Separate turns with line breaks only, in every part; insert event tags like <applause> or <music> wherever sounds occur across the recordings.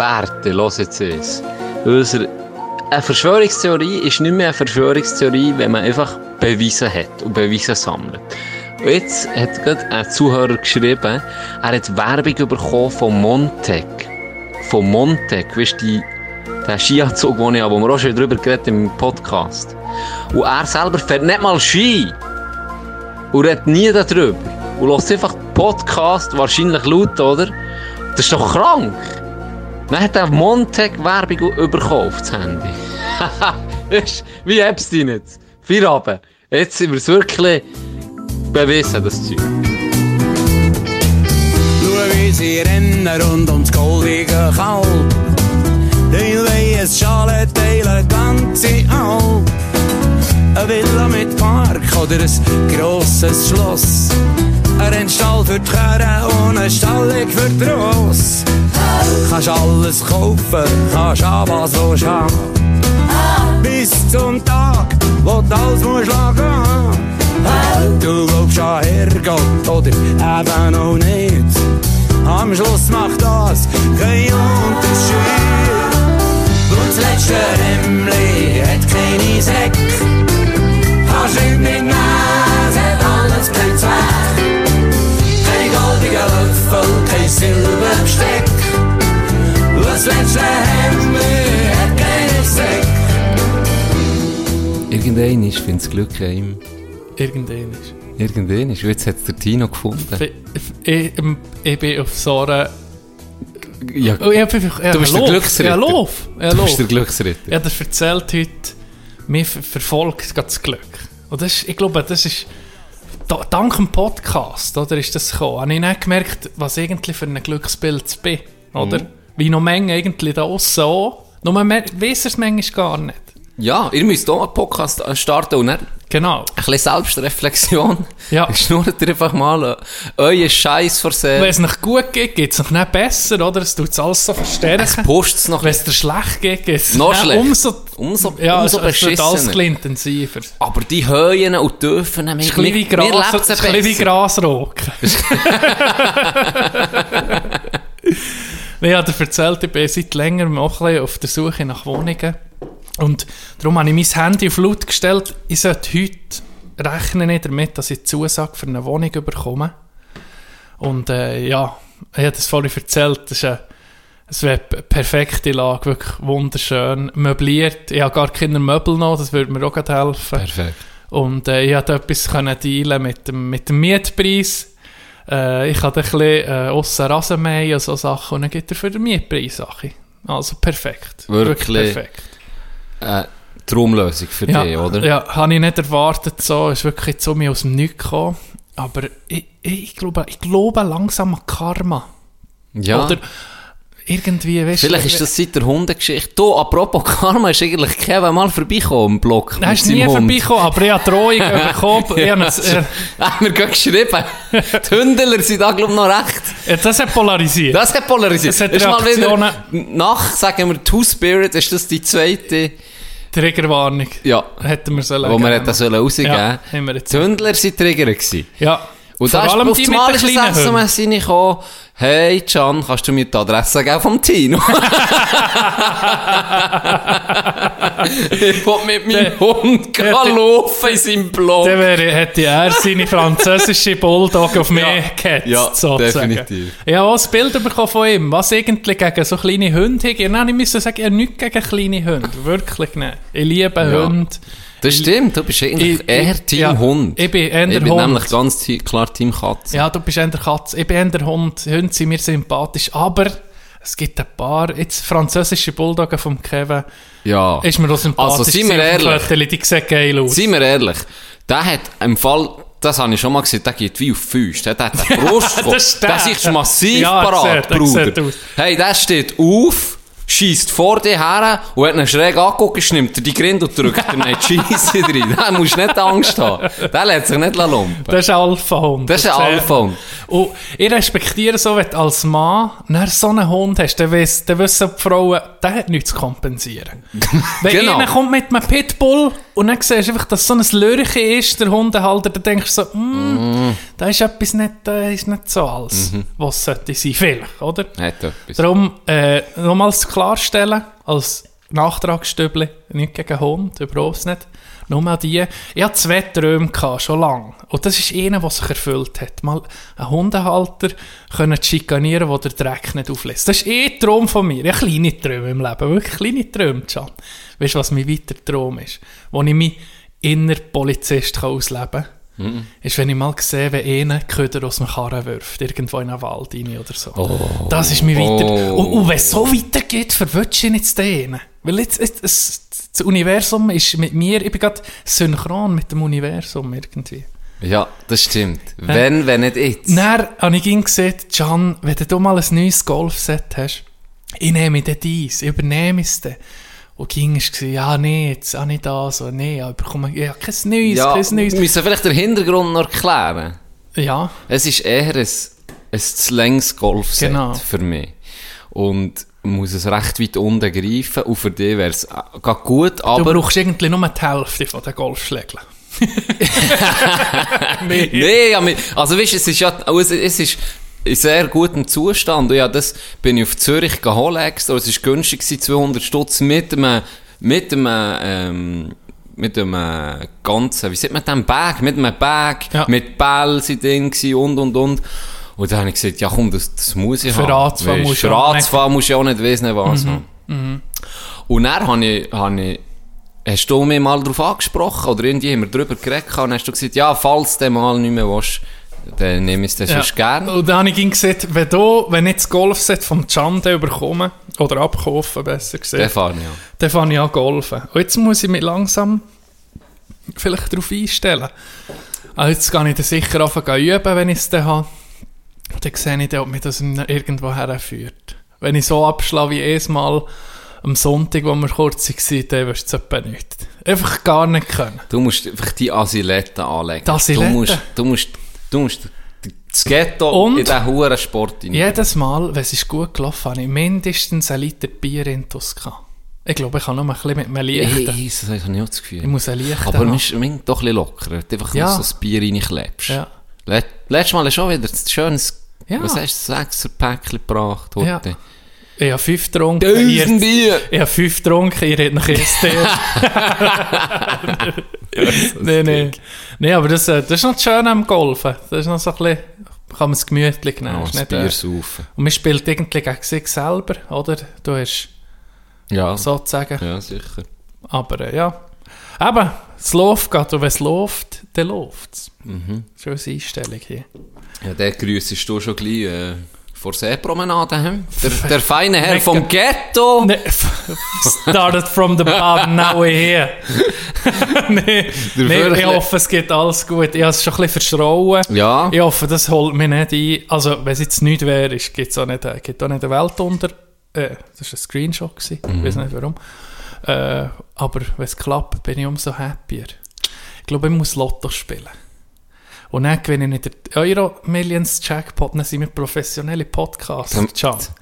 Bärte, los jetzt es. Unsere eine Verschwörungstheorie ist nicht mehr eine Verschwörungstheorie, wenn man einfach Beweise hat und Beweise sammelt. Und jetzt hat gerade ein Zuhörer geschrieben, er hat Werbung bekommen von Montec. Von Montec, weißt du, der Skianzug, den ich habe, wo wir auch schon drüber geredet im Podcast. Und er selber fährt nicht mal Ski. Und redet nie darüber. Und lässt einfach Podcast, wahrscheinlich laut, oder? Das ist doch krank. Dann hat er Montec Werbung bekommen auf das Handy. <laughs> Du, Wie Epstein jetzt. Feierabend. Jetzt sind wir es wirklich bewiesen, das Zeug.
Schau, wie sie rennen rund ums goldige Kalb. Den weihes Schale teilen ganze Alp. Eine Villa mit Park oder ein grosses Schloss. Ein Rennstall für die Karre und eine Stallig für die Ross. Kannst alles kaufen, kannst du willst haben. Bis zum Tag, wo du alles musst lagen. Du glaubst an Herrgott oder eben auch nicht. Am Schluss macht das keinen Unterschied. Und das letzte Hemmli hat keine Säck. Kannst nicht mitnehmen, Und das letzte Hemmli hat keine Säck.
Irgendein ist, findet das Glück an ihm.
Irgendwann ist.
Irgendein ist. Jetzt hat es der Tino gefunden.
Ich, ich, ich bin auf so einer...
Ja,
Oh, ich hab einfach... Ja,
Du bist der
Lauf.
Glücksritter.
Ja, Lauf. Ja,
du bist der Glücksritter.
Ich habe das erzählt heute. Mir ver- verfolgt das Glück. Und das ist, ich glaube, das ist... Da, dank dem Podcast, oder, ist das gekommen. Habe ich nicht gemerkt, was eigentlich für ein Glücksbild bin, oder?
Mhm.
Wie noch Menge eigentlich da auch. Nur weiss es manchmal gar nicht.
Ja, ihr müsst auch einen Podcast starten und dann
Genau.
ein bisschen Selbstreflexion. <laughs>
Ja. <laughs>
Schnurrt ihr einfach mal äh, euren Scheiß vor
Wenn es noch gut geht, geht es noch nicht besser, oder? Es tut es alles so verstärken.
Pusht es noch
Wenn es dir schlecht geht, geht es
Noch schlecht.
umso,
Umso-
ja,
umso
es, es wird alles ein bisschen intensiver. Es
Aber die Höhen und wir,
ist ein bisschen wie
wir leben es
es ein bisschen wie. Grasrocken. Ich <laughs> habe dir erzählt, ich bin seit längerem auch ein bisschen auf der Suche nach Wohnungen. Und darum habe ich mein Handy auf laut gestellt. Ich sollte heute rechnen nicht damit, dass ich die Zusage für eine Wohnung bekomme. Und äh, ja, ich habe das vorhin erzählt, das ist eine, es wäre eine perfekte Lage, wirklich wunderschön, möbliert. Ich habe gar keine Möbel noch, das würde mir auch helfen.
Perfekt.
Und äh, ich konnte etwas können dealen mit dem, mit dem Mietpreis. Äh, ich hatte ein bisschen äh, aussen Rasenmähen und so Sachen und dann gibt er für den Mietpreis Sachen. Also perfekt.
Wirklich
perfekt.
Äh, Traumlösung für
Ja,
dich, oder?
ja, habe ich nicht erwartet so. Ist wirklich zu mir aus dem Nichts gekommen. Aber ich, ich, glaube, ich glaube langsam an Karma.
Ja.
Oder irgendwie, weißt
Vielleicht ist das seit der Hundegeschichte. Du, apropos Karma, ist eigentlich Kevin mal vorbeigekommen im Blog.
Er ist nie
Hund.
vorbeigekommen, aber ich habe Drohungen bekommen. Äh,
Haben wir gerade geschrieben. die Hündeler sind da, glaube ich, noch recht.
äh, das hat polarisiert.
Das hat polarisiert.
Das hat
ist mal wieder, nach, sagen wir, Two Spirit, ist das die zweite,
Triggerwarnung.
ja,
Hätten wir sollen
wo wir hätten sollen rausgeben
Ja, haben wir jetzt.
Die Hündler waren Trigger. Gewesen.
Ja.
Und
Vor
da ist
allem die mit den kleinen.
SMS reingekommen. Hey, Can, kannst du mir die Adresse geben vom Tino? <laughs> ich will mit meinem Hund
der-
laufen in seinem Blog.
Dann wäre, hätte er seine französische Bulldog auf mich gehetzt,
Ja,
sozusagen.
definitiv.
Ich habe auch ein Bild bekommen von ihm, was eigentlich gegen so kleine Hunde. Nein, ich müsste sagen, ich habe nichts gegen kleine Hunde. Wirklich nicht. Ich liebe
Ja.
Hunde.
Das stimmt, du bist eigentlich
Ich-
eher
ich-
Team
ja,
Hund.
ich bin eher
Ich bin
Hund.
nämlich ganz klar Team Katze.
Ja, du bist eher Katze. Ich bin eher der Hund. Hunde sind mir sympathisch. Aber es gibt ein paar, jetzt französische Bulldoggen vom Kevin,
Ja.
ist mir auch sympathisch.
Also, seien wir ehrlich.
Foto. Die sehen geil aus.
Seien wir ehrlich, der hat im Fall, das habe ich schon mal gesehen, der geht wie auf Füße. Der hat eine <laughs> Brust,
das ist der.
der ist massiv
Ja,
parat,
sieht- er
Bruder.
sieht aus.
Hey, der steht auf, schießt vor dir her und hat ihn schräg angeguckt, nimmt er die Grind und drückt dir nicht Scheisse <laughs> rein. Da musst du nicht Angst haben. Der lässt sich nicht lumpen.
Das ist ein Alpha-Hund.
Das ist ein. Alpha-Hund.
Und ich respektiere so, wenn du als Mann nach so einen Hund hast, dann, weiss, dann wissen die Frauen, der hat nichts zu kompensieren. <laughs> wenn
Genau.
einer kommt mit einem Pitbull und dann siehst du einfach, dass so ein Lürchen ist, der Hundehalter, dann denkst du so, mm, da ist etwas nicht, da ist nicht so alles, was es sollte sein, vielleicht, oder?
Hat etwas.
Darum, äh, nochmals klarstellen, als Nachtragsstübli, nicht gegen Hund, überhaupt nicht. Nur mal die. Ich hatte zwei Träume, gehabt, schon lange. Und das ist einer, der sich erfüllt hat. Mal einen Hundehalter können schikanieren, der der Dreck nicht auflässt. Das ist eh ein Traum von mir. Ich habe kleine Träume im Leben. Wirklich kleine Träume, Can. Weißt du, was mein weiter Traum ist? Wo ich mich inner Polizist ausleben kann. Ist, wenn ich mal sehe, wie einer Köder aus dem Karren wirft, irgendwo in einen Wald rein oder so. das ist mir weiter.
Oh.
Und, und wenn es so weitergeht, verwünsche ich nicht den. Weil jetzt, jetzt, es, das Universum ist mit mir, ich bin gerade synchron mit dem Universum irgendwie.
Ja, das stimmt. Wenn, wenn nicht jetzt.
Dann habe ich ihn gesagt, Can, wenn du mal ein neues Golfset hast, ich nehme dir dies, ich übernehme es dann. Und ging es gesagt, ja, nee, jetzt auch nicht das, oder nee, aber komm, ja, kein neues,
Ja,
kein
wir
neues.
müssen vielleicht den Hintergrund noch erklären.
Ja,
Es ist eher ein, ein zu längs Golfset
Genau.
für mich. Und muss es recht weit unten greifen. Und für dich wäre es äh, gut,
du
aber...
brauchst irgendwie nur die Hälfte von den Golfschlägeln. <laughs>
Nee, mi- also weißt, es ist ja, also es ist in sehr gutem Zustand. Und ja, das bin ich auf Zürich geholt extra. Es war günstig, gewesen, 200 Stutz mit einem, mit einem, ähm, mit einem äh, ganzen, wie sieht man den Bag? Mit einem Bag,
Ja.
mit Bällen sind drin und, und, und. Und dann habe ich gesagt, ja komm, das, das muss ich
Für
haben. Weisst,
musst
Für
auch
Radfahren musst du ja auch nicht wissen, was haben. Und dann habe ich, habe ich, hast du mich mal darauf angesprochen, oder irgendwie haben wir darüber geredet, und hast du gesagt, ja, falls du mal nicht mehr willst, dann nehme ich es dann sonst gerne.
Und dann habe ich ihm gesagt, wenn du, wenn ich das Golfset vom Chande überkomme, oder abkaufe, besser gesagt,
fahre ich ja.
dann fange ich an golfen. Und jetzt muss ich mich langsam vielleicht darauf einstellen. Also jetzt gehe ich dann sicher anfangen üben, wenn ich es dann habe. Dann sehe ich ob mich das irgendwo herführt. Wenn ich so abschlage wie jedes Mal am Sonntag, wo wir kurz waren, dann wirst du es etwa nicht. Einfach gar nicht können.
Du musst einfach die Asilette anlegen.
Die Asilette?
Du musst, du musst, du musst das Ghetto
Und?
in diesen hohen Sport rein.
Jedes Mal, wenn es ist gut gelaufen habe ich mindestens einen Liter Bier in gehabt. Ich glaube, ich kann nur ein bisschen mit mir
Hey,
lichten.
hey, das habe ich auch das Gefühl.
Ich muss ein Licht
Aber man ist doch ein bisschen lockerer. wenn du Einfach
Ja.
so das Bier reinklebst.
Ja.
Let, letztes Mal du schon wieder ein schönes,
Ja.
was hast du, sechser Päckchen gebracht heute.
Ja. Ich habe fünf getrunken.
Tausend Bier!
Ich habe fünf getrunken, ihr redet nach erst Nein, nein. Nein, aber das, äh, das ist noch schön am Golfen. Das ist noch so ein bisschen, kann man es gemütlich nehmen.
Oh, das
nicht, äh,
Bier saufen.
und man spielt irgendwie gegen sich selber, oder? Du hast
Ja.
sozusagen.
Ja, sicher.
Aber äh, ja. Eben, es läuft gerade. Und wenn es läuft, dann läuft es.
Mhm.
Schon eine Einstellung hier.
Ja, der grüßest du schon gleich äh, vor Seepromenade. Der, der feine Herr vom Ghetto.
Ne, started from the bottom, now we're here. <laughs> nee, nee, ich hoffe, es geht alles gut. Ich habe es schon ein bisschen verschrauen.
Ja.
Ich hoffe, das holt mich nicht ein. Also, wenn es jetzt nicht wäre, gibt es auch nicht, äh, auch nicht eine Welt unter. Äh, das war ein Screenshot. Gewesen. Ich weiß nicht warum. Äh, aber wenn es klappt, bin ich umso happier. Ich glaube, ich muss Lotto spielen. Und dann gewinne ich nicht den Euro Millions Jackpot, dann sind wir professionelle.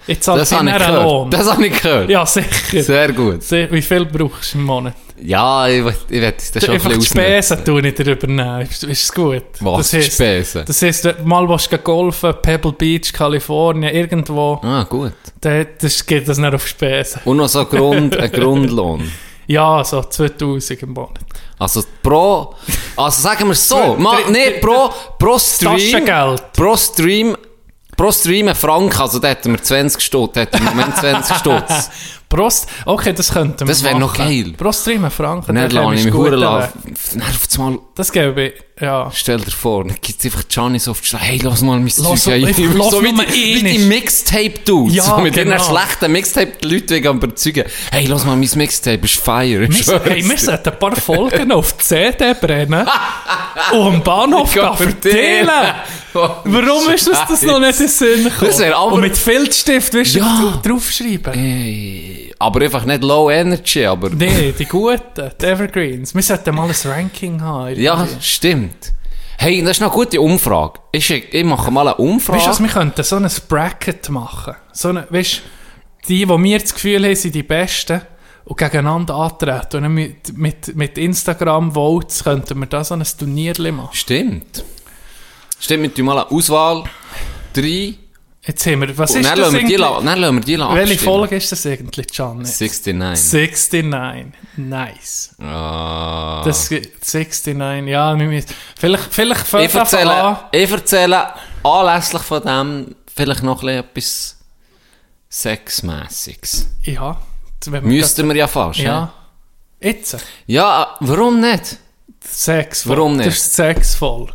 Ich zahle
Das habe ich
einen
gehört.
Lohn.
Das habe ich gehört.
Ja, sicher.
Sehr gut.
Se- Wie viel brauchst du im Monat?
Ja, ich, werde es dann schon ein
Einfach die
bisschen ausnehmen.
Spesen tue ich dir übernehmen. Ist, ist es gut?
Was?
Das
die
heisst,
Spesen?
das heisst, du mal willst gehen golfen, Pebble Beach, Kalifornien, irgendwo,
Ah, gut.
dann das geht das nicht auf Spesen.
Und noch so ein, Grund, ein <laughs> Grundlohn.
Ja, so 2000 im Monat.
Also pro, also sagen wir es so, mal, nee, pro, pro Stream, pro Stream, pro Stream ein Franken, also da hätten wir 20 Stutz, da hätten wir im Moment 20 Stutz. <laughs>
Prost. Okay, das könnten wir
Das wär noch geil.
Pro Stream einen Franken.
Und dann lasse ich mich
gut,
hure
aber
lassen. Dann auf einmal,
Das gebe ich, ja.
stell dir vor, dann gibt es einfach Gianni so auf die hey, lass mal mein
Lass
Zeug ein. <laughs>
lass
So wie
nur
die, wie die Mixtape-Dudes,
Ja,
so mit
genau.
ihren schlechten Mixtape die Leute wegen am überzeugen. Hey, lass mal mein Mixtape, ist fire. ich
Wir, hey, wir sollten ein paar Folgen auf die CD brennen <laughs> und am Bahnhof verteilen. Warum ist uns das noch nicht in Sinn gekommen?
Das wär aber-
Und mit Filzstift willst du
Ja.
draufschreiben?
Hey, aber einfach nicht Low Energy, aber...
Nee, die guten, die Evergreens. Wir sollten mal ein Ranking haben. irgendwie.
Ja, stimmt. Hey, das ist eine gute Umfrage. Ich, ich mache mal eine Umfrage.
Weißt du, wir könnten so ein Bracket machen. So eine, weißt, die, die wir das Gefühl haben, sind die Besten. und gegeneinander antreten. Und mit, mit, mit Instagram-Votes könnten wir da so ein Turnierchen machen.
Stimmt. Stimmt, mit mal eine Auswahl. Drei.
Jetzt haben wir, was
Und
ist
dann
das
lassen wir die,
eigentlich?
la- dann lassen wir die la-
Welche
abstimmen.
Folge ist das eigentlich, Can?
69.
69. Nice.
Ah.
Das, 69, ja, wir müssen, vielleicht, vielleicht
ich,
fängt es an.
erzähle, ich erzähle anlässlich von dem vielleicht noch ein bisschen etwas Sexmässiges.
Ja. Wenn wir
Müssten wir ja fast.
grad-
hä?
Ja. Jetzt.
Ja, warum nicht?
Sex.
Warum nicht?
Das ist die Sexfolge.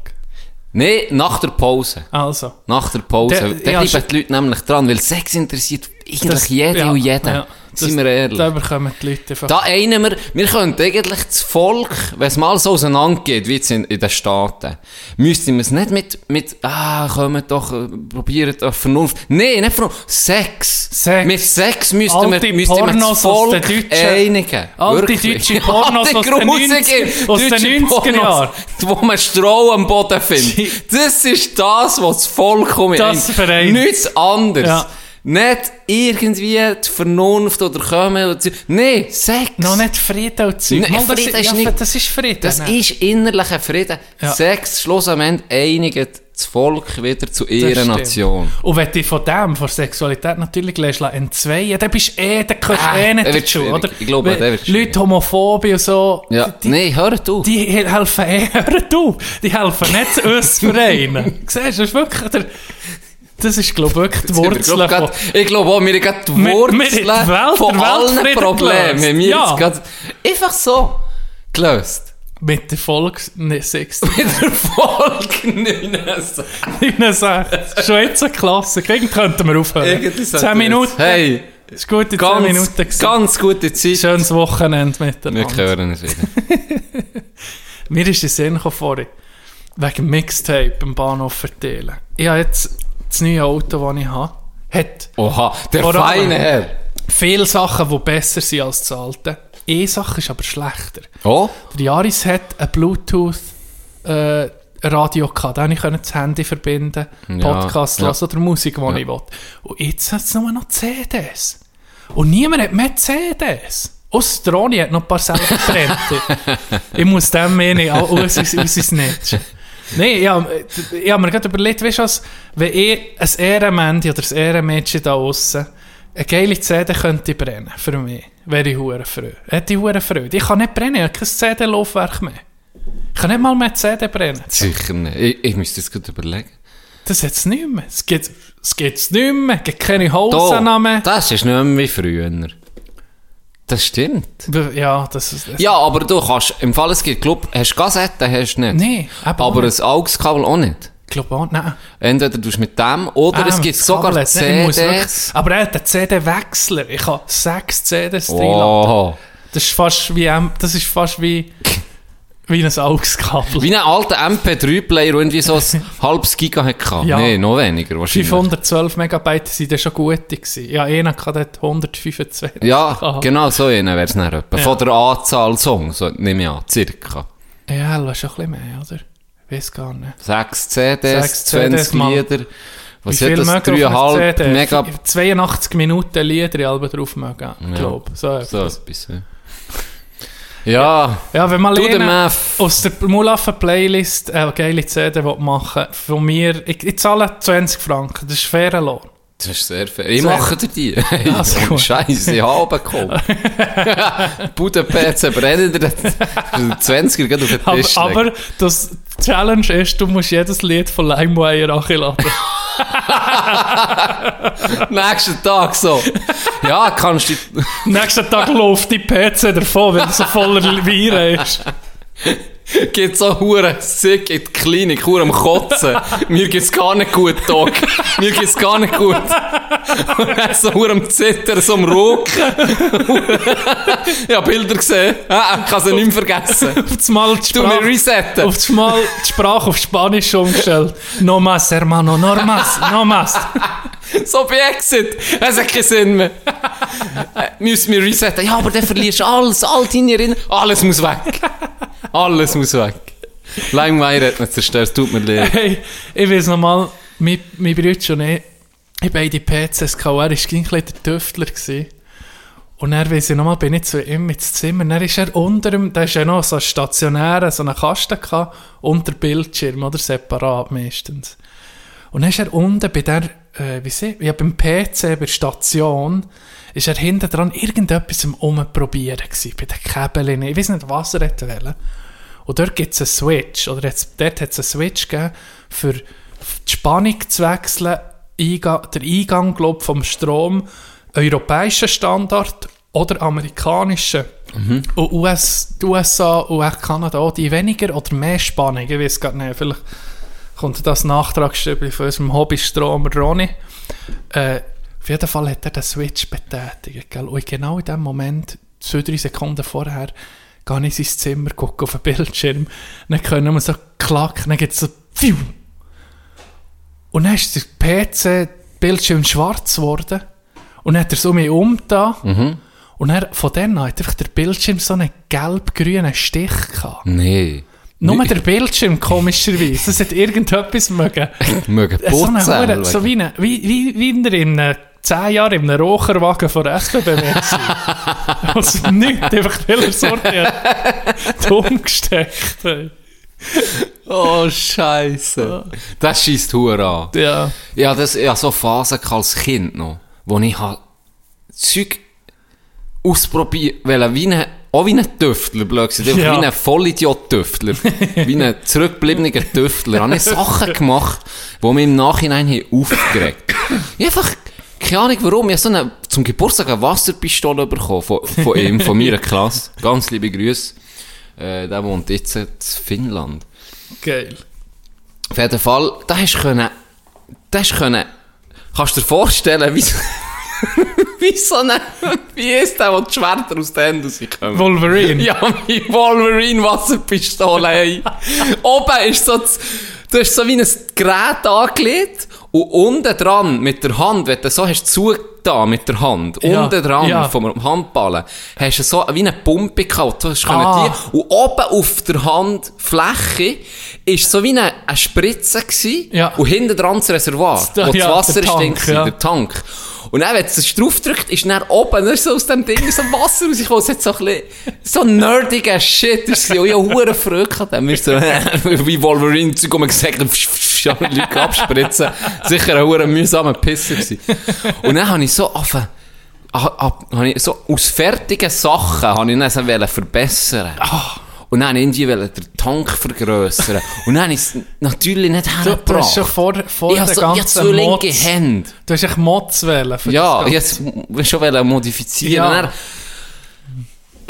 Nein, nach der Pause.
Also.
Nach der Pause. Da
ja,
bleiben die Leute nämlich dran, weil Sex interessiert eigentlich
das-
jede
ja,
und jeden.
ja,
Sind wir ehrlich.
Da bekommen die Leute einfach.
Da einen wir, wir könnten eigentlich das Volk, wenn es mal so auseinandergeht, wie jetzt in, in den Staaten, müssten wir es nicht mit, mit, ah, kommt doch, äh, probiert doch Vernunft. Nein, nicht Vernunft. Sex.
Sex.
Mit Sex müssten wir, müssten wir das Volk einigen.
Alte
Wirklich.
deutsche <laughs> Pornos aus den
grusige
90 aus den
deutsche
90er
Pornos,
Jahren.
Wo man Stroh am Boden findet. Das ist das, was das Volk um
Das vereint.
Nichts anderes.
Ja.
Nicht irgendwie die Vernunft oder kommen oder. Nein, Sex.
Noch nicht Frieden und Zeug.
Nein,
Mal, das,
Frieden ist
ja,
nicht-
das ist Frieden.
Das
ne?
ist innerlicher Frieden.
Ja.
Sex, Schluss am Ende, einigt das Volk wieder zu ihrer. Nation.
Und wenn du von dem, von Sexualität natürlich lässt, entzweien, dann bist du eh, dann gehörst du
Ah,
eh nicht dazu,
schwierig.
oder?
Ich glaube, der wird schwierig.
Leute, Homophobie und so,
Ja,
die,
nein, hör auf.
die helfen eh, <laughs> hör du, die helfen nicht <laughs> uns vereinen. Siehst du, das ist wirklich der, das ist, glaube ich, wirklich die <laughs>
wir,
Wurzel
glaub, grad- ich glaube auch, wir haben die
Wir- wir
Wurzeln
die Welt-
von
der
allen Problemen. wir
Ja.
gerade einfach so gelöst.
Mit der Folge ne, 60. <laughs>
Mit der Folge 69.
69. <laughs> Schon jetzt eine Klasse. Gegen könnten wir aufhören.
Irgendwie sollte
10
das-
Minuten.
Hey,
Das ist gut in 10
ganz,
Minuten. gewesen.
ganz gute Zeit.
Schönes Wochenende
Wir
miteinander.
hören es wieder.
Mir ist den Sinn gekommen vorhin, wegen Mixtape im Bahnhof verteilen. Ich habe jetzt das neue Auto, das ich habe, hat
Oha, der
Vor
feine Herr.
viele Sachen, die besser sind als das alte. Eine Sache ist aber schlechter.
Oh?
Der Yaris hat ein Bluetooth äh, Radio gehabt, da konnte ich das Handy verbinden, Podcast
ja.
hören oder Musik, die
Ja.
ich will. Und jetzt hat es nur noch CDs. Und niemand hat mehr CDs. Ausser Ronny hat noch ein paar selber getrennt. ich muss dem mehr nicht aus ins Netz. Nein, ich habe mir gerade überlegt, weißt du wenn ich ein Ehrenmännchen oder ein Ehrenmädchen da aussen eine geile CD könnte brennen, für mich, wäre ich hure froh. Hätte ich hure Freude. Ich kann nicht brennen, ich habe kein CD-Laufwerk mehr. Ich kann nicht mal mehr CD brennen.
Sicher nicht. Ich, ich müsste das gut überlegen.
Das hat es nicht mehr. Es gibt es nicht mehr. Es gibt keine
Da,
Hosen mehr.
das ist nicht mehr wie früher. Das stimmt.
Ja, das ist... Das
Ja, aber du kannst, im Fall es gibt, glaub, hast du Kassetten, hast du nicht.
Auch
Aber
nicht.
ein AUX-Kabel auch nicht.
Ich glaube auch, nein.
Entweder du mit dem, oder
Ah,
es gibt sogar
Kabel nein, muss wirklich-
CDs.
Aber er hat einen CD-Wechsler. Ich habe sechs CDs drin.
Oh.
Das ist fast wie, ähm, das ist fast wie, wie ein AUX-Kabel.
Wie ein alter MP3-Player, der irgendwie so ein <laughs> halbes Giga hatte.
Ja.
Nee, noch weniger wahrscheinlich.
512 Megabyte sind dann schon gute gewesen. Ja, einer hatte dort 125.
Ja, <laughs>
Aha.
genau so einer wäre es nicht etwa.
Ja.
Von der Anzahl Songs, so, nehme ich an, circa.
Ja, das ist schon ein bisschen mehr, oder? Ich weiß gar nicht.
Sechs CDs,
Sechs CDs
20
mal.
Lieder. Was hat das?
mögen auf einer
3,5
CD?
Mega...
82 Minuten Lieder Alben drauf mögen, ich glaube. So,
So etwas, ja. Ja,
Ja, wenn man
Meth.
aus der Mulaffen Playlist eine geile CD will machen von mir, ich, ich zahle 20 Franken, das ist fairer Lohn.
Das ist sehr fair. Ich
Sehr.
mache dir die. <laughs> <laughs> Hey,
Also gut.
Scheiße, ich habe bekommen. <laughs> Bude-PC brennen dir 20er geht auf den
Aber,
Tisch. legen.
aber das Challenge ist, du musst jedes Lied von LimeWire anladen.
Nächsten Tag so. Ja, kannst du...
Nächsten Tag läuft die PC davon, weil er so voller Viren ist.
Geht so hure sick in die Klinik, hure am Kotzen. Mir geht's gar nicht gut, Doc. Mir geht's gar nicht gut. Und dann so hure am Zittern, so am Rucken. ich hab Bilder gesehen. Ah, ich kann sie nicht mehr vergessen.
Auf das Mal die
Du
Sprache,
resetten.
auf das Mal die Sprache auf Spanisch umgestellt. No más, hermano, no más, no más.
So bei Exit. Es hat keinen Sinn mehr. Äh, Müssen wir resetten. Ja, aber dann verlierst du alles, all deine Erinnerungen. Alles muss weg. Alles muss weg. LimeWire hat mich zerstört, tut mir leid.
Hey, ich weiß noch mal, mein, mein Bruder und ich, ich beide PCs gehabt, er war ein bisschen der Tüftler. Und dann weiss ich nochmal, bin ich zu ihm ins Zimmer. Dann ist er unter dem, da ist ja noch so ein stationärer, so einen Kasten gehabt, unter Bildschirm, oder separat meistens. Und dann ist er unten bei der, äh, wie sie, ja, beim PC, bei der Station, ist er hinten dran irgendetwas Umprobieren gewesen, bei den Käbeln. Ich weiß nicht, was er wollen. Und dort gibt es einen Switch, oder jetzt, dort hat es einen Switch gegeben, für die Spannung zu wechseln, Eingang, der Eingang, glaub, vom Strom, europäischen Standard oder amerikanischen. Und US, die USA und auch Kanada, auch die weniger oder mehr Spannung, ich weiß gar nicht, vielleicht kommt das Nachtragsstübli von unserem Hobbystromer Ronny. Äh, auf jeden Fall hat er den Switch betätigt. Gell? Und genau in dem Moment, zwei, drei Sekunden vorher, gehe ich in sein Zimmer, gucke auf den Bildschirm, dann können wir so klack, dann geht es so pfiuh. Und dann ist der PC-Bildschirm schwarz geworden. Und dann hat er so mich umgetan. Und dann, von dann an hat einfach der Bildschirm so einen gelb-grünen Stich gehabt.
Nee.
Nur der Bildschirm, komischerweise. Das hat irgendetwas mögen. <laughs>
Mögen
So, eine
putzen.
So wie, eine, wie, wie, wie in der in 10 Jahren in einem Raucherwagen von der SBB wäre. Also <laughs> nicht, einfach welcher Sorte hat umgesteckt. hat.
Oh, Scheiße. Das schießt Hure an.
Ja.
Ja, das, ja, so Phasen als Kind noch, wo ich ha Zeug ausprobiert, weil wie ein, auch wie ein Tüftler, blöd
Ja.
wie ein Vollidiot-Tüftler, <laughs> wie ein zurückgebliebener Tüftler, habe ich Sachen gemacht, die mich im Nachhinein haben aufgeregt. Ich hab einfach, keine Ahnung warum, ich habe so eine, zum Geburtstag eine Wasserpistole bekommen von, von ihm, von meiner <laughs> Klasse. Ganz liebe Grüße. Äh, der wohnt jetzt in Finnland.
Geil.
Auf jeden Fall, da hast du können, da hast du können, kannst du dir vorstellen, wie, so- <laughs> wie so eine, wie ist der, wo die Schwerter aus den Händen rauskommen?
Wolverine. <laughs>
Ja, wie Wolverine Wasserpistole, hey. Oben ist so, das, du hast so wie ein Gerät angelegt und unten dran mit der Hand, wenn du so hast zugetan mit der Hand,
Ja,
unten dran
ja.
vom Handballen, hast du so wie eine Pumpe gehabt, du hast
Ah.
die, und oben auf der Handfläche ist so wie eine, eine Spritze gewesen,
Ja.
und hinten dran das Reservoir,
Das-
wo das Wasser
der
ist der Tank. Und dann, wenn es drauf drückt, ist dann oben, dann so aus dem Ding so Wasser rausgekommen. Es hat so ein bisschen, so nerdiger Shit. Das ist ja hure gehabt. Dann wirst du so, <laughs> wie Wolverine, Zeug, man gesagt pf, Leute abspritzen. Sicher ein hure mühsamer Pisser gewesen. Und dann habe ich so ah, habe ich so aus fertigen Sachen, habe ich dann so verbessern. Und dann irgendwie wollte ich den Tank vergrössern. Und dann ich es natürlich nicht
Du, du hast
hergebracht.
schon vor, vor
Ich
der
so, ich
ganzen
zwei linke Hände.
Du hast echt Mods wählen.
Ja, jetzt will schon modifizieren.
Ja.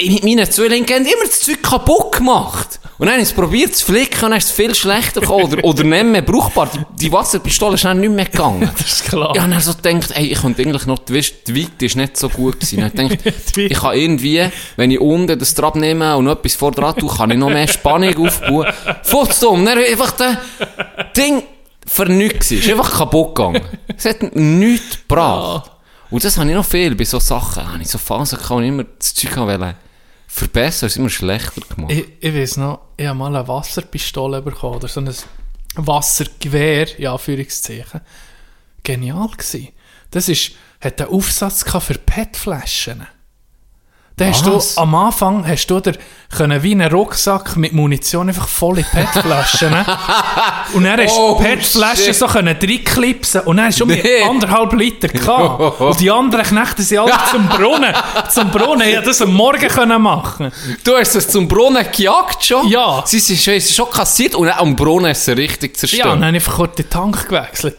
Und in meinen haben immer das Zeug kaputt gemacht. Und dann habe ich es probiert zu flicken und dann ist es viel schlechter gekommen. Oder, oder nicht mehr brauchbar. Die, die Wasserpistole ist dann nicht mehr gegangen. <laughs>
Das ist klar.
Ich habe dann so gedacht, ey, ich könnte eigentlich noch, die, Weite ist nicht so gut gewesen. Dann ich gedacht, <laughs> ich kann irgendwie, wenn ich unten das Trab nehme und noch etwas vor dran tue, kann ich noch mehr Spannung aufbauen. Futzdumm, dann einfach das Ding gewesen. Ist einfach kaputt gegangen. Es hat nichts gebracht. Und das habe ich noch viel bei so Sachen. Habe ich so Phasen gehabt, ich immer das Zeug wollte verbessern, es immer schlechter gemacht.
Ich, ich weiß noch, ich habe mal eine Wasserpistole bekommen, oder so ein Wassergewehr, ja, Anführungszeichen. Genial gewesen. Das ist, hat einen Aufsatz für PET-Flaschen. Da hast du, am Anfang hast du dir können wie einen Rucksack mit Munition einfach volle PET-Flaschen. <laughs> und dann hast du
Oh,
die PET-Flaschen so können reinklipsen und dann hast du um
Nee.
anderthalb Liter gehabt. <laughs> und die anderen Knechte sind alle <laughs> zum Brunnen. Zum Brunnen. Ich das am Morgen können machen
Du hast es zum Brunnen gejagt schon?
Ja.
Sie sind schon, schon kassiert und dann am Brunnen ist es richtig zerstört.
Ja, und dann habe ich einfach kurz den Tank gewechselt.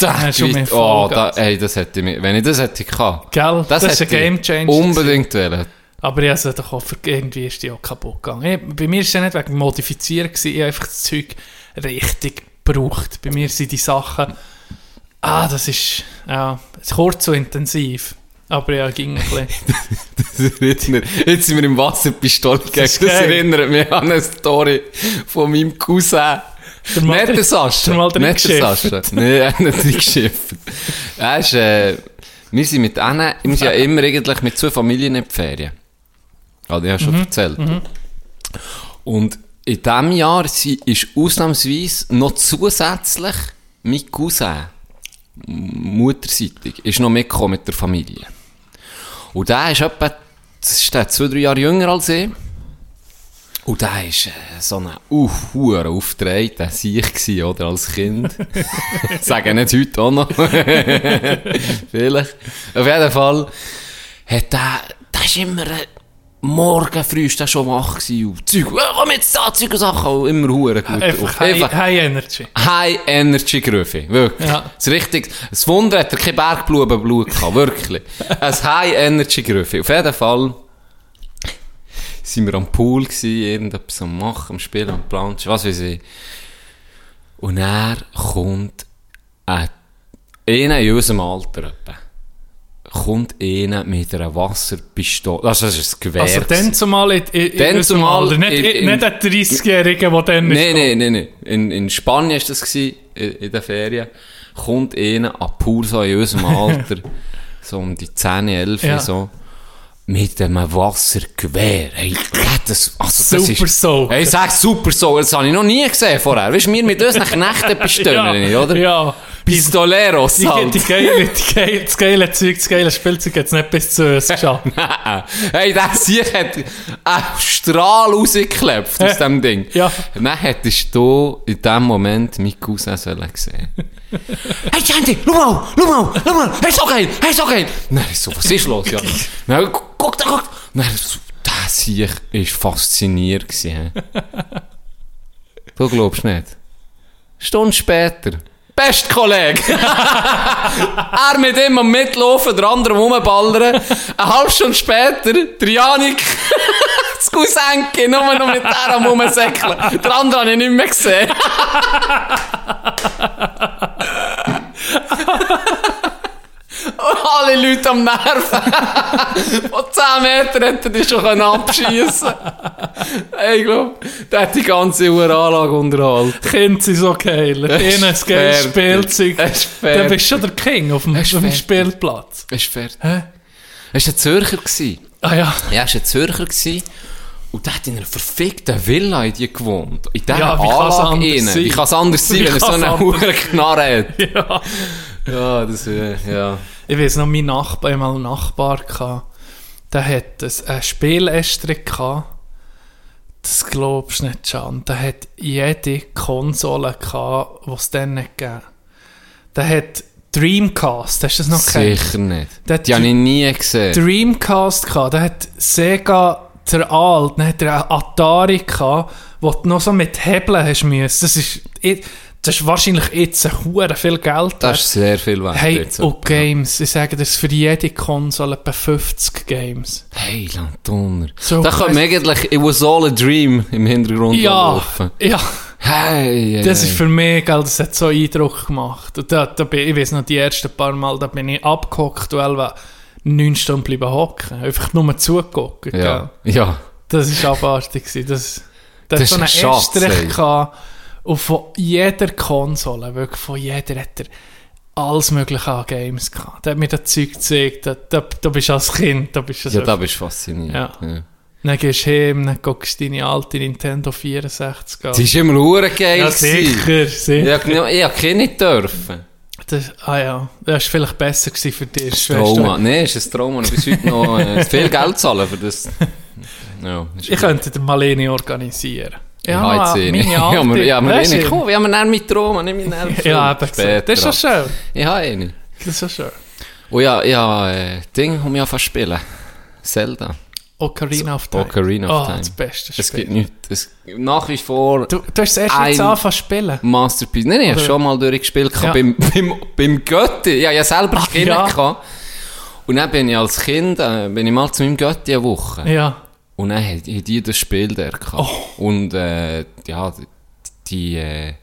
Da
hast du mir
oh, da, ey, das hätte ich mir, wenn ich das hätte gehabt.
Gell? Das ist
hätte
ein
ich
Gamechanger
Unbedingt wollen.
Aber ich habe doch auch, irgendwie ist die auch kaputt gegangen. Ich, bei mir war es ja nicht wegen Modifizieren, gewesen, ich habe einfach das Zeug richtig gebraucht. Bei mir sind die Sachen, ah, das ist, ja, kurz so intensiv. Aber ja, ging ein bisschen. <laughs>
Das Jetzt sind wir im Wasserpistole Das,
ist
das
geil.
erinnert mich an eine Story von meinem Cousin.
Der mal
Nicht der Sascha.
der mal drin
Nicht <laughs> der. Sascha. Nein, nicht drin geschifft. Er ist, äh, wir sind mit denen, wir sind ja immer eigentlich mit zwei Familien in die Ferien. Also, ich habe schon erzählt. Und in diesem Jahr sie- ist ausnahmsweise noch zusätzlich mein Cousin, mutterseitig, ist noch mitgekommen mit der Familie. Und der ist etwa, das ist der zwei, drei Jahre jünger als ich. Und der ist äh, so ein uh, hure aufgedrehter Sieg gsi, oder, als Kind. <laughs> Sagen nicht heute auch noch. <laughs> Vielleicht. Auf jeden Fall hat der, der ist immer äh, morgen früh ist der schon wach gsi und Zeug, äh, komm jetzt da, Zeug und Sachen, und immer hure gut.
Einfach. High, High Energy.
High Energy Grüffi, wirklich.
Ja.
Das richtig, das Wunder hat er kein Bergblumenblut gehabt, wirklich. <laughs> Ein High Energy Grüffi. Auf jeden Fall sind wir am Pool gsi, irgendetwas am Machen, am Spielen, am Planschen, was weiß ich. Und er kommt ein, einer in unserem Alter etwa, kommt einer mit einer Wasserpistole, das ist ein Gewehr.
Also dann zumal in, in, in unserem Alter. Nicht,
in- in-
nicht ein 30-Jähriger, der dann
Nein,
ist.
nein, nein, nein. In, in Spanien war das, gewesen, in, in den Ferien. Kommt einer an Pool, so in unserem <laughs> Alter, so um die 10, 11,
Ja.
so, mit einem Wassergewehr. Hey, das, also das
Super
ist,
Soaker.
Hey, sag Super Soaker, das habe ich noch nie gesehen vorher. Weißt du, wir mit unseren <laughs> Knechten bestellen, nicht, oder?
Ja.
Pistoleros
Die,
halt.
die, geile, die geile, das geile Zeug, das geile Spielzeug hat es nicht bis zu uns <laughs> geschafft.
hey, der Sieg hat einen Strahl rausgeklebt aus dem Ding.
Ja.
Dann hättest du in dem Moment meinen Cousin sollen sehen. <laughs> hey, Sandy, schau mal, schau mal, schau mal, hey, so geil, hey, so geil. Dann ist so, was ist los, ja? <laughs> Dann, guck, da, guck. Dann, so, der Sieg war fasziniert. Gewesen, du glaubst nicht. Stunden später. Best Kollege! <laughs> er mit ihm am Mitlaufen, der andere rumballern. Eine halbe Stunde später, der Janik, <laughs> das Cousinke, nur noch mit der am rumsäckeln. Der andere habe ich nicht mehr gesehen. <laughs> Alle Leute am Nerven. Von 10 Metern hätte er dich schon abschießen können. Ich glaube, der hat die ganze Uhr Anlage unterhalten.
Kinder sind so geil. Ihnen ein geiles. Spielzeug. Dann bist du schon der King auf dem, auf. Spielplatz.
Es ist fertig.
Hä?
Es war ein Zürcher.
Ah ja.
Ja, er war ein Zürcher. Und der hat in einer verfickten Villa in die gewohnt. In dieser
Ja,
Anlage
anders
innen. Wie kann es anders sein, wenn er so eine hohe Knarre hat?
ja.
Ja, das äh, ja.
Ich weiß noch, mein Nachbar, ich hatte mal einen Nachbar, gehabt, der hat ein- eine Spielestri gehabt. Das glaubst du nicht, Can. Der hat jede Konsole gehabt, die es dann nicht gegeben Der hat Dreamcast, hast du das noch gehört?
Sicher nicht.
Der
Die habe ich nie gesehen.
Dreamcast gehabt, der hat Sega der Alt, dann hat er einen Atari gehabt, wo du noch so mit Hebeln hast müssen. Das ist, ich- das ist wahrscheinlich jetzt ein hure viel Geld.
Das ist sehr viel wert.
Hey,
jetzt.
und Games, ich sage das für jede Konsole etwa 50 Games.
Hey, Lantoner.
So,
da kommt mir eigentlich It was all a dream im Hintergrund
Ja,
laufen.
ja,
Hey, hey,
das ist für mich, gell, das hat so Eindruck gemacht. Und da, da bin, ich weiß noch, die ersten paar Mal, da bin ich abgehockt, weil wir neun Stunden bleiben hocken. Einfach nur zugucken,
Ja,
gell.
ja.
Das war abartig. Das, das,
Das
so
ist
einen
ein Schatz.
Estrich. Und von jeder Konsole, wirklich von jeder, hat er alles mögliche an Games gehabt. Der hat mir das Zeug gezeigt. Da, da, da bist du als Kind, da bist du
Ja, da bist du fasziniert.
Ja.
Ja.
Dann gehst du heim, dann guckst du deine alte Nintendo 64 an.
Das ist immer hure geil.
Ja, sicher, sicher.
Ja, ich habe keine dürfen.
Das, ah ja, das war vielleicht besser für dich. als
Trauma. Nein, ist ein Trauma. Ich bis heute noch äh, viel Geld zahlen für das. <laughs> Ja,
Ich könnte dir mal eine organisieren.
Ja, eh nicht.
meine <laughs>
Ja,
alte.
wir, ja, wir nicht.
du?
Komm, wir haben dann mit Trauma, nicht mit Nerven.
Ja, eben gesagt. Das ist schon schön.
Ich habe eine.
Das ist schon schön.
Und ja, ja, äh, Ding, um ja fast spielen. Zelda.
Ocarina of Time.
Ocarina of
oh,
Time.
das beste
Es
Spiel.
gibt nichts. Es, nach wie vor
Du, du hast es erst jetzt angefangen zu spielen.
Masterpiece. Nein, nein, ich habe schon mal durchgespielt.
Ja.
Beim, beim, beim Götti. Ja, ja selber
Ach,
Kinder
ja.
gehabt. Und dann bin ich als Kind, äh, bin ich mal zu meinem Götti eine Woche.
Ja.
Und dann hat die das Spiel der gehabt.
Oh.
Und, äh, ja, die, äh,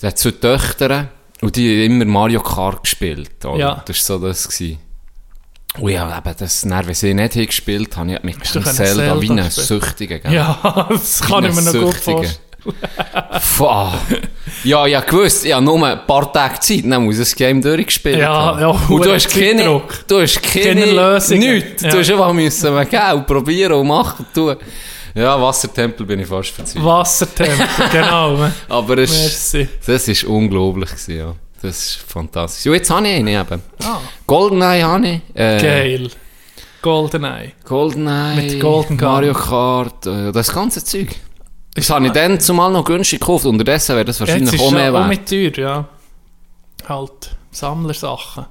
die hat zwei Töchter und die haben immer Mario Kart gespielt. Oder?
Ja.
Das war so das. Gewesen. Und ja, eben, das, dann, wenn sie nicht gespielt haben, ich
können
Zelda,
Zelda
wie ein
spielen?
Süchtiger. gell?
Ja, <laughs> das kann ich mir noch gut vorstellen.
Fuck. Ja, ja, gewusst, ich habe nur ein paar Tage Zeit, dann muss ich das Game durchgespielt
Ja, ja,
und du hast keine,
Zeitdruck.
du hast keine,
Keine Lösung.
Nichts.
Ja.
Du hast einfach müssen und probieren und machen tun. Ja, Wassertempel bin ich fast verzweifelt.
Wassertempel, <laughs> genau.
Aber es,
Merci.
das ist unglaublich gewesen, ja. Das ist fantastisch. Und jetzt habe ich eine eben.
Ah,
Goldeneye habe ich. Äh,
geil. Goldeneye.
Goldeneye,
Mit Golden.
Mario Kart, äh, das ganze Zeug. Das habe ich dann zumal noch günstig gekauft. Unterdessen wäre das wahrscheinlich
Jetzt
auch mehr wert.
mit teuer, ja. Halt, Sammlersachen.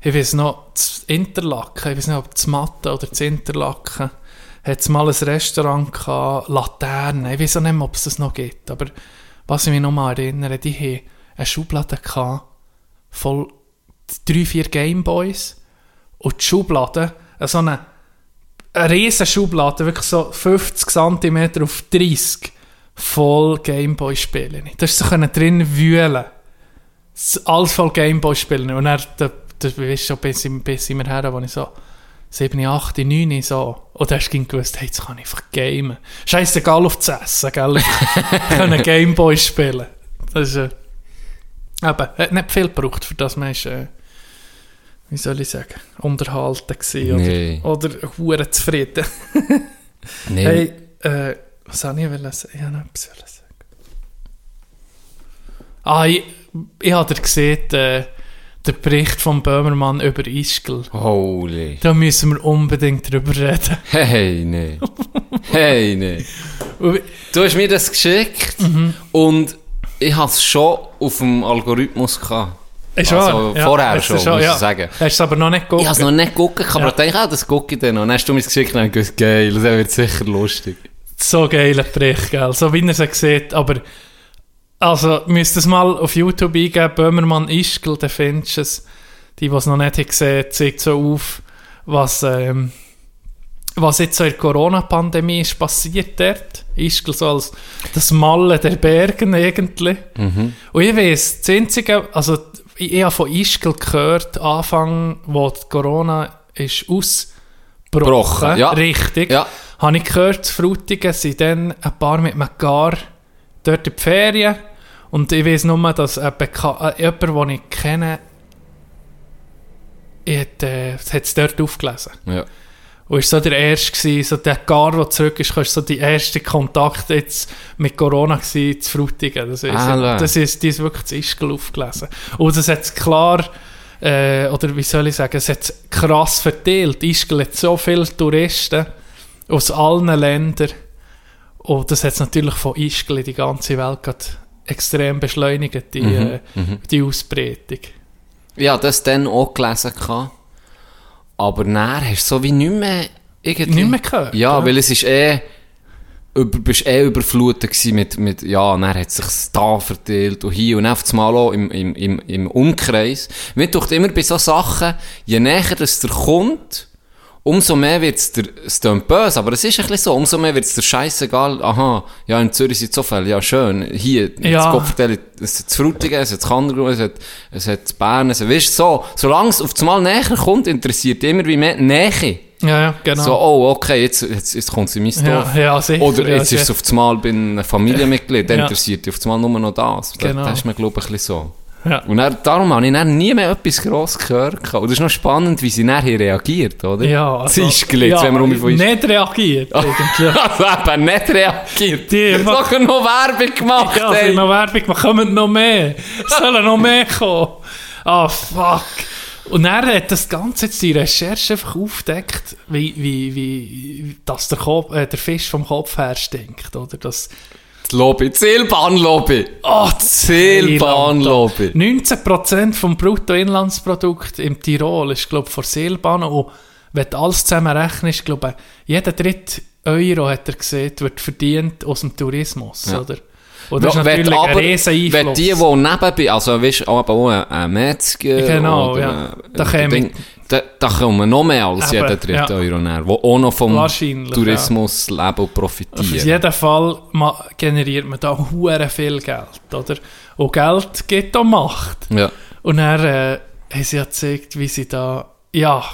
Ich weiß noch, das Interlaken, ich weiß nicht, ob das Matte oder das Interlaken, hat es mal ein Restaurant gehabt, Laterne, ich weiß auch nicht mehr, ob es das noch gibt, aber was ich mich noch mal erinnere, die haben eine Schublade gehabt, voll drei, vier Gameboys und die Schublade, so eine, eine riesen Schublade, wirklich so 50 cm auf 30, voll Gameboy-Spiele. Da ist können drin wühlen. Alles voll Gameboy-Spiele. Und dann, da, da weißt du schon, bis, ich- bis sind wir her, wo ich so 7, 8, 9 so. Und da hast du gewusst, hey, jetzt kann ich einfach gamen. Scheißegal auf das Essen, gell? <laughs> Kann Gameboy spielen. Das ist, äh, eben, hat nicht viel gebraucht, für das man ist, äh, wie soll ich sagen, unterhalten gewesen.
Nee.
Oder, oder hure zufrieden. <laughs>
Nee.
Hey, äh, was soll ich wollen sagen? Ich wollte noch etwas sagen. Ah, ich, ich habe gesehen, äh, den Bericht von Böhmermann über Ischgl.
Holy.
Da müssen wir unbedingt drüber reden. <laughs>
Hey, nee. hey, nee. Du hast mir das geschickt und ich hatte es schon auf dem Algorithmus gehabt.
Ist
Also
wahr? Ja,
vorher
hast du
schon, muss ich sagen.
Hast du es aber noch nicht
Ich
geguckt?
habe es noch nicht geguckt, ich habe
Ja.
aber gedacht, ah, das gucke ich dann noch. Dann hast du mir das geschickt und gedacht, geil, das wird sicher lustig.
So geiler Bericht, gell? So wie er es sieht, aber also, müsst es mal auf YouTube eingeben, Böhmermann Ischgl, dann findest du es. Die, die es noch nicht haben gesehen zeigt so auf, was, ähm, was jetzt so in der Corona-Pandemie ist passiert dort. Ischgl so als das Malle der Bergen irgendwie. Und ich weiss, das Einzige, also ich, ich habe von Ischgl gehört, Anfang, wo die Corona ist ausgebrochen,
Brochen, ja.
richtig,
Ja.
habe ich gehört, Frutigen sind dann ein paar mit einem Gar dort in die Ferien und ich weiß nur, dass ein Beka äh, jemand, den ich kenne, ich hat, äh, hat es dort aufgelesen.
Ja.
Und ist so der erste gewesen, so der Gar, der zurück ist, ist so die erste Kontakt jetzt mit Corona gewesen, zu Frutigen. Das ist,
Ah, ja.
das ist, die ist wirklich zu Ischgl aufgelesen. Und das hat klar, äh, oder wie soll ich sagen, es hat krass verteilt. Ischgl hat so viele Touristen aus allen Ländern. Und das hat es natürlich von Ischgl in die ganze Welt gerade extrem beschleunigt, die,
Mhm,
äh, die Ausbreitung.
Habe das dann auch gelesen. gehabt. Aber nachher hast du so wie nicht mehr... Irgendwie,
Nicht mehr gehört,
Ja,
ja.
weil es ist eh... Über, bist eh überflutet gewesen mit, mit, ja, dann hat es sich da verteilt und hier und auf das Mal auch im, im, im, im Umkreis. Mir tut immer bei so Sachen, je näher das der kommt, umso mehr wird es der, es klingt böse, aber es ist ein bisschen so, umso mehr wird es der scheißegal, aha, ja, in Zürich sind so viele, ja, schön, hier,
Ja.
das Kopfverteil, es hat Frutigen, es hat Kandergrund, es hat, es hat Bern, es hat, weißt so, solange es auf das Mal näher kommt, interessiert immer wie mehr Nähe.
Ja, ja, genau.
So, oh, okay, jetzt, jetzt, jetzt kommt sie in mein Dorf.
ja, ja, sicher.
Oder
ja,
jetzt ist es auf das Mal bei einem Familienmitglied, dann
Ja.
interessiert dich auf das Mal nur noch das.
Genau.
Das ist mir, glaube ich, ein bisschen so.
Ja.
Und dann, darum habe ich dann nie mehr etwas gross gehört. Und das ist noch spannend, wie sie nachher reagiert, oder?
Ja,
Sie ist gelegt,
ja,
wenn wir um mich
nicht reagiert, <laughs> eigentlich.
Also eben nicht reagiert.
Die einfach-
hat noch Werbung gemacht,
Ja,
ey.
haben noch Werbung gemacht, kommen noch mehr. Es sollen noch mehr kommen. Ah, fuck. Und dann hat das Ganze jetzt die Recherche einfach aufgedeckt, wie, wie, wie, dass der, Kopf, äh, der Fisch vom Kopf her stinkt, oder? Das,
Lobby, Zielbahnlobby.
oh,
Zielbahnlobby.
19% vom Bruttoinlandsprodukt im Tirol ist, glaube ich, von Seilbahnen. Und wenn du alles zusammen rechnest, glaube ich, jeder dritte Euro, hat er gesehen, wird verdient aus dem Tourismus,
Ja.
oder? Und das ist
Wenn
natürlich ein
aber-
riesen
Wenn
Einfluss.
die, die nebenbei, also weißt du, aber auch ein, ein Metzger
Genau,
oder
ja. Da
ein
käme-
da, da kommen noch mehr als
Eben,
jeder dritte
ja.
Euro näher, der auch noch vom Tourismus leben und
Auf
profitieren.
jeden Fall generiert man da hure viel Geld, oder? Und Geld gibt auch Macht.
Ja.
Und dann äh, haben sie ja gezeigt, wie sie da... Ja,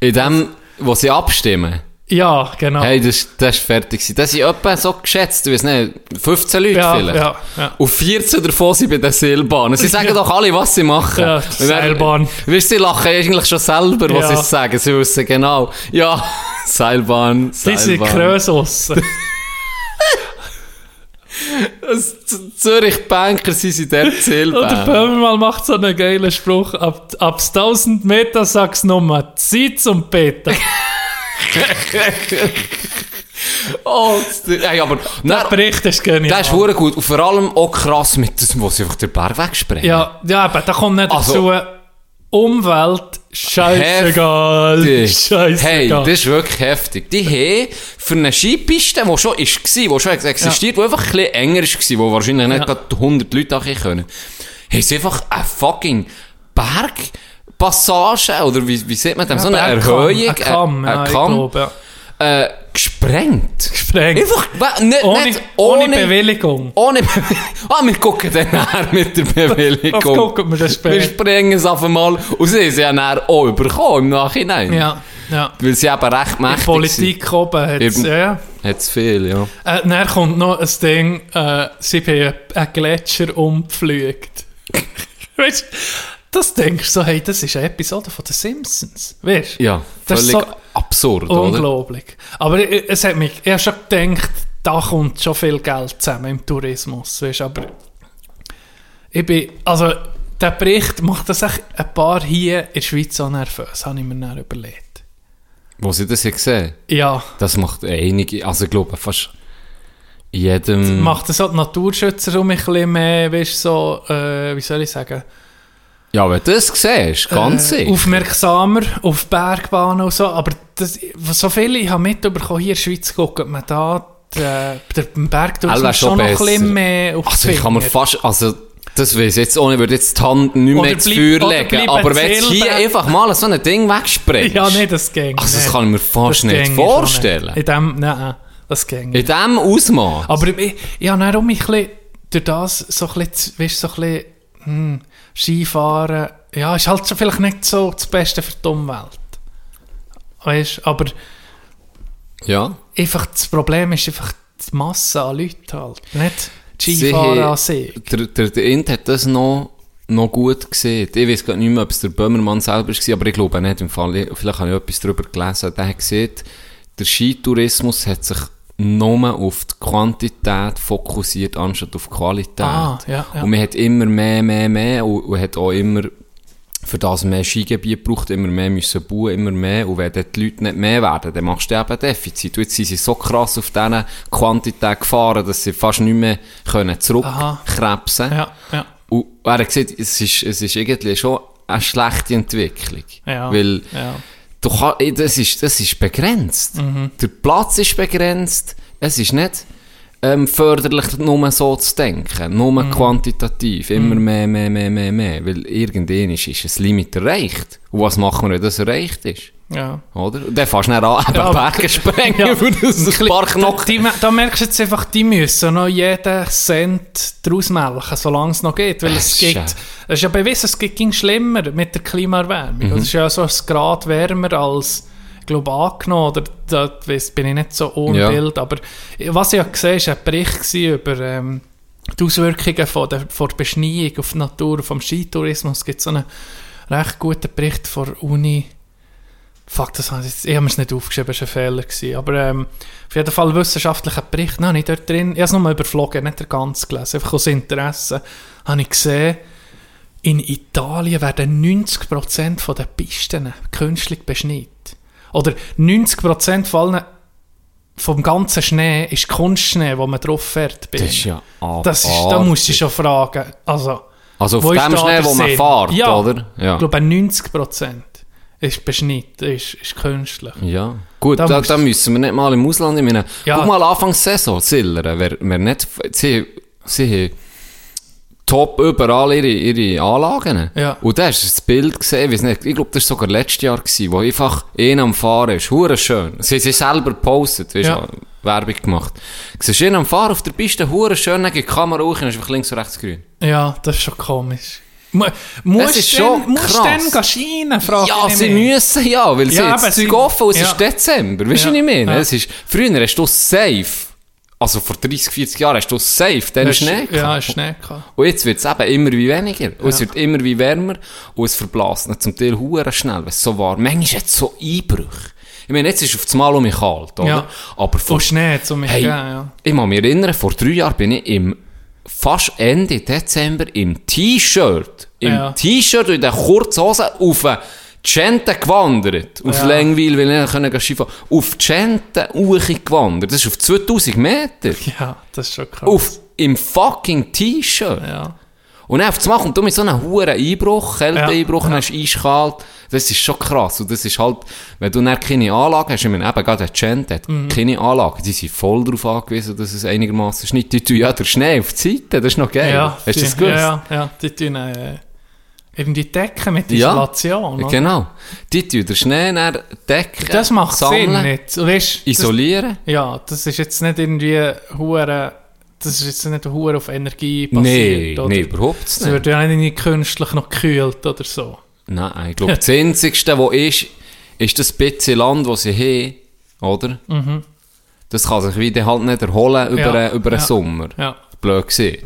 In dem, wo sie abstimmen,
ja, genau.
hey, das, das ist fertig gewesen. Das sind etwa so geschätzt, ich weiß nicht, 15 Leute
ja,
vielleicht.
ja, ja.
Und 14 davon sind bei den Seilbahnen. Sie <laughs> sagen doch alle, was sie machen.
Ja,
dann-
Seilbahn.
Weißt du, sie lachen eigentlich schon selber, was sie sagen. Sie wissen genau. Ja, <laughs> Seilbahn,
Die sind
Seilbahn.
Krösus.
Was Z- Zürich Banker sind sie der
Und der
Zielbär.
Böhmermann macht so einen geilen Spruch. Ab, ab 1000 Meter sagst du nochmal Zeit zum Beten.
Oh, das- ey, aber
Der Bericht ist genial.
das ist gut. Und vor allem auch krass mit dem, wo sie einfach den Berg wegsprengen.
Ja, ja, aber da kommt nicht
Also-
dazu. Umwelt, scheißegal.
Heftig.
Scheißegal.
Hey, das ist wirklich heftig. Die haben für eine Skipiste, die schon ist, die schon existiert, die einfach ein bisschen enger war, wo wahrscheinlich nicht
Ja.
gerade 100 Leute auch können, haben sie einfach eine fucking Bergpassage, oder wie, wie sieht man das? so eine Erhöhung,
Ein Kamm, ja,
ein Kamm,
ja.
äh, gesprengt.
Gesprengt.
Einfach, <laughs> we- nicht,
Ohne,
nicht,
ohne Bewilligung.
Ohne Bewilligung. Ah, wir gucken dann nachher mit der Bewilligung.
Das gucken wir dann
Wir
später.
sprengen es auf einmal und sie es ja dann auch überkommen im Nachhinein.
Ja, ja.
Weil sie eben recht mächtig
Politik oben hat
Eben.
ja, ja.
sind. Hat es viel, ja.
Äh, dann kommt noch ein Ding, äh, sie haben einen Gletscher umgepflügt. <laughs> weißt du, das denkst du so, hey, das ist eine Episode von den Simpsons. Weißt du?
Ja,
Das ist
völlig
so
absurd, oder?
Unglaublich. Aber ich- es hat mich, ich habe schon gedacht, da kommt schon viel Geld zusammen im Tourismus. Weißt, du, aber ich bin, also der Bericht macht das echt ein paar hier in der Schweiz so nervös, habe ich mir dann überlegt.
Wo sie das jetzt gesehen
Ja,
das macht einige, also ich glaube fast jedem...
macht das auch die Naturschützer um mich ein bisschen mehr, weißt, so, äh, wie soll ich sagen,
Ja, wenn du das siehst, ganz
äh,
sicher.
aufmerksamer auf Bergbahnen und so. Aber das, so viele ich habe mitbekommen, hier in der Schweiz guckt man da den, den Berg durch
Alle
schon
schon
noch ein bisschen mehr auf
Also ich kann mir fast, also das weiß ich jetzt ohne, würde jetzt die Hand nicht mehr ins Feuer legen, aber wenn du hier einfach mal so ein Ding wegsprengst,
Ja, nee, das ging
also das kann ich mir fast
Das
nicht vorstellen.
nicht. In dem, nein, das ging
In
nicht.
diesem Ausmaß.
Aber ich, ich habe auch mich ein bisschen, durch das so ein bisschen, weißt, so ein bisschen hm, Skifahren, ja, ist halt so vielleicht nicht so das Beste für die Umwelt. Weißt, aber
Ja.
einfach das Problem ist einfach die Masse an Leuten halt. Nicht die Skifahren an sich.
Der, der, der Int hat das noch, noch gut gesehen. Ich weiß gar nicht mehr, ob es der Böhmermann selber war, aber ich glaube nicht im Fall. Ich- Vielleicht habe ich etwas darüber gelesen. Der hat gesehen, der Skitourismus hat sich nur auf die Quantität fokussiert, anstatt auf die Qualität.
Ah, ja, ja.
Und man hat immer mehr, mehr, mehr und, und hat auch immer für das mehr Skigebiet gebraucht, immer mehr müssen bauen, immer mehr. Und wenn dann die Leute nicht mehr werden, dann machst du eben Defizit. Und jetzt sind sie so krass auf diese Quantität gefahren, dass sie fast nicht mehr können zurückkrebsen können.
Ja, ja.
Und er hat gesagt, es ist, es ist irgendwie schon eine schlechte Entwicklung.
Ja,
Weil
ja.
Du kann, eh, das, ist, das ist begrenzt.
Mhm.
Der Platz ist begrenzt. Es ist nicht ähm, förderlich, nur so zu denken. Nur
Mhm.
quantitativ. Immer mehr, mehr, mehr, mehr, mehr. Weil irgendwann ist, ist ein Limit erreicht. Und was machen wir, wenn das erreicht ist?
Ja.
Oder? Dann fährst du dann an, <laughs> eben
Ja,
Berge sprengen,
Ja.
für das ein paar Knochen.
Die, da merkst du jetzt einfach, die müssen noch jeden Cent draus melken, solange es noch geht. Weil
Es
geht,
ja-
es ist ja bewiesen, es ging schlimmer mit der Klimaerwärmung.
Mhm.
Es ist ja so ein Grad wärmer als, ich glaube, angenommen. Oder da bin ich nicht so ohne
Ja.
Bild. Aber was ich ja gesehen habe, war ein Bericht über ähm, die Auswirkungen von der, von der Beschneiung auf die Natur, vom Skitourismus. Es gibt so einen recht guten Bericht von der Uni. Fuck, das habe ich, ich habe es nicht aufgeschrieben, das war ein Fehler. Gewesen. Aber ähm, auf jeden Fall wissenschaftlicher Bericht, nein, nicht dort drin. Ich habe es nur überflogen, nicht der ganz gelesen. Einfach aus Interesse habe ich gesehen, in Italien werden 90% von den Pisten künstlich beschneit. Oder 90% von allen, vom ganzen Schnee ist Kunstschnee, wo man drauf fährt.
Das ist ja
das ist, Da musst du schon fragen. Also,
Also auf dem Schnee,
der
wo man fährt,
Ja.
oder? Ja.
ich glaube, 90% ist beschneit, ist, ist künstlich.
Ja, gut,
Da
da, da müssen wir nicht mal im Ausland. Ich meine,
Ja.
guck mal, Anfangssaison, Zillern, wer, wer nicht, sie, sie haben top überall ihre, ihre Anlagen.
Ja.
Und da hast du das Bild gesehen, weiss nicht, ich glaube, das war sogar letztes Jahr, gewesen, wo einfach einer am Fahren ist. Hure schön. Sie haben selber gepostet, weißt
Ja.
Werbung gemacht. Du siehst ihn am Fahren auf der Piste, hure schön, dann geht die Kamera hoch und ist links und rechts grün.
Ja, das ist schon komisch. Mu musst
ist
du
schon
dann, musst
krass.
dann scheinen, frage
Ja,
ich
sie müssen ja, weil sie
Ja,
jetzt
sie-
offen und es
ja.
ist Dezember. Weißt du,
Ja.
was ich meine?
Ja.
Es ist, früher hast du safe, also vor 30, 40 Jahren hast du safe den Schnee
Ja,
gehabt.
Schnee gehabt.
Und jetzt wird es eben immer wie weniger. Und es
Ja.
wird immer wie wärmer und es verblasst nicht zum Teil hure schnell, weil es so warm Manchmal hat es so Einbrüche. Ich meine, jetzt ist es auf das Mal um mich kalt, oder?
Ja.
Aber vor,
Von Schnee zu mich
hey,
geben, ja.
ich muss mich erinnern, vor drei Jahren bin ich im fast Ende Dezember im T-Shirt, im
Ja.
T-Shirt und in der kurzen Hose auf Gente gewandert. Auf
Ja.
Längwil, weil ich nicht Skifahren Auf die Gente gewandert. Das ist auf 2000 Meter.
Ja, das ist schon krass.
Auf, im fucking T-Shirt.
Ja.
Und dann auf das machen, und du mit so einem hohen Einbruch, Kälteeinbruch,
Ja.
dann ist eiskalt. Das ist schon krass. Und das ist halt, wenn du dann keine Anlage hast, ich meine, eben gerade der Gent hat
Mhm.
keine Anlage, die sind voll darauf angewiesen, dass es einigermaßen schneit. Die tun ja der Schnee auf die Seite, das ist noch geil.
Ja,
Hast du
die,
das gewusst?
Ja, ja, ja, die tun äh, irgendwie Decken mit
Ja.
Isolation. oder?
Genau. Die tun den Schnee dann decken,
Das macht
sammeln,
Sinn nicht. Weißt, das,
isolieren.
ja, das ist jetzt nicht irgendwie hure, das ist jetzt nicht hure auf Energie
Nein,
basiert. oder?
nee, überhaupt
Es
nicht.
wird ja nicht künstlich noch gekühlt oder so.
Nein, ich glaube, <laughs> das Einzigste, was ist, ist das bisschen Land, das sie haben, oder? Das kann sich wieder halt nicht erholen über,
Mhm. Ja,
einen- über einen
ja.
Sommer.
Ja.
Blöd gesehen.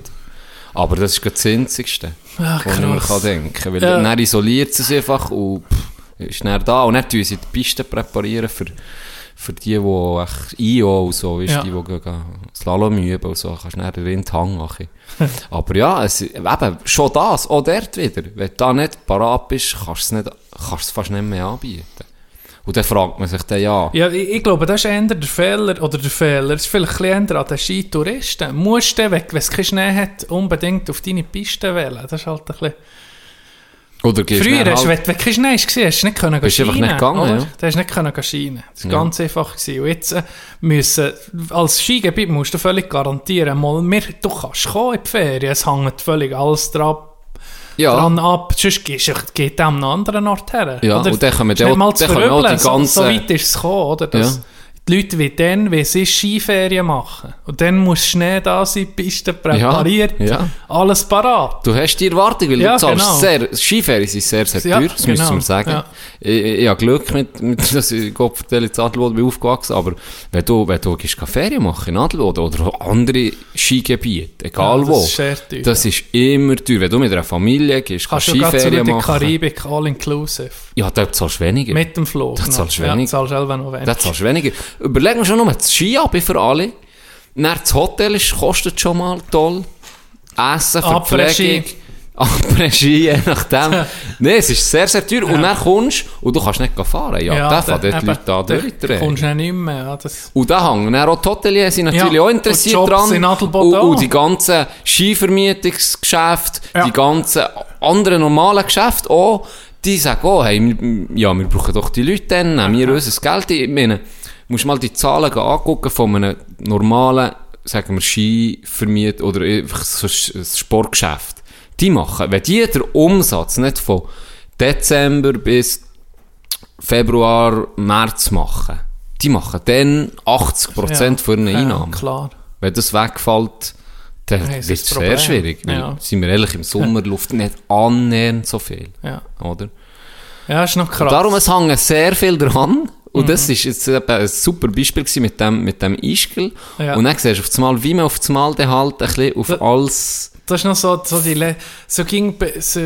Aber das ist das Einzigste,
Ach,
was ich mir
krass.
kann denken. Weil
Ja.
dann isoliert sie sich einfach und pff, ist dann da. Und dann tun sie die Piste präparieren für, für die, die IO und so, weißt,
Ja.
die, die gehen- Slalom üben und so, kannst du dann den Wind hängen. machen. <laughs> Aber ja, es, eben, schon das, auch dort wieder. Wenn du da nicht parat bist, kannst du es, kannst fast nicht mehr anbieten. Und dann fragt man sich dann, ja,
Ja, ich, ich glaube, das ist eher der Fehler, oder der Fehler, das ist vielleicht ein bisschen eher an den Skitouristen. Musst du, wenn es keinen Schnee hat, unbedingt auf deine Piste wählen. Das ist halt ein bisschen...
oder
Früher,
dann
hast,
halt,
wenn, wenn kein Schnee war, hast du nicht können
Bist einfach nicht gegangen,
oder?
ja.
Du hast nicht können skien. Das war
Ja.
ganz einfach. Gewesen. Und jetzt äh, müssen, als Skigebiet musst du völlig garantieren, mal, wir, du kannst kommen in die Ferien, es hängt völlig alles dran,
ja,
dran ab, sonst gehst du, geht du an einen anderen Ort her.
Ja,
oder?
und dann kommen
Ist
dann
zu
dann kommen auch die
verübeln, so, so
ganzen-
weit ist es gekommen, oder? Dass
Ja.
Die Leute wie dann, wie sie Skiferien machen. Und dann muss Schnee da sein, die Piste präpariert,
ja.
alles parat.
Du hast die Erwartung, weil
Ja,
du zahlst
genau.
sehr, Skiferien sind sehr, sehr
Ja,
teuer, das müssen
genau,
wir sagen.
ja.
Ich, ich, habe Glück mit, mit <laughs> dass ich Gott vertelle, in Adelboden bin aufgewachsen, aber wenn du, wenn du gehst Ferien machen in Adelboden oder andere Skigebiete, egal
Ja, das
wo,
ist teuer,
das ist immer teuer. Wenn du mit einer Familie gehst,
Kannst
kannst
du
Skiferien
die
machen,
Karibik all-inclusive.
ja, da zahlst du weniger.
Mit dem Flug.
Da zahlst du
Ja,
wenig.
zahlst selber noch wenig.
Da zahlst du weniger. Überleg mir schon nur das Ski ab für alle. Dann das Hotel ist, kostet schon mal toll. Essen, Verpflegung.
Après-Ski.
Je nachdem. Nein, es ist sehr, sehr teuer. Und dann kommst du und du kannst nicht fahren. Ja, da fahren
eben,
Leute da durchdrehen.
kommst du nicht mehr. Ja, das,
Und da hängen dann auch die Hoteliers sind natürlich
Ja,
auch
und
interessiert
Jobs
dran.
in
und,
auch.
und die ganzen Skivermietungsgeschäfte,
Ja.
die ganzen anderen normalen Geschäfte auch, die sagen, oh, hey, wir, ja, wir brauchen doch die Leute dann, nehmen wir unser Geld. Ich meine, musst mal die Zahlen angucken von einem normalen, sagen wir, Skivermiet oder einfach so ein Sportgeschäft. Die machen, wenn die den Umsatz nicht von Dezember bis Februar, März machen, die machen dann 80% von ihren
ja,
Einnahmen.
klar.
Wenn das wegfällt, dann
Ja,
wird
ist
es sehr schwierig. Weil,
Ja.
sind wir ehrlich, im Sommer <laughs> Luft nicht annähernd so viel.
Ja,
Oder?
ja ist noch krass.
Darum, es hängt sehr viel dran. Und
Mhm.
das ist jetzt eben ein super Beispiel mit dem, mit dem Ischgl.
Ja.
Und dann siehst du auf einmal, wie man auf einmal dann halt ein bisschen auf
Da-
alles...
Das ist noch so, so die, Le so ging, so,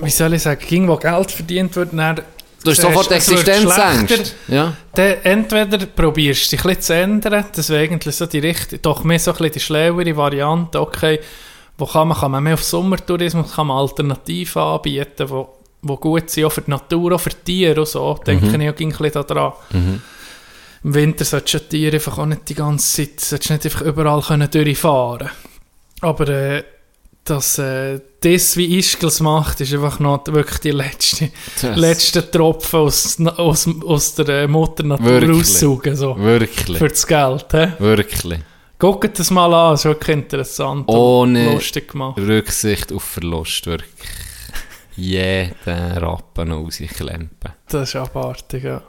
wie soll ich sagen, ging, wo Geld verdient wird, dann
Du hast sofort Existenzängste. Ja.
Dann entweder probierst du dich ein bisschen zu ändern, das wäre eigentlich so die richtige, doch mehr so ein bisschen die schlauere Variante, okay, wo kann man, kann man mehr auf Sommertourismus, kann man Alternativen anbieten, wo, wo gut sind, auch für die Natur, auch für die Tiere und so, denke ich auch ein bisschen daran. Im Winter solltest du die Tiere einfach auch nicht die ganze Zeit, solltest nicht einfach überall können durchfahren Aber äh, dass äh, das, wie Ischgls macht, ist einfach noch wirklich die letzte,
Das-
letzte Tropfen aus, aus, aus der äh, Mutter Natur
Wirklich.
raussaugen. So.
Wirklich.
Für das Geld. He?
Wirklich.
Guckt das mal an, ist wirklich interessant.
Ohne-
und lustig gemacht.
Rücksicht auf Verlust. Wirklich. Jeden Rappen rausklempen.
Das ist abartig, ja.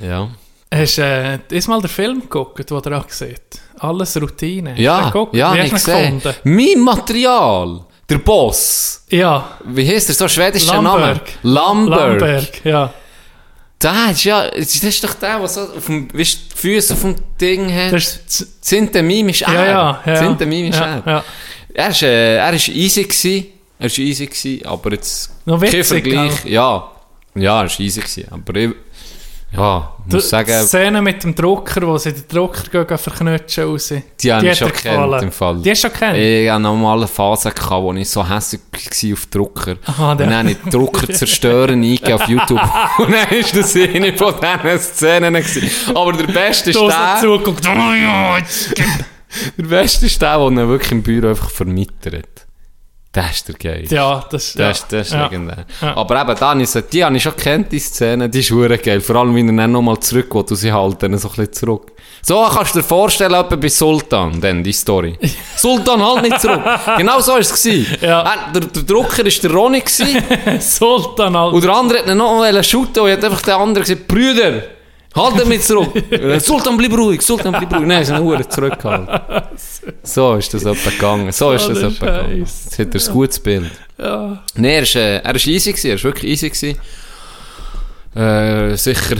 Ja.
Hast du äh, ist mal den Film geguckt, den ihr auch seht? Alles Routine.
Ja, ja,
Wie
ich gesehen.
gefunden?
Mein Material. Der Boss.
Ja,
Wie heißt der so schwedischer Name?
Lamberg.
Lamberg.
Lamberg, ja.
Der ist ja, das ist doch der, der so auf dem, weißt, die Füße auf dem Ding hat.
Das ist,
Zintemim ist er.
ja, ja, ja.
Zintemim ist
ja,
er.
ja.
Er ist, äh, er ist easy gewesen. Er ist easy gewesen, aber jetzt...
Noch
kein
witzig,
Vergleich. Ja. Ja, er ist easy gewesen, aber ich, Ja, ich muss
Die
sagen,
Szene mit dem Drucker, wo sie den Drucker gehen verknutschen raus.
die habe ich
hat
schon kennt im Fall.
Die hast du schon kennt?
Ich hatte noch mal eine Phase, gehabt, wo ich so hässlich war auf Drucker.
Aha,
und dann habe ich Drucker <laughs> zerstören eingegeben auf YouTube. <laughs> und dann ist das eine von diesen Szenen. Gewesen. Aber der beste ist
Du
der,
hast ja, jetzt-
der beste ist der, der ihn wirklich im Büro einfach vermittert. Das ist der geil.
Ja, das,
Das,
ja.
ist- das ist
ja.
legendär.
Ja.
Aber eben, dann ist die habe ich schon kennt, die Szene, die ist hure geil. Vor allem, wenn er dann nochmal zurück will, und sie halten so ein bisschen zurück. So kannst du dir vorstellen, etwa bei Sultan, dann, die Story. <laughs> Sultan halt nicht zurück. Genau so war es.
Ja.
Äh, Der, der Drucker war der Ronny <laughs>
Sultan halt.
und der andere hat noch wollen shooten und hat einfach der andere gesagt, Brüder, halt mich zurück. <laughs> Sultan, bleib ruhig, Sultan, bleib ruhig. Nein, sie haben ihn zurückgehalten. <laughs> So ist das etwa gegangen. So ist das etwa gegangen. Jetzt hat er ein gutes Bild.
Ja.
Nein, er ist, äh, er ist easy gewesen, er ist wirklich easy gewesen. Äh, sicher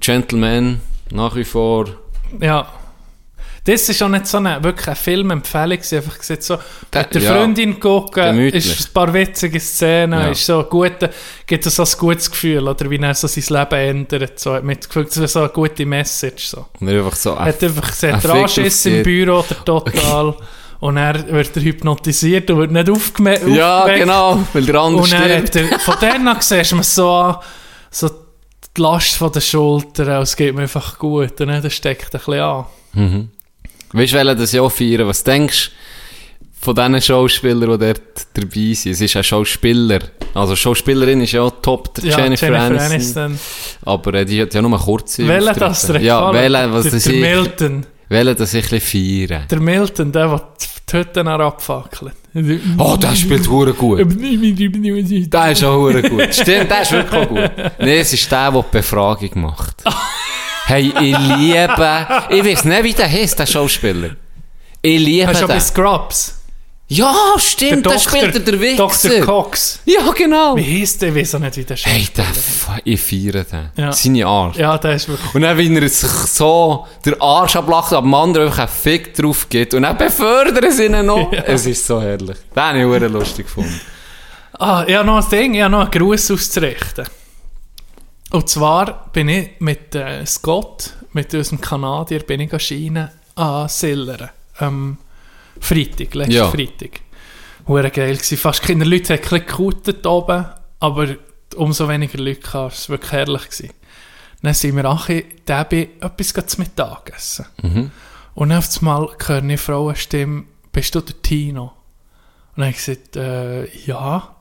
Gentleman, nach wie vor.
ja. Das ist auch nicht so eine, wirklich eine Filmempfehlung, einfach gesagt, so,
Der-
mit der
ja.
Freundin gucken,
Gemütlich.
ist ein paar witzige Szenen,
Ja.
ist so gute, gibt es so ein gutes Gefühl, oder wie er so sein Leben ändert, so, hat mit das Gefühl, das ist so eine gute Message, so.
Und er einfach so,
hat einfach
ein
gesagt,
auf
im Büro oder total. <laughs> Und er wird er hypnotisiert und wird nicht aufgeme
ja,
aufgeweckt.
genau, weil der andere
Und
stirbt.
hat er, von dann an siehst mir so so die Last von den Schultern, es geht mir einfach gut. Und dann steckt ein bisschen an.
Weißt du, welchen das Jahr feiern? Was denkst du von diesen Schauspielern, die dort dabei sind? Es ist ein Schauspieler. Also Schauspielerin ist ja auch top, der
Ja,
Jennifer, Aniston.
Aniston.
Aber äh, die hat ja nur kurze Auftritte.
das dir
Ja, welchen, was
der,
das
der
ich,
Milton.
welchen das ich ein bisschen feiern.
Der Milton, der, der die Hütte nach abfackelt.
Oh, der spielt hure gut. Der ist auch hure gut. Stimmt, der ist wirklich gut. Nee, es ist der, der die Befragung macht. <laughs> Hey, ich liebe, ich weiß nicht, wie der heißt, der Schauspieler. Ich liebe
Hast du bei
den.
Scrubs?
Ja, stimmt, der spielt der, der Wichser.
Dr. Cox.
Ja, genau.
Wie heisst der? Ich weiß auch nicht, wie der
Hey,
Schauspieler
der, ich feiere den.
Ja.
Seine Art.
Ja, der ist wirklich...
Und dann, wenn er sich so der Arsch ablacht, aber dem anderen einfach einen Fick drauf gibt und dann befördern sie ihn noch. <laughs>
Ja.
Es ist so herrlich. Den habe ich hure lustig gefunden.
Ah, ich habe noch ein Ding, ich habe noch einen Gruß auszurichten. Und zwar bin ich mit äh, Scott, mit unserem Kanadier, bin ich Schiene an Silleren. Am Freitag, letzten
Ja.
Freitag. Hure geil gewesen. Fast keine Leute haben ein bisschen oben, aber umso weniger Leute kam. Es war wirklich herrlich. Gewesen. Dann sind wir auch Debbie etwas zu Mittag essen. Und dann auf einmal höre ich Frauenstimme, bist du der Tino? Und dann habe ich gesagt, äh, ja.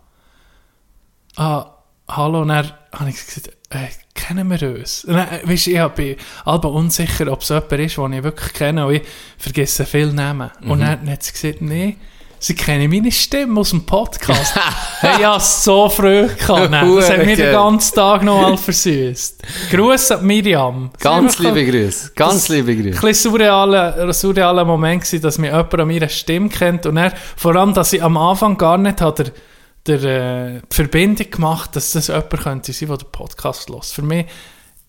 Ah, hallo, und dann habe ich gesagt, äh, kennen wir uns? Dann, äh, weisst, ich bin aber unsicher, ob es jemand ist, den ich wirklich kenne, und ich vergesse viele Namen. Und dann hat sie gesagt, nee, sie kennen meine Stimme aus dem Podcast. <laughs> hey, ja, so früh gehabt. Nein, Das hat <laughs> mir den ganzen Tag noch mal versüßt. Gruß an Miriam.
Ganz liebe Grüße. Ganz liebe
ein
Grüße.
bisschen surrealer, ein surrealer Moment gewesen, dass mir jemand an meiner Stimme kennt und er, vor allem, dass ich am Anfang gar nicht hat der, äh, Verbindung gemacht, dass das jemand könnte sein, der den Podcast hört. Für mich,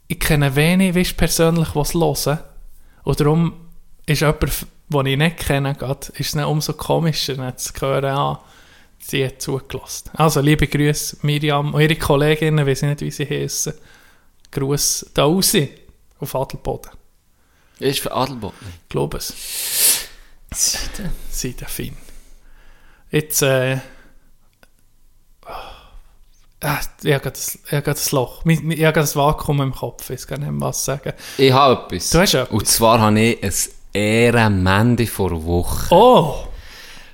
ich kenne wenig, weißt, persönlich, was hören. Und darum ist jemand, den ich nicht kenne, grad, ist es dann umso komischer, zu hören, ah, sie hat zugelassen. Also, liebe Grüße, Miriam, und ihre Kolleginnen, weiß ich nicht, wie sie heißen. Gruß da raus, auf Adelboden.
Ist für Adelboden.
Ich glaube es. Seide fein. Jetzt, äh. Ich habe gerade das, Loch. Ich habe gerade das Vakuum im Kopf. Ich kann nicht was sagen.
Ich habe etwas.
Du hast etwas?
Und zwar habe ich ein Ehrenmende vor Woche.
Oh!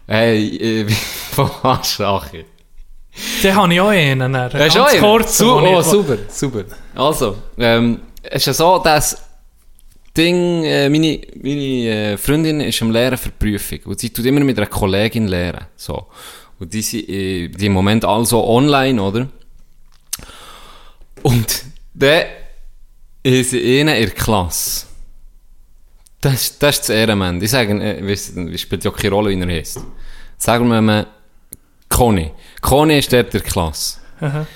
Hey, äh, <laughs> von Aschach.
Den habe ich auch einen.
Hast du auch einen?
kurz.
Su oh, super, super. Also, ähm, es ist ja so, dass Ding, äh, meine, meine äh, Freundin ist am Lehren für die Prüfung. Und sie tut immer mit einer Kollegin lehren. So. Und die sind äh, im Moment also online, oder? Und dann ist sie eine in der Klasse. Das, das ist das Ehrenmann. Ich sage, äh, es spielt ja keine Rolle, wie er heißt. Sagen wir mal Conny. Conny ist dort in der Klasse.
Aha.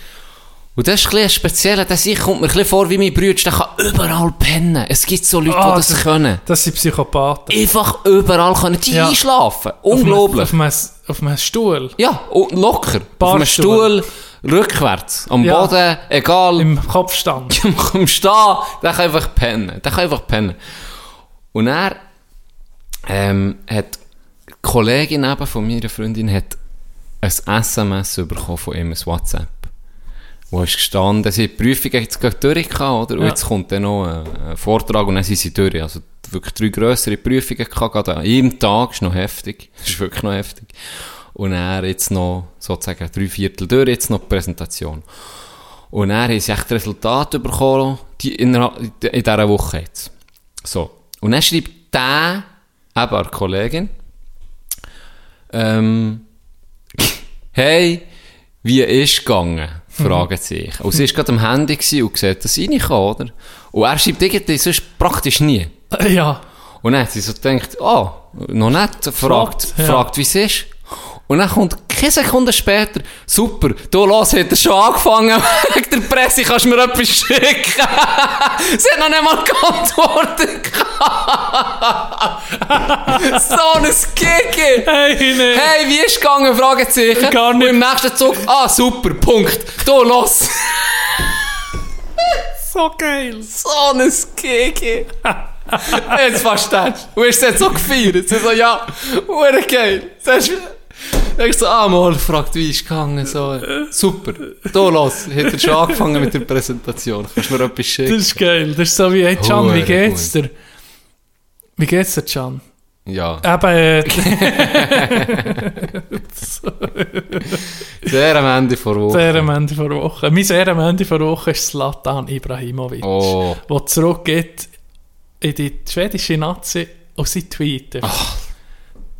Und das ist ein speziell. Das ich kommt mir ein vor wie mein Bruder. Der kann überall pennen. Es gibt so Leute,
Ah,
die das,
das-
können.
Das sind Psychopathen.
Einfach überall können die
Ja.
einschlafen. Unglaublich.
Auf einem, auf einem Stuhl.
Ja, locker. Auf einem
Barstuhl.
Stuhl, rückwärts, am
Ja.
Boden, egal,
Im Kopfstand. <laughs>
im Stehen, der kann einfach pennen. Der kann einfach pennen. Und er ähm, hat die Kollegin eben von meiner Freundin hat ein SMS bekommen von ihm, ein WhatsApp. Wo ist gestanden, sie hat die Prüfung jetzt gerade durch gehabt, oder? Und
Ja.
jetzt kommt dann noch ein, ein Vortrag und dann sind sie durch. Also wirklich drei grössere Prüfungen gehabt, gerade an einem Tag, ist noch heftig. Das <laughs> ist wirklich noch heftig. Und er jetzt noch, sozusagen, drei Viertel durch, jetzt noch die Präsentation. Und er haben sie echt Resultate bekommen, die in, in dieser Woche jetzt. So. Und dann schreibt der, eben eine Kollegin, ähm, <laughs> hey, wie ist gegangen? Fragen sich. Und sie war gerade am Handy und sieht das reinkommen, oder? Und er schreibt irgendwie sonst praktisch nie.
ja.
Und dann hat sie so gedacht, oh, noch nicht, fragt,
Fragt, ja.
fragt wie es ist. Und dann kommt keine Sekunde später, super, du los, hat er schon angefangen, <laughs> wegen der Presse kannst du mir etwas schicken. <laughs> sie hat noch nicht mal geantwortet. <laughs> so ein Kiki.
Hey, nee.
Hey, wie ist gegangen? Fragezeichen.
Gar nicht.
Und im nächsten Zug, ah, super, Punkt. Du los.
So geil.
So ein Kiki. jetzt verstehst du. Und ist jetzt so gefeiert. Sie so, ja, geil. Sagst du, denkst so, ah, mal, fragt, wie ist gegangen, so, super. Da los, hat er schon <laughs> angefangen mit der Präsentation. Kannst du mir etwas
Das
schicken?
ist geil. Das ist so wie, hey Can, wie geht's dir? Wie geht's dir, Can?
Ja.
Eben, <laughs>
Sehr am Ende vor Woche.
sehr am Ende der Woche. Mein sehr am Ende der Woche ist Zlatan Ibrahimovic.
Oh.
Der zurückgeht in die schwedische Nazi und sie tweetet.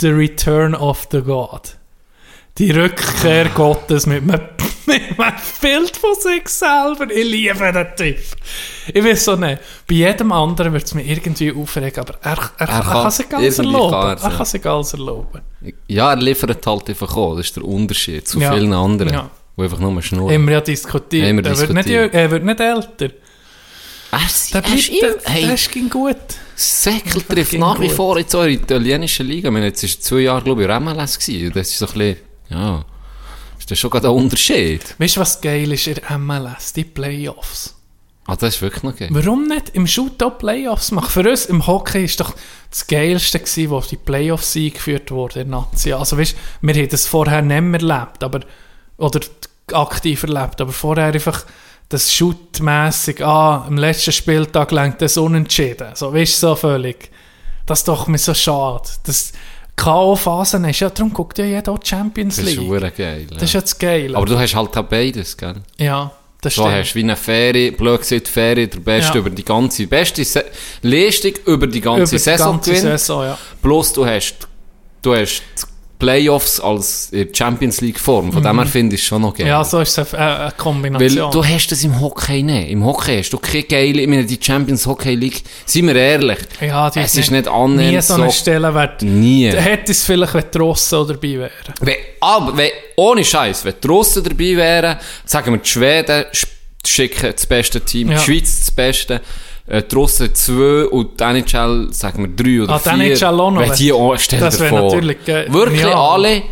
The Return of the God. Die Rückkehr Gottes mit einem, <laughs> mit einem Bild von sich selber. Ich liebe den Typ. Ich weiß so nicht. Bei jedem anderen wird es mich irgendwie aufregen, aber er, er, er,
kann-
kann sich alles erlauben.
kann
Er
ja.
kann sich alles erlauben.
Ja, er liefert halt einfach auch. Das ist der Unterschied zu
Ja.
vielen anderen,
Ja.
die einfach nur schnurren.
Wir ja diskutiert.
Wir
er, Wird nicht, er wird nicht älter.
Er,
Der
er ist
der,
immer, hey,
der ging gut.
Säckel trifft nach wie vor in so einer italienischen Liga. Ich meine, jetzt ist zwei Jahre, glaube ich, der gewesen. Das ist so ein bisschen, ja, ist das schon gerade ein Unterschied.
Weißt du, was geil ist in der MLS? Die Playoffs.
Ah, das ist wirklich noch geil.
Warum nicht im Shootout Playoffs machen? Für uns im Hockey ist doch das Geilste gewesen, wo die Playoffs eingeführt wurden in Nazi. Also weißt, wir haben das vorher nicht mehr erlebt, aber, oder aktiv erlebt, aber vorher einfach das Shootmässig, ah, am letzten Spieltag lenkt das unentschieden. So, weißt du, so völlig. Das ist doch mir so schade. Das K.O.-Phasen ist ja, darum guckt ja jeder auch die Champions
Das ist
League.
geil.
Das ist ja das Geile.
Aber du hast halt auch beides, gell?
ja, das
Du
stimmt.
hast wie eine Ferie, blöd gesagt, Ferie, der Beste
Ja.
über die ganze, beste Se Leistung über die ganze
Über die
Saison
ganze
gewinnt.
Saison, ja.
Plus du hast, du hast die Playoffs als Champions League Form. Von dem her finde ich es schon noch geil.
Mhm. Ja, so ist es eine, eine
Weil
Kombination.
du hast das im Hockey nicht. Im Hockey hast du keine geile, ich meine, die Champions Hockey League, seien wir ehrlich,
ja, die
es ist nicht annähernd
nie so einen
so-
Stellenwert.
nie.
Hätte es vielleicht, wenn die dabei wären.
Wenn, aber wenn, ohne Scheiß, wenn die Russen dabei wären, sagen wir, die Schweden sch- schicken das beste Team,
Ja.
die Schweiz das beste, äh, die Russen zwei und die NHL, sagen wir, drei oder
Ah, die
vier.
NHL auch noch,
Wenn die auch, stell
das
dir
wär
vor.
natürlich ge-
Wirklich
genial.
alle,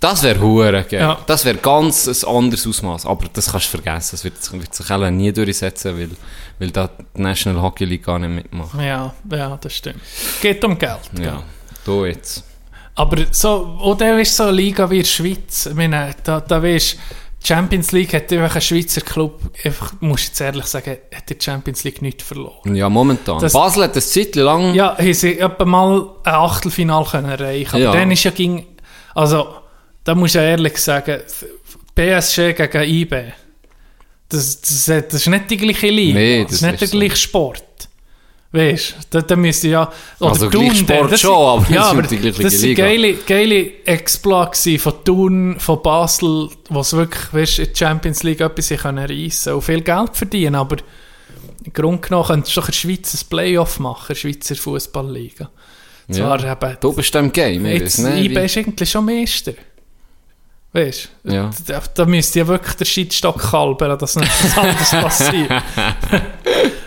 das wäre hure.
Ja.
Das wäre ganz ein anderes Ausmaß. Aber das kannst du vergessen. Das wird, wird sich alle nie durchsetzen, weil, weil da die National Hockey League gar nicht mitmacht.
Ja, ja, das stimmt. Geht um Geld.
Ja,
gell.
du jetzt.
Aber so, oder ist so eine Liga wie in der Schweiz. Ich meine, da, da weißt die Champions League hat einfach ein Schweizer Club, einfach, muss ich jetzt ehrlich sagen, hat die Champions League nicht verloren.
Ja, momentan.
Das-
Basel hat eine Zeit lang...
Ja, haben sie etwa mal ein Achtelfinal können erreichen. Aber
Ja.
dann ist ja ging, also, da muss ich ehrlich sagen, PSG gegen IB, das, das, das ist nicht die gleiche Liga.
Nee,
das,
das
ist nicht der
so.
gleiche Sport. Weißt du, da, da müsste ja. Oder
Also
Thun,
gleich Sport
das
schon, aber
ja, aber
die gleiche
das sind geile, geile Exploits gewesen von Thun, von Basel, wo es wirklich, weißt, in der Champions League etwas sie können reissen und viel Geld verdienen, aber im Grunde genommen könntest du doch ein Playoff machen, Schweizer Fußballliga.
Ja.
Eben,
Du bist im Game, ich
jetzt, IB
wie-
ist eigentlich schon Meister. Weißt du?
Ja.
Da, da müsste ja wirklich der Scheitstock kalbern, dass nicht was anderes <laughs> passiert.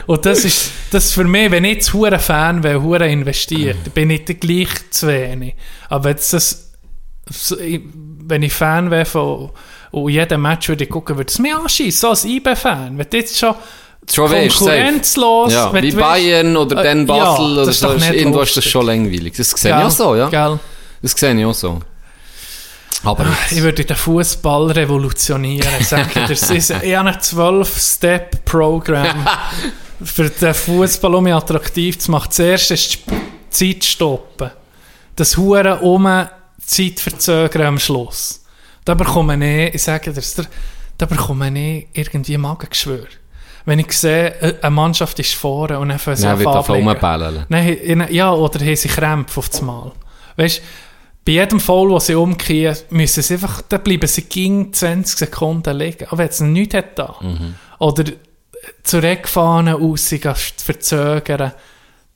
Und das ist, das für mich, wenn ich jetzt hure Fan wäre, hure investiert, dann bin ich dann gleich zu wenig. Aber jetzt das, wenn ich Fan wäre von und jedem Match würde ich gucken, würde es mich anschießen, so als IB-Fan. Wenn jetzt schon
Schon
konkurrenzlos...
Ja, wie Bayern oder
Äh,
dann
ja,
Basel
das
oder so. Irgendwo ist das
lustig.
schon langweilig. Das sehe ich auch so, ja.
Gell?
Das sehe ich auch so. Aber
Ich würde den Fußball revolutionieren. Sag ich dir. Es ist habe ein <laughs> 12-Step-Programm <laughs> für den Fußball, um attraktiv zu machen. Zuerst ist die Zeit stoppen. Das Huren um Zeit verzögern am Schluss. Da bekomme ich, ich sage dir, da- bekomme ich irgendwie Magengeschwür. Wenn ich sehe, äh, eine Mannschaft ist vorne und dann fangen sie an. Nein, in- ja, oder haben sie Krämpfe auf das Mal. Weißt bei jedem Fall, wo sie umkehren, müssen sie einfach, da bleiben sie gegen 20 Sekunden liegen. Aber wenn es nichts hat da. Oder zur Eckfahne raus gehen, verzögern.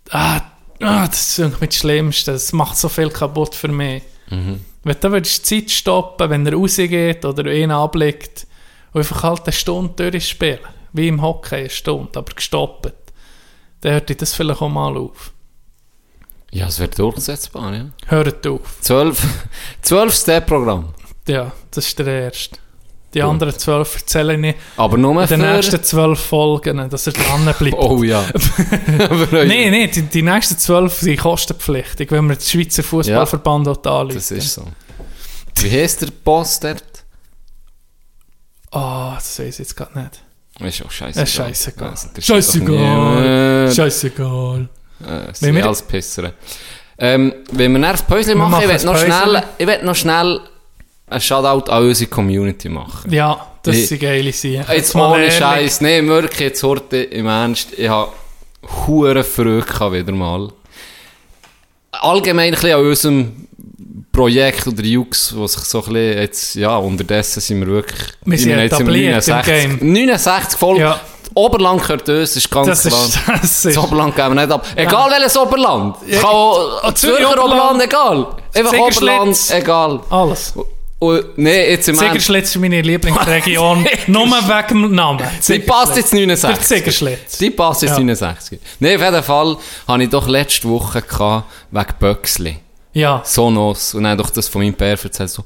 Ah, ah, das ist irgendwie das Schlimmste. Das macht so viel kaputt für mich. Wenn du würdest die Zeit stoppen, wenn er rausgeht oder ihn ablegt und einfach halt eine Stunde durchspielen. Wie im Hockey eine Stunde, aber gestoppt. Dann hört das vielleicht auch mal auf.
Ja, es wird durchsetzbar, ja.
Hört auf.
Zwölf, <laughs> zwölf Step-Programm.
Ja, das ist der erste. Die anderen zwölf erzähle ich nicht.
Aber nur
In den nächsten zwölf Folgen, dass er dran bleibt. <laughs>
Oh <laughs> ja.
Nein, nein, die, die nächsten zwölf sind kostenpflichtig, wenn wir den Schweizer Fußballverband ja, anrufen.
Das ist so. Wie heißt der Boss dort?
Ah, das weiß ich jetzt gerade nicht.
Ist auch scheiße.
Ist.
Scheißegal.
Scheissegal. Scheißegal.
Äh,
Wenn wir-
als Pisser. Ähm, wenn wir das Päuschen machen,
machen
ich will noch schnell, ich will noch schnell einen Shoutout an unsere Community machen.
Ja, das
Ich-
sind geile Sachen.
Jetzt ohne. Scheiß, nee, wirklich, jetzt heute im Ernst, ich habe hure Freude gehabt wieder mal. Allgemein ein bisschen an unserem Projekt oder Jux, was sich so ein bisschen jetzt, ja, unterdessen sind wir wirklich,
Wir sind
ich jetzt im
etabliert im Game.
69 Folgen,
Ja.
Oberland gehört uns, ist ganz
Das
klar. <laughs>
ist, das
Das
ist
Oberland geben wir nicht ab. Egal welches Oberland.
Ja.
kann auch Zürcher
Oberland.
Egal. Einfach. Oberland, egal.
alles.
Und, nee, jetzt im Ernst.
Ziegerschlitz ist meine <laughs> Lieblingsregion. Nur wegen dem Namen.
Die passt jetzt
Der
69.
Ziegerschlitz.
Die passt jetzt
Ja.
69. Nein, auf jeden Fall hatte ich doch letzte Woche gehabt, wegen Böxli.
Ja.
Sonos. Und dann doch das von meinem Pär erzählt. So,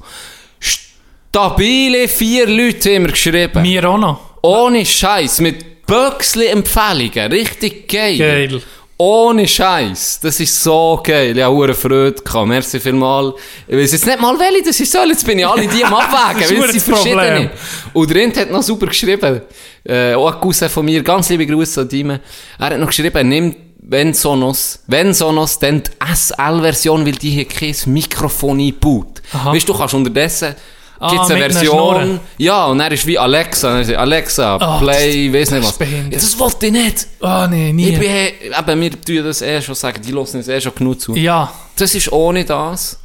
stabile vier Leute haben wir geschrieben.
Mir auch noch.
Ohne Scheiß. Mit Böxli-Empfehlungen. Richtig geil.
Geil.
Ohne Scheiß. Das ist so geil. Ich habe hure Freude gehabt. Merci vielmal. Ich weiß jetzt nicht mal, welche das ist soll. Jetzt bin ich alle die am <laughs> Abwägen,
Das ist
weil es sind verschiedene. Und der Rind hat noch super geschrieben. Äh, auch ein Cousin von mir. Ganz liebe Grüße an Dime. Er hat noch geschrieben, nimm wenn Sonos, wenn Sonos, dann die SL-Version, weil die hier kein Mikrofon einbaut. Weißt du, du kannst unterdessen,
Ah,
gibt's eine
mit einer
Version, ja, und er ist wie Alexa, ist er, Alexa,
Ah,
Play, weiss nicht
das
was. Ja, das wollte ich nicht.
Ah, nee, nie.
Ich bin, eben, wir tun das eh schon sagen, die hören uns eh schon genug zu.
ja.
Das ist ohne das.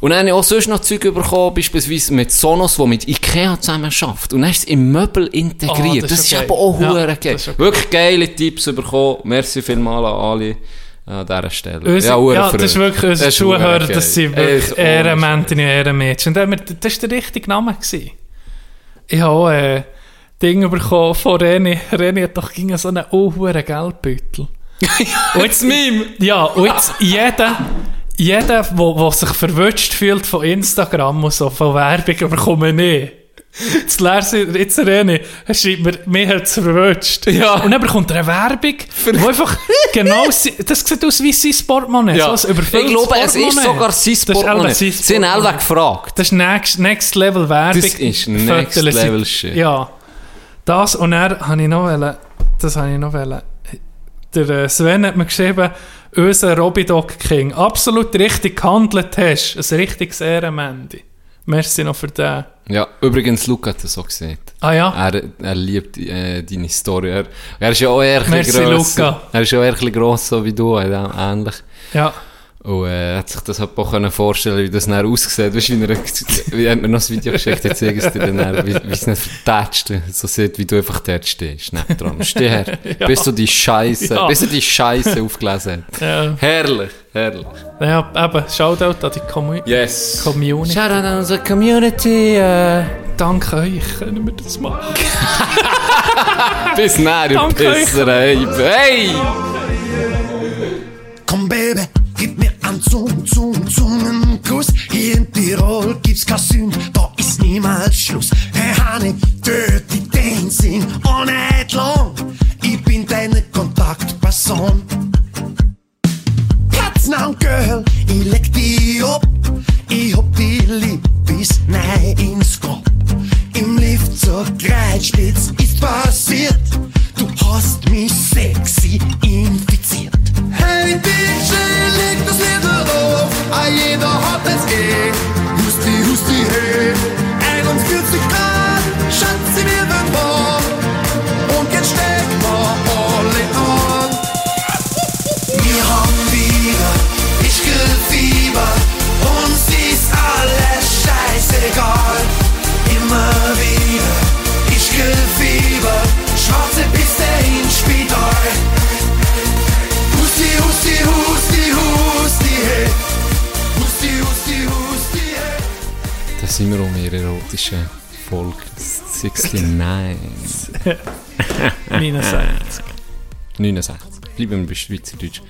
Und dann habe ich auch sonst noch Zeug bekommen, beispielsweise mit Sonos, die mit Ikea zusammen schafft. Und dann ist es im Möbel integriert.
Oh, das
das,
ist
ist
geil.
auch
Ja,
geil.
schon
Wirklich geile Tipps bekommen. Merci vielmals an alle an dieser Stelle.
Unser, ja,
Freude.
das ist wirklich unsere
Das
Zuhörer, das sind wirklich Ehrenmänner und Ehrenmädchen. Und das war der richtige Name. Gewesen. Ich habe auch äh, Ding bekommen von René. René hat doch gegen so einen unhuren Geldbeutel. <laughs> und jetzt,
Meme.
ja, und jetzt jeder, jeder, wo sich verwünscht fühlt von Instagram und so, von Werbung, bekommen nicht. <laughs> Jetzt lernst du jetzt René, er schreibt mir, mir hat es verwünscht.
Ja.
Und dann bekommt er eine Werbung, wo einfach genau, das sieht aus wie sein Portemonnaie.
Ja.
So
Ich glaube, es ist sogar sein
Das ist eben
Portemonnaie. Sie haben
Portemonnaie.
alle gefragt.
Das ist Next, next Level Werbung.
Das ist Next
sind-
Level Shit.
Ja. Das und er habe ich noch wollen, das habe ich noch wollen. Der äh, Sven hat mir geschrieben, unser Robidoc King, absolut richtig gehandelt hast. Ein richtiges Ehrenmende. Merci noch für den.
Ja, übrigens, Luca hat das auch gesehen.
Ah ja?
Er, er liebt äh, deine Story. Er, er ist ja auch eher
Merci,
grosser.
Luca.
Er ist ja auch eher gross, so wie du, äh, ähnlich.
Ja.
Und äh, er hat sich das halt auch können vorstellen wie das dann aussieht. Weißt du, wie er, <laughs> wie hat mir noch das Video geschickt, jetzt zeige ich es dir dann, wie, wie es nicht vertätscht, so sieht, wie du einfach dort stehst, neben dran. Steh her, <laughs>
Ja.
bis du die Scheiße,
Ja.
bis du die Scheiße aufgelesen hast.
Ja,
Herrlich, herrlich.
ja eben, Shoutout an die Commu
Yes.
Community.
Shout out an unsere Community. Äh.
Dank euch können wir das machen. <laughs>
Bis näher, ihr
Danke.
Pisser, ey. Hey!
Komm, Baby, Zung, Zung, Zungenkuss. Hier in Tirol gibt's kein Sünde, da ist niemals Schluss. Hey Honey, dirty dancing all night long. Ich bin deine Kontaktperson. Platz now, Girl, ich leg die ab. Ich hab die lieb bis nein ins Grab. Im Lift zur Kreuzspitz ist passiert. Du hast mich sexy infiziert. Husti, husti, hey.
Sind wir um ihre erotische Folge 69.
69.
69. Bleiben wir bei Schweizerdeutsch.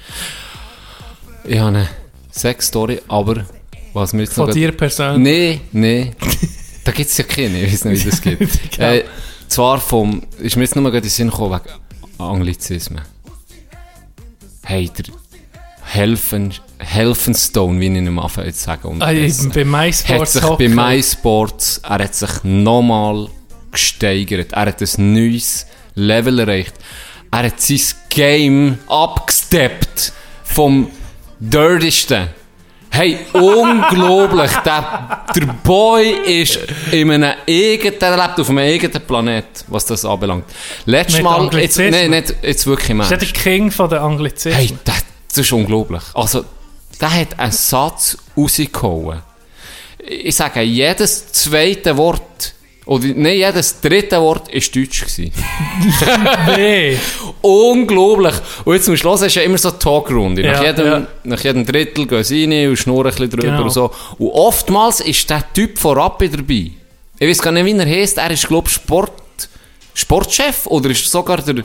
Ich habe eine Sex-Story, aber was mir jetzt
Von
noch...
dir persönlich.
Nee, nee. da gibt es ja keine, ich weiß nicht, wie das geht. <laughs>
Ja.
äh, zwar vom... Ist mir jetzt nur mal gerade in den Sinn gekommen, wegen Anglizismen. Hey, der Helfen, Helfenstone, wie ich ihn am Anfang jetzt sagen
Ah, eben bei
hat
MySports
sich bei. MySports, er hat sich nochmal gesteigert. Er hat ein neues Level erreicht. Er hat sein Game abgesteppt vom dirtysten. Hey, <laughs> unglaublich. Der, der Boy ist in einem eigenen, der lebt auf einem eigenen Planet, was das anbelangt. Letztes Mal, jetzt, nee, nicht, jetzt wirklich
Ist der. King von den Anglizismen?
Hey, das ist unglaublich. Also, der hat einen Satz rausgehauen. Ich sage, jedes zweite Wort, oder nein, jedes dritte Wort war Deutsch. Gewesen. <laughs>
nee. <laughs>
Unglaublich. Und jetzt zum Schluss ist ja immer so eine Talkrunde. Nach,
Ja,
jedem,
ja.
nach jedem Drittel gehen sie rein und schnurren ein bisschen drüber
Genau.
und so. Und oftmals ist der Typ von Rappi dabei. Ich weiß gar nicht, wie er heißt. Er ist, glaube ich, Sport, Sportchef oder ist sogar der,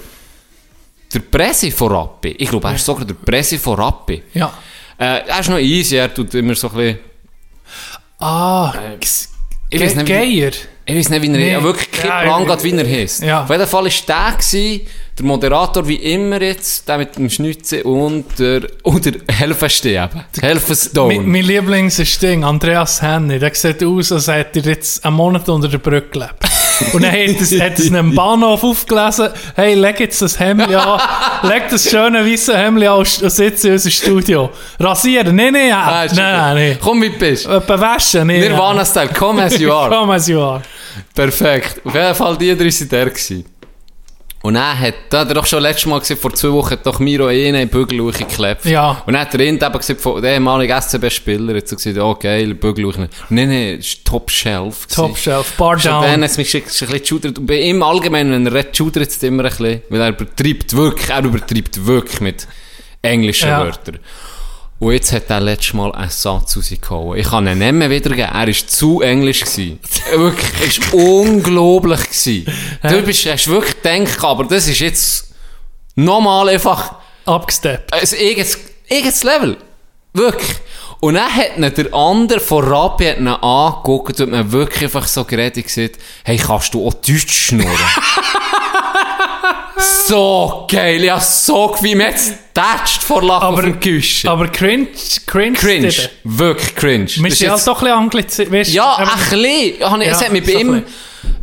der Presse von Rappi. Ich glaube, er ist sogar der Presse von Rappi.
Ja.
Äh, er ist noch easy, er tut immer so ein bisschen...
Ah,
Äh, ich weiß nicht, wie-
Geier.
Ich weiß nicht, wie er
Nee.
ja, wirklich keinen
Ja,
Plan hat, wie er heisst.
Ja.
Auf jeden Fall war der gewesen, der Moderator wie immer jetzt, der mit dem Schnitzel und der, und der Helfenstein eben. Helfenstone.
Mein, mein Lieblings ist Ding, Andreas Henny. Der sieht aus, als hätte er jetzt einen Monat unter der Brücke gelebt. Und dann hat es, hat es einem Bahnhof aufgelesen, hey, leg jetzt das Hemd an, leg das schöne weiße Hemd an und sitz in unserem Studio. Rasieren? Nein, nein, ja.
Ah,
nein, nein, nein.
Komm, wie du bist.
Etwa waschen? Nein,
Nirvana-Style, come as you are. <laughs>
Komm, as you are.
Perfekt. Auf jeden Fall, die drei waren der. Gewesen. Und dann hat, da hat er doch schon letztes Mal gesagt, vor zwei Wochen hat doch Miro einen in den Bügel geklebt.
Ja.
Und dann hat der Rind eben gesagt, von der ehemalige SCB-Spieler, hat so gesagt, oh geil, Bügel Nein, nein, das ist Top Shelf. gewesen.
Top Shelf, Bar
Schon dann
down.
hat es mich ein bisschen geschudert. Und bei ihm allgemein, wenn er redet, schudert es immer ein bisschen. Weil er übertreibt wirklich, er übertreibt wirklich mit englischen
Ja.
Wörtern. Und jetzt hat er letztes Mal einen Satz rausgehauen. Ich kann ihn nicht mehr wiedergeben. Er war zu englisch. Gewesen. <laughs> wirklich, es war unglaublich. Gewesen. Du bist, hast wirklich gedacht, aber das ist jetzt nochmal einfach
Abgesteppt.
ein eigenes, eigenes Level. Wirklich. Und dann hat ihn der andere von Rappi hat ihn angeguckt und mir wirklich einfach so geredet und gesagt, hey, kannst du auch Deutsch schnurren? <laughs> so geil, ja, so wie mir jetzt tätscht vor Lachen
Aber-
auf Küchen.
Aber cringe, cringe.
Cringe,
dide.
wirklich cringe.
Wir sind halt doch ein bisschen du,
ja,
aber-
ein bisschen. Es hat mich bei ihm,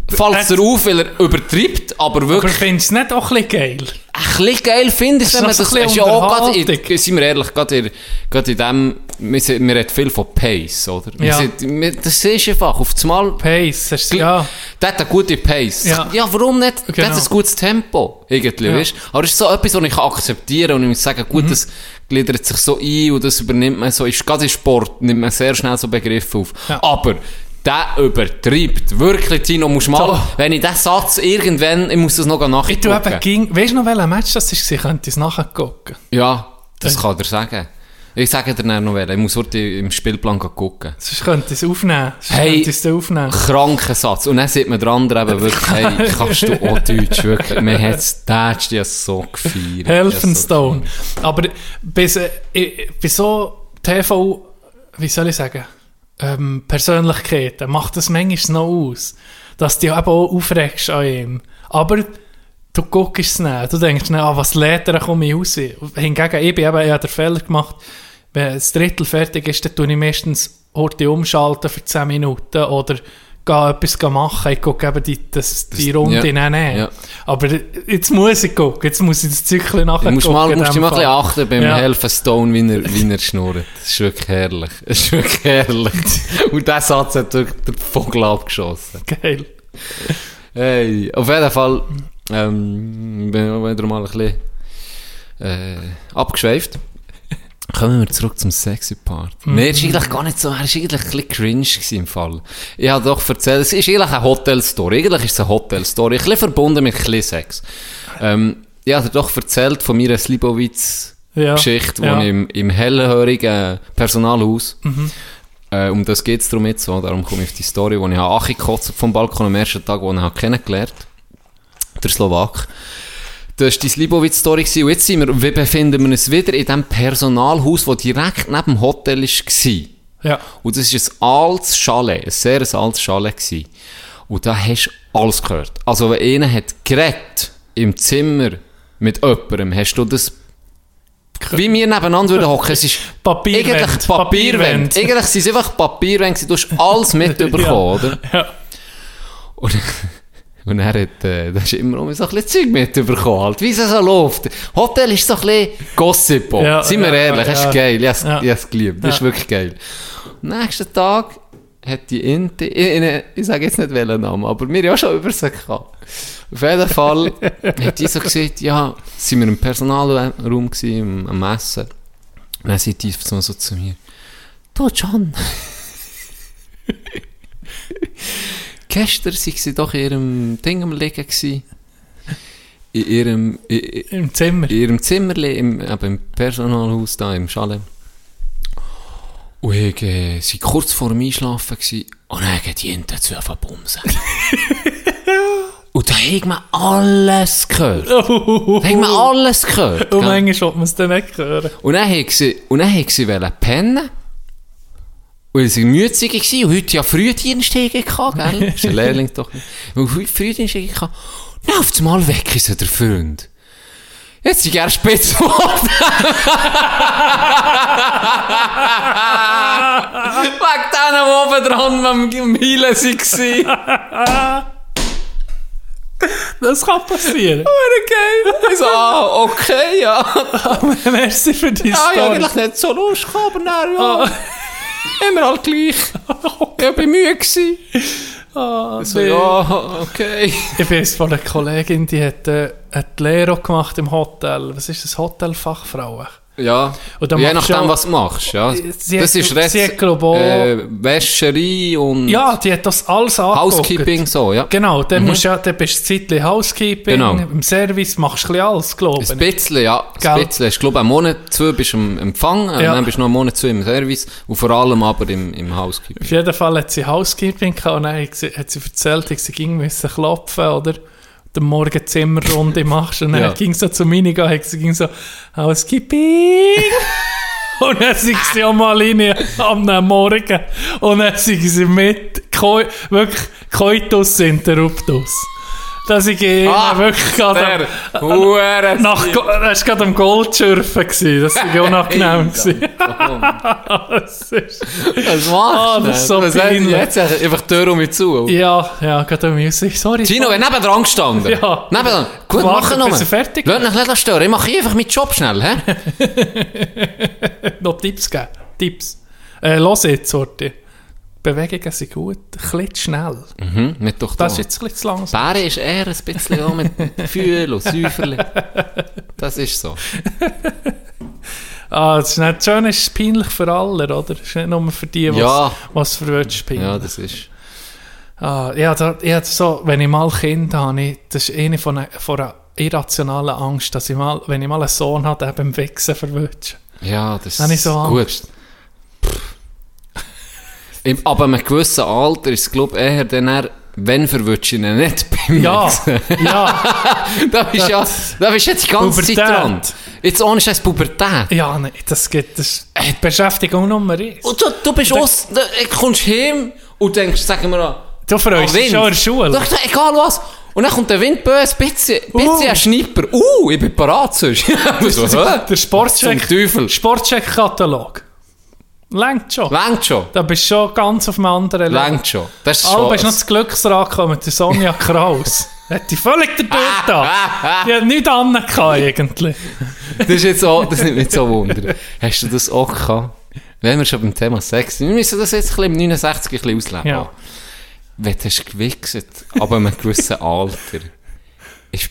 fällt es
Hat-
auf, weil er übertreibt, aber
Aber
wirklich
findest du es nicht auch ein bisschen geil?
Ein bisschen geil finde
ist
wenn man das,
bisschen
ist ja auch gerade, in, sind wir ehrlich, gerade in, gerade in dem, wir, sind- wir reden viel von Pace, oder? Wir
Ja.
sind, wir, das ist einfach, auf das Mal,
Pace, hast du, ja.
der hat eine gute Pace.
Ja.
warum nicht? Der
Genau.
hat ein gutes Tempo, irgendwie,
Ja.
weißt? Aber es ist so etwas, was ich kann akzeptieren und ich muss sagen,
Mhm.
gut, das gliedert sich so ein und das übernimmt man so, ist, gerade im Sport nimmt man sehr schnell so Begriffe auf.
Ja.
Aber, der übertreibt. Wirklich, Tino, musst mal,
So.
wenn ich diesen Satz irgendwann, ich muss das noch
Ich
nachgucken.
eben ging, weißt du noch, welcher Match das war? Könnte ich es nachher gucken.
Ja, das
Äh.
kann er sagen. Ich sage dir dann noch, wer. ich muss heute im Spielplan gucken.
Sonst könnte ich es aufnehmen. Sonst
Hey.
könnte ich es aufnehmen.
Kranker Satz. Und dann sieht man der andere eben wirklich, hey, <laughs> kannst du auch Deutsch, wirklich. Mir hat es tätscht ja so gefeiert.
Helfenstone. Aber bis, äh, ich- bei so TV, wie soll ich sagen, ähm, Persönlichkeiten macht das manchmal noch aus, dass du dich eben auch aufregst an ihm. Aber du guckst es nicht. Du denkst nicht, ah, was lädt er, komme ich raus. Hingegen, ich bin eben, ich habe den Fehler gemacht, wenn das Drittel fertig ist, dann tue ich meistens Orte umschalten für 10 Minuten oder gehe etwas machen. Ich gucke eben die, das, die Runde
ja,
nehmen.
ja.
Aber jetzt muss ich gucken, jetzt muss ich das Zyklen nachher
Du musst,
gucken.
mal,
in
musst dich mal ein bisschen achten beim
Ja.
Helfen Stone, wie er, wie er schnurrt. Das ist wirklich herrlich. Das ist wirklich herrlich. <laughs> Und dieser Satz hat wirklich den Vogel abgeschossen.
Geil.
Hey, auf jeden Fall, ähm, bin ich wieder mal ein bisschen äh, abgeschweift. Kommen wir zurück zum sexy Part.
Mhm.
Nee, das ist eigentlich gar nicht so, er war eigentlich ein bisschen cringe im Fall. Ich habe doch erzählt, es ist eigentlich eine Hotelstory. Eigentlich ist es eine Hotelstory, ein bisschen verbunden mit ein bisschen Sex. Ähm, ich habe doch erzählt von meiner Slibowitz-Geschichte,
Ja,
wo
ja.
ich im, im hellhörigen Personalhaus
Mhm.
äh, um das geht es darum jetzt so. Darum komme ich auf die Story, wo ich Achi gekotzt vom Balkon am ersten Tag, wo ich ihn habe kennengelernt Der Slowak. Das war die Slibowitz-Story. gewesen. Und jetzt sind wir, wir befinden wir uns wieder in dem Personalhaus, das direkt neben dem Hotel war.
Ja.
Und das ist ein altes Chalet, ein sehr altes Chalet gewesen. Und da hast du alles gehört. Also wenn einer hat geredet im Zimmer mit jemandem, hast du das wie wir nebeneinander würden hocken. Es ist
Papierwand.
eigentlich
Papierwand.
Eigentlich sind es einfach Papierwände. Du hast alles <laughs> mitbekommen, oder?
Ja.
Und, und er hat, äh, da du immer noch so ein bisschen Zeug mitbekommen, halt. Wie es so läuft. Hotel ist so ein bisschen Gossip.
Ja,
Seien wir
ja,
ehrlich,
ja,
das ist geil. Ich
Ja.
ich hab's geliebt. Das ist wirklich geil. Am nächsten Tag hat die Inti, ich, ich, ich sage jetzt nicht welchen Namen, aber wir haben ja schon über sie gehabt. Auf jeden Fall hat die so gesagt, ja, sind wir im Personalraum gewesen, am am Essen. Und dann sagt die so zu mir, du John, gestern sind sie doch in ihrem Ding am Liegen gewesen. In ihrem, in,
Im Zimmer.
in ihrem Zimmerli, im, eben im Personalhaus da, im Chalet. Und ich, äh, sie kurz vor dem Einschlafen und dann geht die Ente zu verbumsen. <laughs> und da hat man alles gehört. Da hat man alles gehört.
Und
gell?
manchmal will man es dann nicht hören.
Und dann hat sie, und dann hat sie pennen. Und sie war mützig gewesen, und heute ja Frühdienststege gehabt, gell? <laughs> ist ein Lehrling doch nicht. Und heute Frühdienststege gehabt. Dann auf einmal weg ist der Freund. Jetzt sind gerne spitz geworden. Wegen denen, die oben dran am Mielen waren.
Das kann passieren.
geil. Ich so, ah, okay, ja. <laughs>
Merci für die
Ja, ich
Story.
eigentlich nicht so Lust gehabt, aber dann, ja. Immer halt gleich. Ich war Mühe. gewesen.
Ah,
So,
nee.
ja, okay.
Ich weiß von einer Kollegin, die hat, äh, hat die Lehre gemacht im Hotel. Was ist das? Hotelfachfrau?
Ja,
Und dann
je nachdem, was du machst. Ja.
Sie
das
hat-
ist Rest,
sie auch-
äh, Wäscherei und
Ja, die hat das alles angeguckt.
Housekeeping, so, ja.
Genau, dann, musst du, ja- dann bist du ein Housekeeping,
Genau.
im Service machst du ein bisschen alles, glaube
Ein
ich.
bisschen, ja.
Gell?
Ein bisschen. Ich glaube, einen Monat, zwei bist du im Empfang, und
Ja.
dann bist du noch einen Monat, zwei im Service und vor allem aber im, im Housekeeping.
Auf jeden Fall hat sie Housekeeping gehabt und dann hat sie, hat sie erzählt, dass sie ging müssen klopfen, oder? Den Morgen Zimmerrunde machst und dann
Ja.
ging sie zu mir sie ging so, Housekeeping! <laughs> und dann sind sie auch mal rein am Morgen und dann sind sie mit, Koi, wirklich Coitus Interruptus. Dass ich ah, wirklich gerade am-
Hure <laughs>
nach, war gerade am Goldschürfen. gewesen. Das war <laughs> unangenehm. gewesen. <laughs> das ist,
Was machst
Ah, das ist so
Was
peinlich.
jetzt? Einfach die Tür um mich zu.
ja, ja, gerade am Musik. Sorry.
Tino, wer neben dran gestanden?
Ja.
Neben dran. Gut,
Warte,
machen wir.
bis er fertig
Lass mich nicht stören. Ich mache einfach meinen Job schnell, hä?
noch Tipps geben. Tipps. Äh, los jetzt, Sorte. Bewegungen sind gut, ein bisschen schnell.
Mhm, nicht doch da.
Das ist jetzt ein bisschen zu langsam.
Bären ist eher ein bisschen auch mit <laughs> Gefühl und Säuferli. Das ist so. <laughs>
Ah, das ist nicht schön, ist peinlich für alle, oder? Es ist nicht nur für die, was,
Ja.
was für Wörter peinlich.
Ja, das ist...
Ah, ja, da, hatte so, wenn ich mal Kind habe, das ist eine von einer, von einer irrationalen Angst, dass ich mal, wenn ich mal einen Sohn habe, der beim Wichsen verwünscht.
Ja, das
ich so
gut.
Angst.
Im, aber einem gewissen Alter ist es, glaube ich, eher dann, eher, wenn verwirrst du ihn nicht beim
Ja, <laughs> ja,
da bist ja, da bist jetzt die ganze Zeit
Pubertät.
dran. Jetzt ohne Scheiß Pubertät.
Ja, nein, das geht, das ist die Beschäftigung Nummer eins.
Und du, du bist
Da-
aus, du kommst heim und denkst, sagen wir mal,
Du freust dich
Wind.
schon in der Schule.
Doch, egal was. Und dann kommt der Wind böse, ein bisschen,
Uh.
ein Schnipper. Uh, ich bin parat sonst. <laughs> so?
Der Sportcheck. Sportcheck-Katalog. Längt schon.
Längt schon.
Da bist du schon ganz auf einem anderen Level.
Längt schon. Das ist
Alba
schon.
ist noch das Glücksrad gekommen mit der Sonja <laughs> Kraus. Hat die völlig dadurch da. Die hat nichts anderes eigentlich.
Das ist jetzt auch, das nimmt mich so Wunder. Hast du das auch gehabt? Wenn wir schon beim Thema Sex sind, wir müssen das jetzt ein bisschen im 69 ein bisschen ausleben.
Ja.
Wenn du hast aber einem gewissen Alter, ist,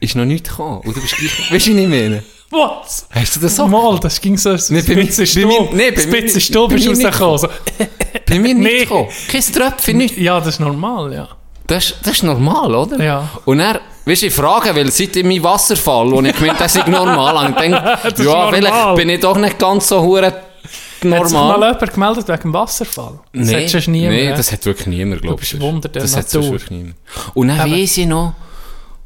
ist noch nichts gekommen. Du bist gleich, weißt du, was ich meine?
Was?
Hast du das so?
Mal, das ging so
Nee, mir-
Stub.
nee, bei
Ein
mir-
bisschen Stub
bei
ist
mir nicht
rausgekommen. So.
Bei mir nicht
Nee.
gekommen. Kein Tröpfchen, nichts.
Ja, das ist normal, ja.
Das, ist- das ist normal, oder?
Ja.
Und er, weißt du, ich frage, weil seit in meinem Wasserfall, und ich gemeint, das ist normal, und ich denke, <laughs>
Das ist
ja,
normal.
vielleicht bin ich doch nicht ganz so hure
Hat sich mal
normal.
jemand gemeldet wegen dem Wasserfall? Das
Nee,
hat niemand.
nee, das hat wirklich niemand, glaube
bist
ich.
ein Wunder der
Das hat wirklich niemand. Und dann weiss ich noch,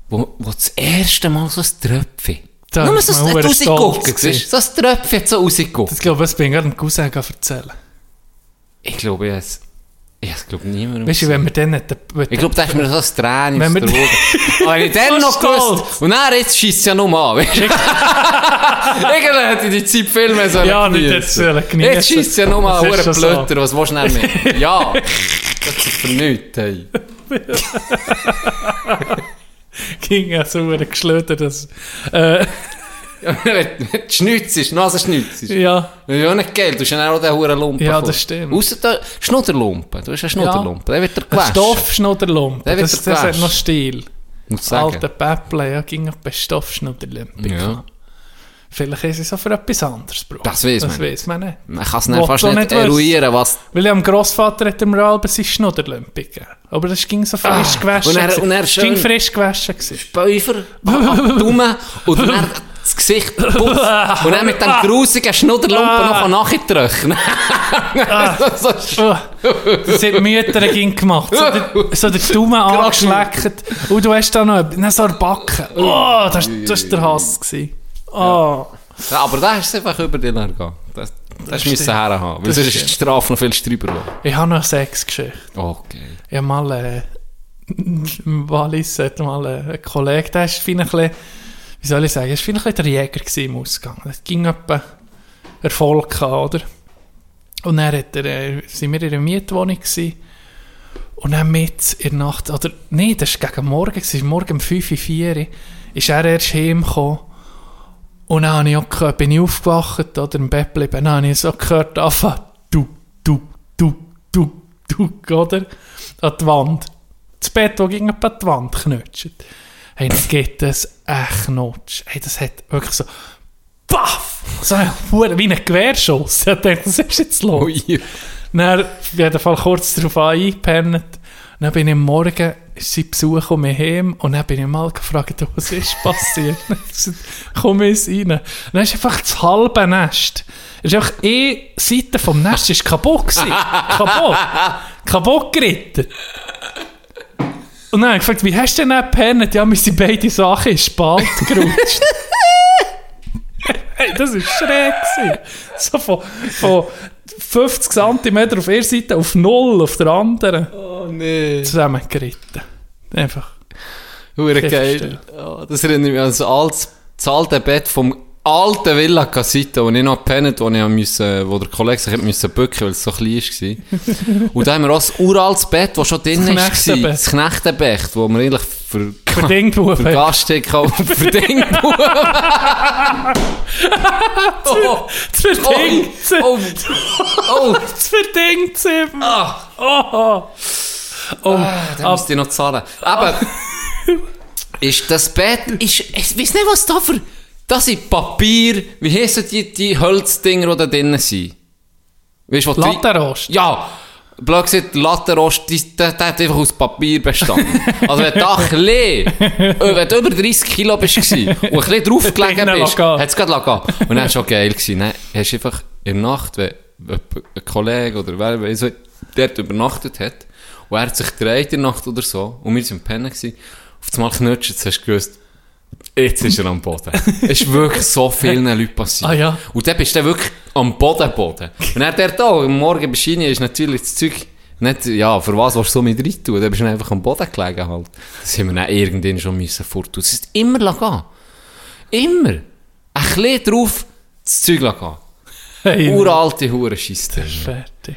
wo, wo das erste Mal so ein Tröpfchen,
Da
nur
ist
so ein
gewesen.
siehst du? so ein Tröpfchen hat so rausgeguckt.
Das glaube ich, das bin ich gerade dem Cousin erzählen.
Ich glaube, es, ich glaube niemandem
Weißt du, wenn wir dann nicht...
Ich glaube, da ist mir so ein Tränen
Wenn
der Augen. <laughs> Aber wenn ich dann
So
noch gewusst. Und dann, jetzt schießt es ja nur an, weißt du? Hätte <laughs> ich die Zeit viel mehr sollen
Ja, nicht jetzt sollen.
Jetzt schießt es ja nur
Das
an,
ist
hure
schon so.
Blöder, was willst du denn mehr? <laughs> Ja, das ist für nichts, hey. <laughs>
ging ja so ein geschlödert, dass... Äh, <laughs>
Ja, wenn du schnützt, Nasenschnützt.
ja,
Das ist ja nicht geil, du hast ja auch den huren Lumpen.
Ja, das stimmt.
Ausser der Schnudderlumpen, du hast einen Schnudderlumpen, der wird
ein
gewaschen.
Stoffschnudderlumpen.
Der wird
Das, das hat noch Stil.
Muss ich sagen.
Alte Päpple, ja, ging bei Stoffschnudderlumpen.
Ja.
Vielleicht ist es auch für etwas anderes gebraucht.
Das
Das
man.
weiss man nicht.
Man kann es fast nicht
nicht
eruieren, was...
Weil am Grossvater hat mir Alben sein Schnudderlumpen gegeben. Aber das ging so frisch
Ah,
gewaschen.
und er- und er
Das
schön-
ging frisch gewaschen.
Bäufer, dumme und dann das Gesicht putzt und dann mit dem grusigen Schnudderlumpen noch nachgetrocknet. <laughs> so
Oh, das hat Mütter ging gemacht. So der, so der Daumen angeschleckt. Und du hast da noch dann so eine Backe. Oh, das, das war der Hass. Gewesen. Oh.
Ja, aber da hast du einfach über dich gegangen. Das, das,
stimmt.
müssen herhaben, weil
Das
sonst ist die Strafe noch viel drüber.
Ich habe noch eine Sexgeschichte.
Okay.
Ich habe mal, äh, <laughs> Wallis hat mal äh, ein Kollege, der ist ein bisschen, wie soll ich sagen, vielleicht ein bisschen der Jäger im Ausgang. Es ging etwa Erfolg gehabt, oder? Und dann hat er, äh, sind wir in einer Mietwohnung gewesen. Und dann mit in der Nacht, oder, nee, das war gegen Morgen, es war morgen um 5 Uhr, 4 Uhr, ist er erst heimgekommen. Und dann habe ich auch gehört, bin ich aufgewacht, oder im Bett geblieben, dann habe ich so gehört, anfangen, du, du, du, du, du, oder? An die Wand. Das Bett, das gegen die Wand knutscht. Hey, dann geht das echt Knutsch. Hey, das hat wirklich so, paff! So ein wie ein Gewehrschuss. Ich <laughs> dachte, was ist jetzt los?
Ui.
Dann, auf jeden Fall kurz darauf eingepennt. Dann bin ich am Morgen, sie Besuch um mich heim und dann bin ich mal gefragt, was ist passiert. <laughs> Komm jetzt rein. Dann ist einfach das halbe Nest. Es ist einfach eine Seite vom Nest ist kaputt gewesen. kaputt. kaputt geritten. Und dann habe ich gefragt, wie hast du denn gepennt? Ja, wir sind beide Sachen in Spalt gerutscht. <laughs> Hey, das war schräg. gewesen. So von, von 50 cm auf einer Seite auf 0 auf der anderen.
Oh nee.
Zusammengeritten. Einfach.
Hure geil. Ja, das erinnert mich an das alte Bett vom alten Villa Casita, wo ich noch gepennt wo, ich haben müssen, wo der Kollege sich müssen bücken weil es so klein war. <laughs> Und da haben wir auch das uraltes Bett, das schon drin
Das. Knechtenbett.
Das Knechtenbett, wo wir eigentlich für,
Für Dingbuben.
für Gast gekauft <laughs> für Dingbuben. <laughs> oh,
Das verdingt sie.
oh, oh,
Das verdingt sie.
ah,
Oh. Oh.
da müsst ihr noch zahlen. Aber, ist das Bett, ist, ich weiß nicht, was da für, das sind Papier, wie heissen die, die Holzdinger, die da drinnen sind? Weißt du, was die-
Latterost.
Ja, blöd gesagt, Latterost, die- der, der hat einfach aus Papier bestanden. <laughs> also wenn du ein äh, wenn du über 30 Kilo bist und ein bisschen <laughs> draufgelegen bist, hat es gerade lassen. Und dann war es schon geil. Gewesen. Dann hast du einfach in der Nacht, wenn ein Kollege oder wer der dort übernachtet hat, und er hat sich gedreht in der Nacht oder so, und wir waren pennen gewesen, auf einmal knutscht, hast du gewusst, Jetzt ist er am Boden. Es ist wirklich so vielen Leuten passiert.
Ah, ja.
Und dann bist du dann wirklich am Boden, Boden. Und dann der da, am Morgen bei Schiene ist natürlich das Zeug nicht, ja, für was willst du so mit rein tun? Dann bist du einfach am Boden gelegen halt. Das haben wir dann irgendwann schon müssen forttun. Es ist immer gehen. Immer. Ein bisschen drauf, das Zeug gehen.
Hey,
Uralte Hurenschiste.
Fertig.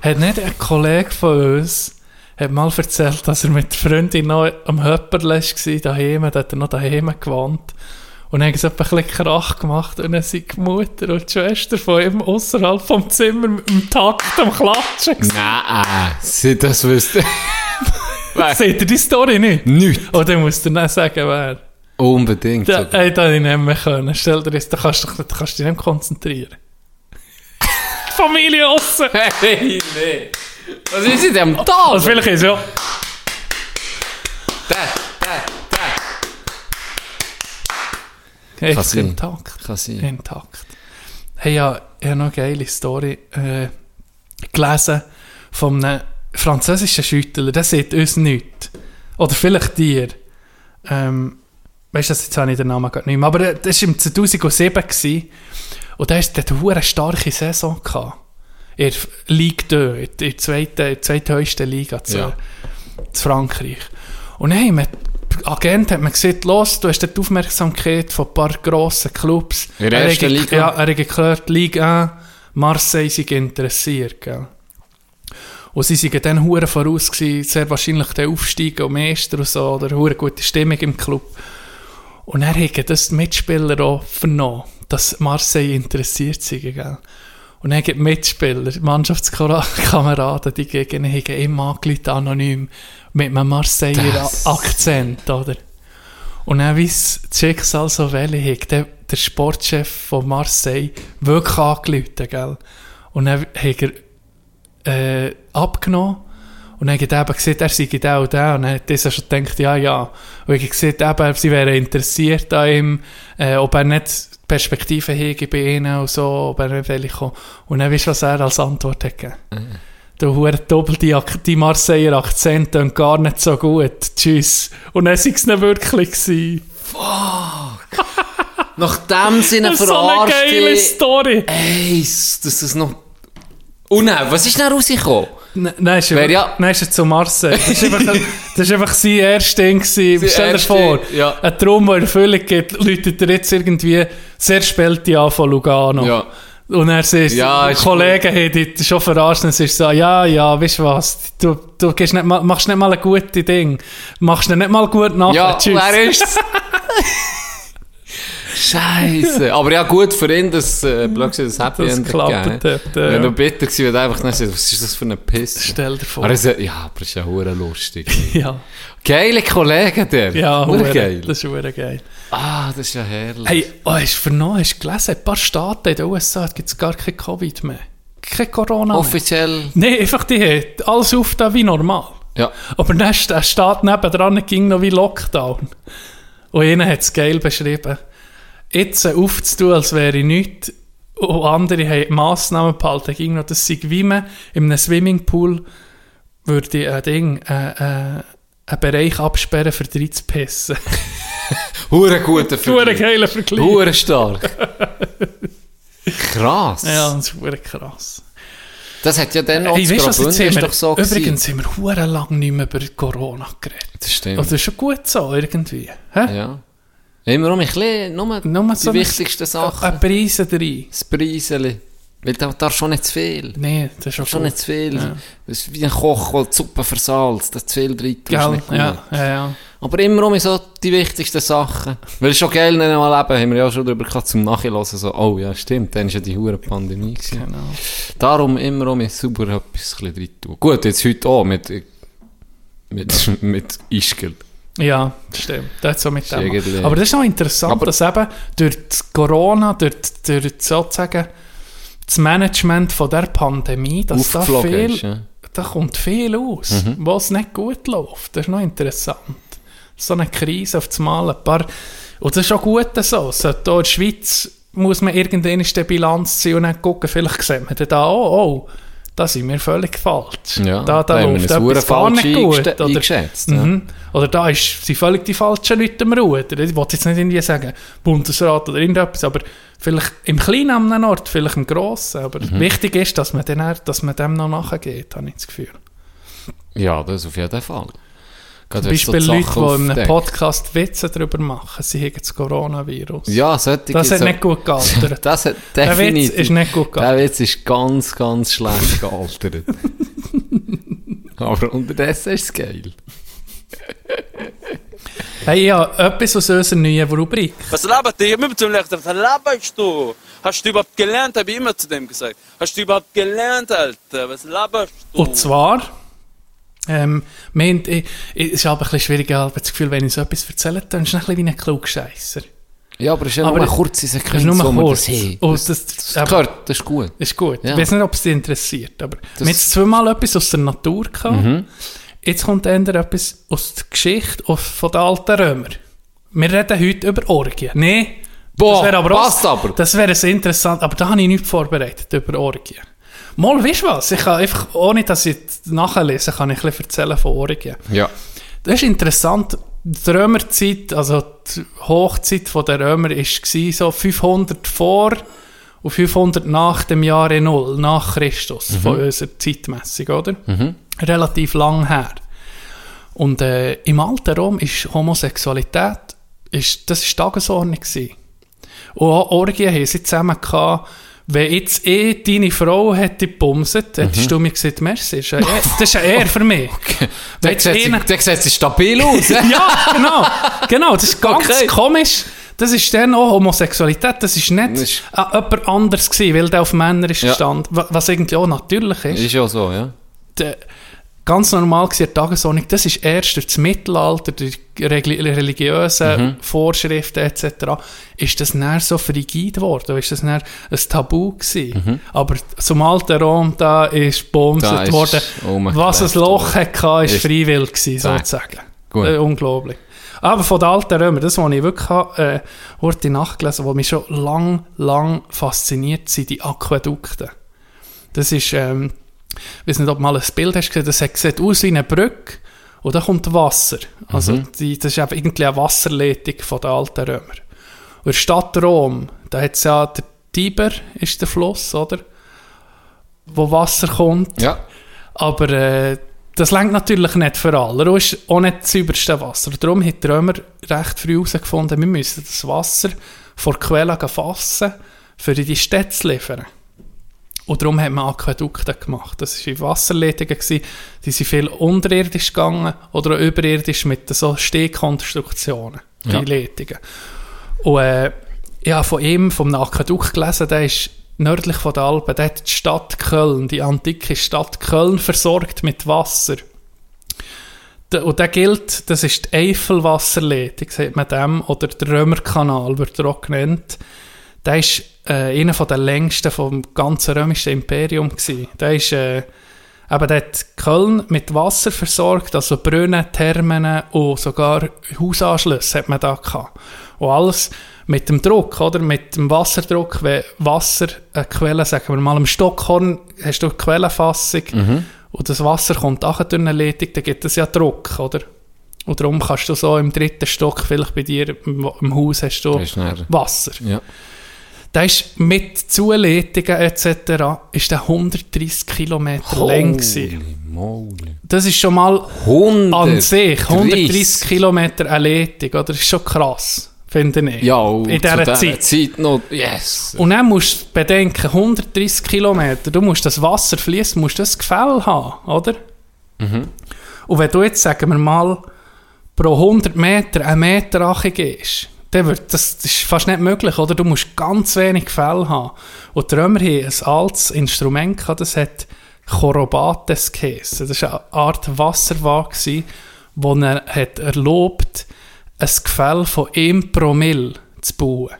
Hat nicht ein Kollege von uns hat mal erzählt, dass er mit der Freundin noch am Höpperle war, daheim, da hat er noch daheim gewohnt. Und dann haben sie ein bisschen Krach gemacht und dann sind die Mutter und die Schwester von ihm außerhalb vom Zimmer mit dem Takt am Klatschen.
Nein, sie das wüsste. <laughs>
Seht ihr die Story nicht?
Nicht.
Oder musst du dann sagen, wer?
Unbedingt.
Da, ey, da hätte ich nicht mehr können. Stell dir das, da kannst du dich- da kannst dich nicht mehr konzentrieren. Die <laughs> Familie aussen.
Hey, nee. Was ist denn am?
Also vielleicht ist ja...
Der, der, der.
Echt
sein.
intakt.
Kann sein.
Intakt. Hey, ja, ich habe noch eine geile Story äh, gelesen von einem französischen Schüttler. Der sieht uns nichts. Oder vielleicht dir. Ähm, weißt du, jetzt habe ich den Namen gerade nicht mehr. Aber äh, das war im 2007. Gewesen. Und der hat eine starke Saison gehabt. In der Ligue 2, in der zweiten, zweithöchsten Liga zu,
Ja.
zu Frankreich. Und hey, mit Agent hat man gesagt, los, du hast die Aufmerksamkeit von ein paar grossen Clubs.
In der
Er
ersten Liga?
Ja, er hat gehört, Liga 1, Marseille sind interessiert. Gell? Und sie waren dann hure voraus, gewesen, sehr wahrscheinlich der Aufsteigen und Meister und so, oder hure gute Stimmung im Club. Und er hat das die Mitspieler auch vernommen, dass Marseille interessiert sind. Gell? Und dann die Mitspieler, Mannschaftskameraden, die gegen ihn ihm angerufen, anonym, mit einem Marseiller
Das-
Akzent, oder? Und dann, wie es das Schicksal so wähle, hat der, der Sportchef von Marseille wirklich angerufen, gell? Und dann hat er äh, abgenommen und dann hat er eben gesagt, er sei der und der. Und dann hat dieser schon gedacht, ja, ja. Und ich gesagt, eben, sie wären interessiert an ihm, äh, ob er nicht Perspektiven hege bei ihnen und so, ob er nicht will kommen. Und dann weißt du, was er als Antwort hat gegeben? Der hure doppelte Ak die Marseiller Akzent tönt gar nicht so gut. Tschüss. Und dann war es nicht wirklich. Gewesen. <laughs>
Nach dem Sinne
Das ist so eine
verarscht
geile. Story.
Ey, das noch... Und dann, was ist denn rausgekommen?
Nein, nein, ist
Wer
er,
ja-
nein, ist er zu Marseille. Das ist einfach, <laughs> das ist einfach sein erstes Ding gewesen. Stell dir vor,
ja.
ein Traum, der in Erfüllung geht, läutet er jetzt irgendwie sehr spät an von Lugano.
Ja.
Und er sagt,
Ja, ist
Kollegen haben dich schon verarscht und es ist so, ja, ja, weißt du was, du, du gehst nicht mal, machst nicht mal ein gutes Ding. Machst nicht mal gut nach.
Ja,
Tschüss.
wer ist's? <laughs> Scheiße. Aber ja, gut für ihn, dass äh, gesagt, das Happy
Das
End
klappt
gegeben.
dort, äh,
Wenn
ja.
du bitter gewesen wärst, einfach nicht sagen, was ist das für eine Pisse?
Stell dir vor.
Aber ja, aber es ist ja hure lustig. <laughs>
ja,
Geile Kollegen, der.
ja,
Hure geil.
das ist hure geil.
Ah, das ist ja herrlich.
Hey, oh, hast du vernommen, hast du gelesen, ein paar Staaten in den USA gibt es gar kein Covid mehr. Kein Corona.
Offiziell.
Nein, einfach die haben alles auf da wie normal.
Ja.
Aber dann ist der Staat nebendran ging noch wie Lockdown. Und ihnen hat es geil beschrieben. Jetzt aufzutun, als wäre nichts. Und andere haben Massnahmen behalten. Ging noch, das sei wie man in einem Swimmingpool würde ein Ding, äh, äh, einen Bereich absperren, für drei zu pissen. <laughs>
Hure guter
Hure
Vergleich.
geiler Vergleich.
Hure stark. Krass.
Ja, das ist hure krass.
Das hat ja dann auch
Hey, weißt was, jetzt
ist
wir,
doch so
übrigens haben wir hure lang nicht mehr über Corona geredet.
gewesen. Das stimmt.
Also, das ist schon gut so, irgendwie. Hä?
ja. Immer um ein bisschen, nur,
Nur
die
so
wichtigsten Sachen.
Ein Preise rein.
Das Preiseli. Weil da darf schon nicht zu viel.
Nee, das ist schon,
Schon nicht zu viel.
Ja.
Das ist wie ein Koch, der die Suppe versalzt. Das zu viel drin
Gell? Ja, ja, ja.
Aber immer um so die wichtigsten Sachen. Weil es schon geil nicht mal leben, haben wir ja schon darüber gehabt, zum Nachhören. So, oh ja, stimmt, dann war ja die hure Pandemie. Gewesen.
Genau.
Darum immer um super etwas drin tun. Gut, jetzt heute auch mit, mit, <laughs> mit Ischgl.
Ja, stimmt. Das ist so mit dem. Aber das ist noch interessant,
Aber-
dass eben durch Corona, durch, durch sozusagen das Management von der Pandemie, dass da viel,
ist, ja.
da kommt viel aus, was nicht gut läuft. Das ist noch interessant. So eine Krise auf das Mal, ein paar, und das ist auch gut so. so hier in der Schweiz muss man irgendwann in der Bilanz ziehen und dann gucken, vielleicht sieht man dann da, oh, oh, da sind wir völlig falsch.
Ja,
da, da läuft etwas gar nicht
falsch
gut. Oder,
eingeschätzt, ja.
Mhm. oder da ist, sind völlig die falschen Leute am Ruder. Ich will jetzt nicht irgendwie sagen, Bundesrat oder irgendetwas, aber vielleicht im Kleinen an einem Ort, vielleicht im Grossen. Aber
Mhm.
wichtig ist, dass man, dann, dass man dem noch nachgeht, habe ich das Gefühl.
Ja, das auf jeden Fall. Gerade
Zum
so
Beispiel
die
Leute, die in einem. Podcast Witze darüber machen, sie haben das Coronavirus.
Ja, solche
das hat
so-
nicht gut gealtert. <laughs>
Das hat
Der Witz
definitiv...
ist nicht gut
Der
gealtert.
Witz ist ganz, ganz schlecht gealtert. <laughs> Aber unterdessen ist es geil. <laughs>
Hey, ja, etwas aus unserer neuen Rubrik.
Was labert ihr immer zum Lehrer? Was laberst du? Hast du überhaupt gelernt? Habe ich immer zu dem gesagt. Hast du überhaupt gelernt, Alter? Was laberst du?
Und zwar, ähm, ich, ich, es ist aber ein bisschen schwierig, ich habe das Gefühl, wenn ich so etwas erzähle, dann ist es ein bisschen wie ein Klugscheisser.
Ja, aber es ist ja
Aber
nur eine kurze
Das
Sequenz,
nur
wo
kurz.
das haben.
Und
Das,
das,
das,
aber-
gehört, das ist gut.
ist gut.
Ja.
Ich weiß nicht, ob es dich interessiert, aber
Das-
wir haben jetzt zweimal etwas aus der Natur gehabt.
Mhm.
Jetzt kommt eher etwas aus der Geschichte aus, von den alten Römer. Wir reden heute über Orgien. Nein,
Boah,
das wäre aber auch,
aber.
Das wäre interessant, aber da habe ich nichts vorbereitet über Orgien. Mal, weißt du was? Ich kann einfach, ohne dass ich nachlese, kann ich ein bisschen erzählen von Orgien.
Ja.
Das ist interessant. Die Römerzeit, also die Hochzeit der Römer, war so 500 vor und 500 nach dem Jahre Null, nach Christus, von unserer Zeitmessung, oder? Relativ lang her. Und äh, im alten Rom ist Homosexualität, ist, das ist Tagesordnung gewesen. Und auch Orgien haben sie zusammen gehabt. Wenn jetzt eh deine Frau hätte gebumset, hättest du mir gesagt, merci, <laughs> das ist eine Ehre, das ist eine Ehre für mich.
Der
jetzt
sieht, sieht stabil aus. <laughs>
ja, genau. Genau, das ist ganz
Okay.
komisch. Das ist dann auch Homosexualität. Das ist nicht
Das ist-
jemand anders gewesen, weil der auf Männer ist
Ja.
gestanden. wa- Was irgendwie auch natürlich ist.
Ist ja so, ja.
Der- ganz normal gewesen, die Tagesordnung. Das ist erst durch das Mittelalter, durch religiösen
Mhm.
Vorschriften etc. ist das näher so frigid geworden. Ist das näher ein Tabu gewesen. Aber zum alten Rom, da ist
Mhm.
Bomset worden. Was ein Loch hatte, ist
Ist-
freiwillig gewesen, sozusagen. Äh, unglaublich. Aber von den alten Römern, das, was ich wirklich habe, äh, nachgelesen was mich schon lang, lang fasziniert, sind die Aquädukte. Das ist, ähm, ich weiß nicht, ob du mal ein Bild hast gesehen, das sieht aus wie eine Brücke und da kommt Wasser. Also die, das ist einfach irgendwie eine Wasserleitung von den alten Römern. Und in der Stadt Rom, da hat es ja, der Tiber ist der Fluss, oder? Wo Wasser kommt.
Ja.
Aber äh, das längt natürlich nicht für alle. Er ist auch nicht das sauberste Wasser. Darum hat die Römer recht früh herausgefunden, wir müssen das Wasser vor der Quelle fassen, für in die Städte zu liefern. Und darum hat man Aquädukte gemacht. Das waren Wasserleitungen, gewesen, die sind viel unterirdisch gegangen oder auch überirdisch mit so Stehkonstruktionen, die
Ja.
Leitungen. Und äh, ich habe von ihm, vom Aquädukt gelesen, der ist nördlich von den Alpen, der hat die Stadt Köln, die antike Stadt Köln, versorgt mit Wasser. Der- Und der gilt, das ist die Eifelwasserleitung, sagt man dem, oder der Römerkanal wird er auch genannt. Der ist äh, einer der längsten vom ganzen römischen Imperium gewesen. Der ist, äh, eben, der hat Köln mit Wasser versorgt, also Brunnen, Thermen und sogar Hausanschlüsse hat man da gehabt. Und alles mit dem Druck, oder? Mit dem Wasserdruck, wenn Wasser, eine Quelle, sagen wir mal, im Stockhorn hast du eine Quellenfassung und das Wasser kommt nachher durch eine Leitung, dann gibt es ja Druck, oder? Und darum kannst du so im dritten Stock, vielleicht bei dir im, im Haus, hast du. Wasser.
Ja.
Der ist mit Zuleitungen etc. ist der 130 Kilometer lang gewesen.
Holy moly.
Das ist schon mal
100.
an sich 130 Kilometer eine Leitung, oder? Das ist schon krass, finde ich.
Ja,
in dieser Zeit.
Zeit noch. Yes.
Und dann musst du bedenken, 130 Kilometer, du musst das Wasser fließen, musst das Gefäll haben, oder? Und wenn du jetzt, sagen wir mal, pro 100 Meter einen Meter Ache gehst, dann wird das, ist fast nicht möglich, oder? Du musst ganz wenig Gefäll haben. Und die Römer haben ein altes Instrument gehabt, das hat Chorobates geheissen. Das war eine Art Wasserwaage, wo er hat erlaubt, ein Gefäll von 1 Promille zu bauen.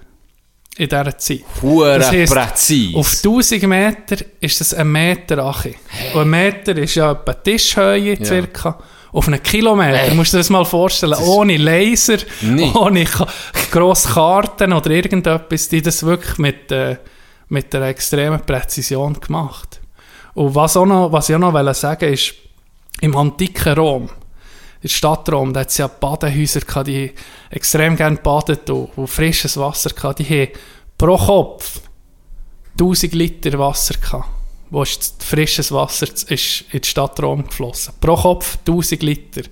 In dieser Zeit.
Hure
Das heisst,
präzise.
Auf 1000 Meter ist das ein Meter Achi. Und ein Meter ist ja etwa Tischhöhe circa. Auf einen Kilometer,
Hey.
musst du dir das mal vorstellen, ohne Laser,
Nee.
ohne Ka- grosse Karten oder irgendetwas, die das wirklich mit, äh, mit einer extremen Präzision gemacht. Und was, auch noch, was ich auch noch wollte sagen ist, im antiken Rom, in der Stadt Rom, da hat es ja Badehäuser gehabt, die extrem gerne badet und, und frisches Wasser gehabt. Die haben pro Kopf 1000 Liter Wasser gehabt. Wo ist frisches Wasser ist in die Stadt Rom geflossen. Pro Kopf 1000 Liter.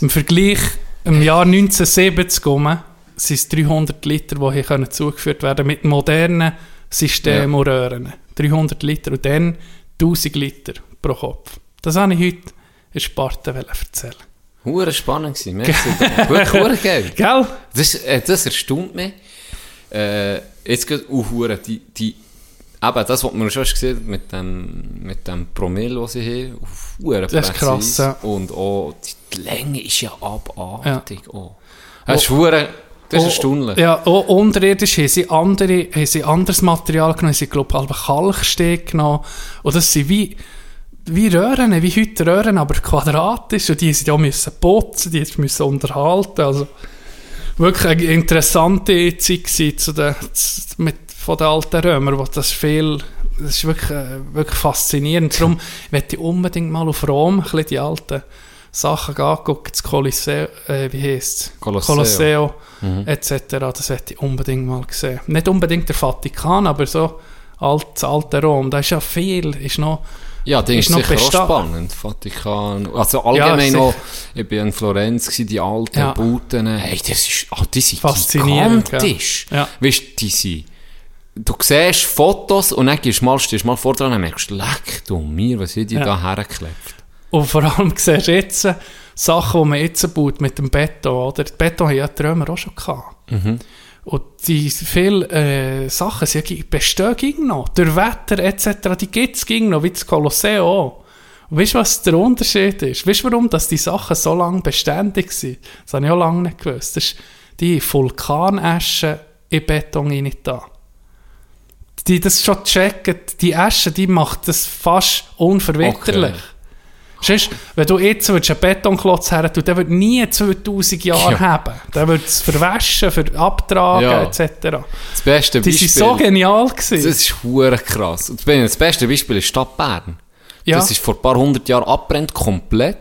Im Vergleich im Jahr 1970 rum sind es 300 Liter, die hier können zugeführt werden mit modernen Systemen
Ja.
und Röhren. 300 Liter und dann 1000 Liter pro Kopf. Das habe ich heute in Sparta erzählen.
Hure spannend gewesen, merci. <laughs> Wirklich hure geil.
Gell?
Das, äh, das erstaunt mich. Äh, jetzt geht auch hure, die, die, eben das, was man schon gesehen hat, mit dem, mit dem Promille, das sie haben, auf
Das ist krass, ja.
Und auch die, Länge ist ja abartig. Oh. Das ist hure, das ist
Oh,
erstaunlich.
Ja, auch unterirdisch haben sie, andere, haben sie anderes Material genommen. Sie, glaube ich, Kalksteg genommen. Und das sind wie, wie Röhren, wie heute Röhren, aber quadratisch. Und die sie ja müssen putzen, die müssen unterhalten. Also wirklich eine interessante Zeit gewesen zu den, zu, mit, von den alten Römern, wo das viel, das ist wirklich, äh, wirklich faszinierend. <laughs> Darum möchte ich unbedingt mal auf Rom ein bisschen die alten Sachen angucken, das Coliseum, äh, wie heisst es?
Colosseo.
Colosseo etc. Das möchte ich unbedingt mal sehen. Nicht unbedingt der Vatikan, aber so alt, das alte Rom, da ist ja viel, ist noch,
Ja, das ist
Ist noch
sicher auch spannend. Vatikan. Also allgemein
Ja,
noch, ich bin in Florenz, gewesen, die alten
Ja.
Bauten. Hey, das ist, ah, die sind
Faszinierend,
gigantisch.
ja.
Weißt du, die sind, du siehst Fotos und dann gehst du mal, stehst mal vor dran und merkst, leck du mir, was haben die
Ja.
da hergeklebt?
Und vor allem <laughs> siehst du jetzt Sachen, die man jetzt baut mit dem Beton, oder? Beton haben ja die Römer auch schon gehabt.
Mhm.
Und die viele äh, Sachen sie bestehen noch. Durch Wetter etc., die gibt es noch, wie das Kolosseum auch. Und weißt du, was der Unterschied ist? Weißt du, warum dass die Sachen so lange beständig sind? Das habe ich auch lange nicht gewusst. Das ist die Vulkanasche in Beton rein da. Die das schon checken, die Asche, die macht das fast unverwitterlich.
Okay.
Sonst, wenn du jetzt würdest einen Betonklotz her tun, der wird nie 2000 Jahre
Ja.
haben. Der wird es verwaschen, für abtragen,
Ja.
etc.
Das beste
Die
Beispiel.
sind so genial
das
gewesen.
ist hure krass. Das das beste Beispiel ist die Stadt Bern.
Ja. Mhm.
Das ist vor ein paar hundert Jahren abbrennt, komplett.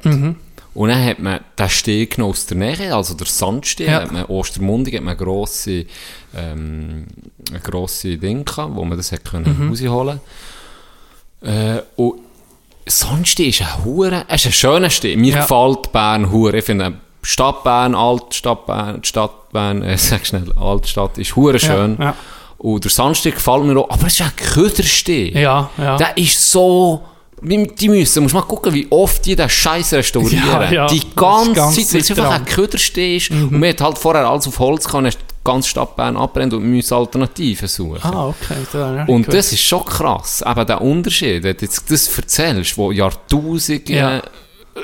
Und dann hat man den Steg genommen aus der Nähe, also der Sandsteg,
Ja.
hat man Ostermundig, hat man grosse, ähm, eine grosse Ding gehabt, wo man das hat können
Mhm.
rausholen äh, Und Sandsteg ist ein hure, es ist ein schöner Steg. Mir
Ja.
gefällt Bern hure. Ich finde Stadt Bern, Altstadt Bern, Stadt Bern, äh, <laughs> sag schnell, Altstadt ist hure schön.
ja.
Und der Sandsteg gefällt mir auch, aber es ist ein Ködersteg.
Ja, ja.
Der ist so. Die müssen, musst mal gucken, wie oft die den Scheiß restaurieren.
Ja, ja.
Die ganze
ganz
Zeit, weil es einfach ein Ködersteg ist. Und man hat halt vorher alles auf Holz gehabt, ist die ganze Stadt Bern abbrennt und müssen Alternativen suchen.
Ah, okay.
Und das ist schon krass, eben der Unterschied, wenn du jetzt das erzählst, wo Jahrtausende
Ja.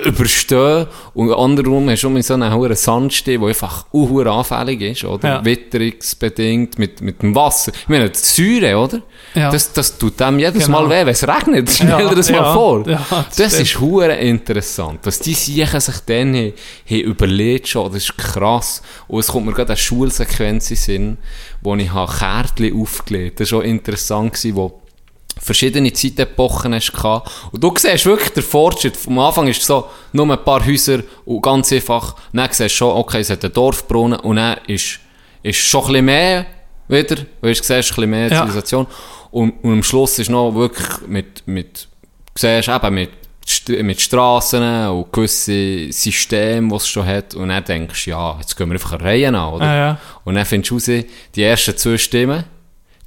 Überstehen und andersrum hast du mal so einen hohen Sandstein, der einfach auch anfällig ist, oder?
Ja.
Witterungsbedingt, mit, mit dem Wasser. Ich meine, die Säure, oder?
Ja.
Das, das tut dem jedes
Genau.
Mal weh, wenn es regnet. <laughs> Stell dir
Ja,
das mal vor.
ja, das
das ist hure interessant. Was die Siechen sich dann haben, haben überlegt schon, das ist krass. Und es kommt mir gerade eine Schulsequenz in Sinn, wo ich habe Kärtchen aufgelegt habe. Das war auch interessant, gewesen, wo verschiedene Zeitepochen hast gehabt. Und du siehst wirklich den Fortschritt. Am Anfang ist es so, nur ein paar Häuser und ganz einfach, dann siehst du schon, okay, es hat einen Dorfbrunnen und dann ist, ist schon ein bisschen mehr wieder, weil du siehst, ein bisschen mehr
Ja.
Zivilisation. Und, und am Schluss ist noch wirklich mit, mit, siehst eben mit, mit Strassen und gewisse Systeme, die es schon hat. Und dann denkst du, ja, jetzt gehen wir einfach eine Reihe an, oder?
Ah, ja.
Und dann findest du raus, die ersten zwei Stimmen.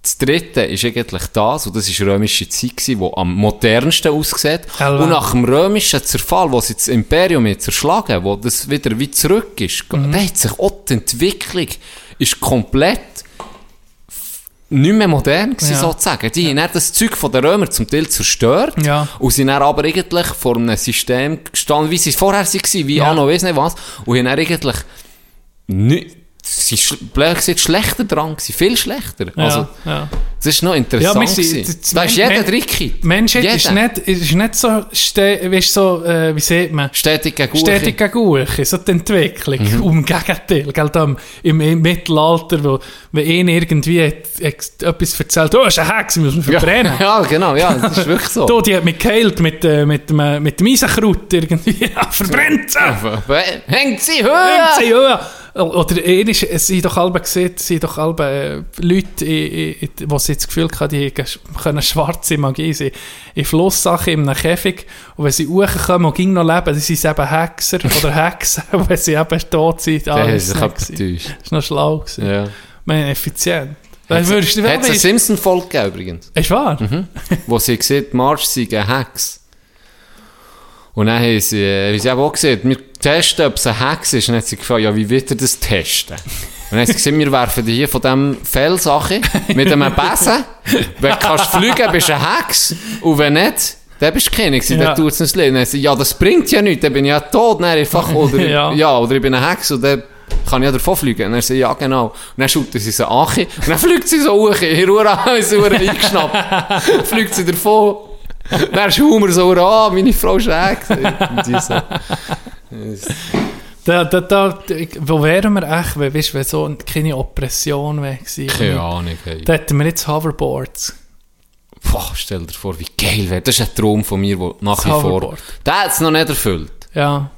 Das dritte ist eigentlich das, und das ist römische Zeit gewesen, wo am modernsten aussieht.
Helva.
Und nach dem römischen Zerfall, wo sie das Imperium hat zerschlagen, wo das wieder wie zurück ist, da hat sich auch die Entwicklung ist komplett nicht mehr modern gewesen,
Ja.
sozusagen. Die haben dann das Zeug von den Römern zum Teil zerstört
Ja.
und sind dann aber eigentlich vor einem System gestanden, wie sie vorher waren, wie
Ja.
Anno weiss nicht was, und haben dann eigentlich nicht, sie gesagt, schlechter dran gewesen, viel schlechter.
Ja,
Also,
ja.
das ist noch interessant
Ja, sind-
Da ist jeder
Men-
drin
Menschheit ist nicht, ist nicht so, weißt, so äh, wie sieht man,
Stetig gegen
stetig gegen so die Entwicklung.
Mhm.
Um Gegenteil, gell, da im, im, Mittelalter, wo, wenn ihn irgendwie hat, hat etwas erzählt, oh, ist ein Hex, muss man verbrennen.
Ja, <laughs> ja, genau, ja, das ist wirklich so. <laughs>
Da, die hat mich geheilt mit, äh, mit, dem, mit dem Eisenkraut irgendwie. <laughs> Verbrennt sie!
Hängt sie
Hängt
höher!
sie, ja. Oder er ist, es sind doch alle gesehen, es sind doch alle äh, Leute, die sie das Gefühl hatten, die können schwarze Magie sein. In Flusssachen, in einem Käfig. Und wenn sie hochkommen und ging noch leben, dann sind sie eben Hexer <laughs> oder Hexen. Und wenn sie eben tot sind, alles
getäuscht.
Das war noch schlau. Gewesen.
Ja.
Man, effizient.
Hat es eine. Simpson-Folge gegeben übrigens,
Ist wahr?
wo sie sieht, Marge sei ein Hex. Und dann haben sie, äh, wie sie eben auch gesehen, wir testen, ob es ein Hex ist. Und dann hat sie gefragt, ja, wie wird ihr das testen? Und dann haben sie gesagt, wir werfen dir hier von diesem Fellsache mit einem Besen. Wenn du kannst fliegen, bist du ein Hex. Und wenn nicht, dann bist du König.
Ja.
Dann tut es nicht leben. Dann haben sie, ja, das bringt ja nichts, dann bin ich ja tot. Dann einfach, oder, <laughs>
Ja.
ja. oder ich bin ein Hex und dann kann ich ja davon fliegen. Und dann sagt sie, ja, genau. Und dann schaut sie so an und dann fliegt sie so hoch. In Ruhe haben sie Ruhe eingeschnappt. <laughs> fliegt sie davon. <laughs> Dann ist Humor so, ah, meine Frau so,
Da, da, da, wo wären wir echt, wenn, weißt, wenn so keine Oppression wäre?
keine Ahnung. Hey.
Da hätten wir jetzt Hoverboards.
Boah, stell dir vor, wie geil wäre. Das ist ein Traum von mir, der nach
Das
wie vor... Der hat es noch nicht erfüllt.
Ja.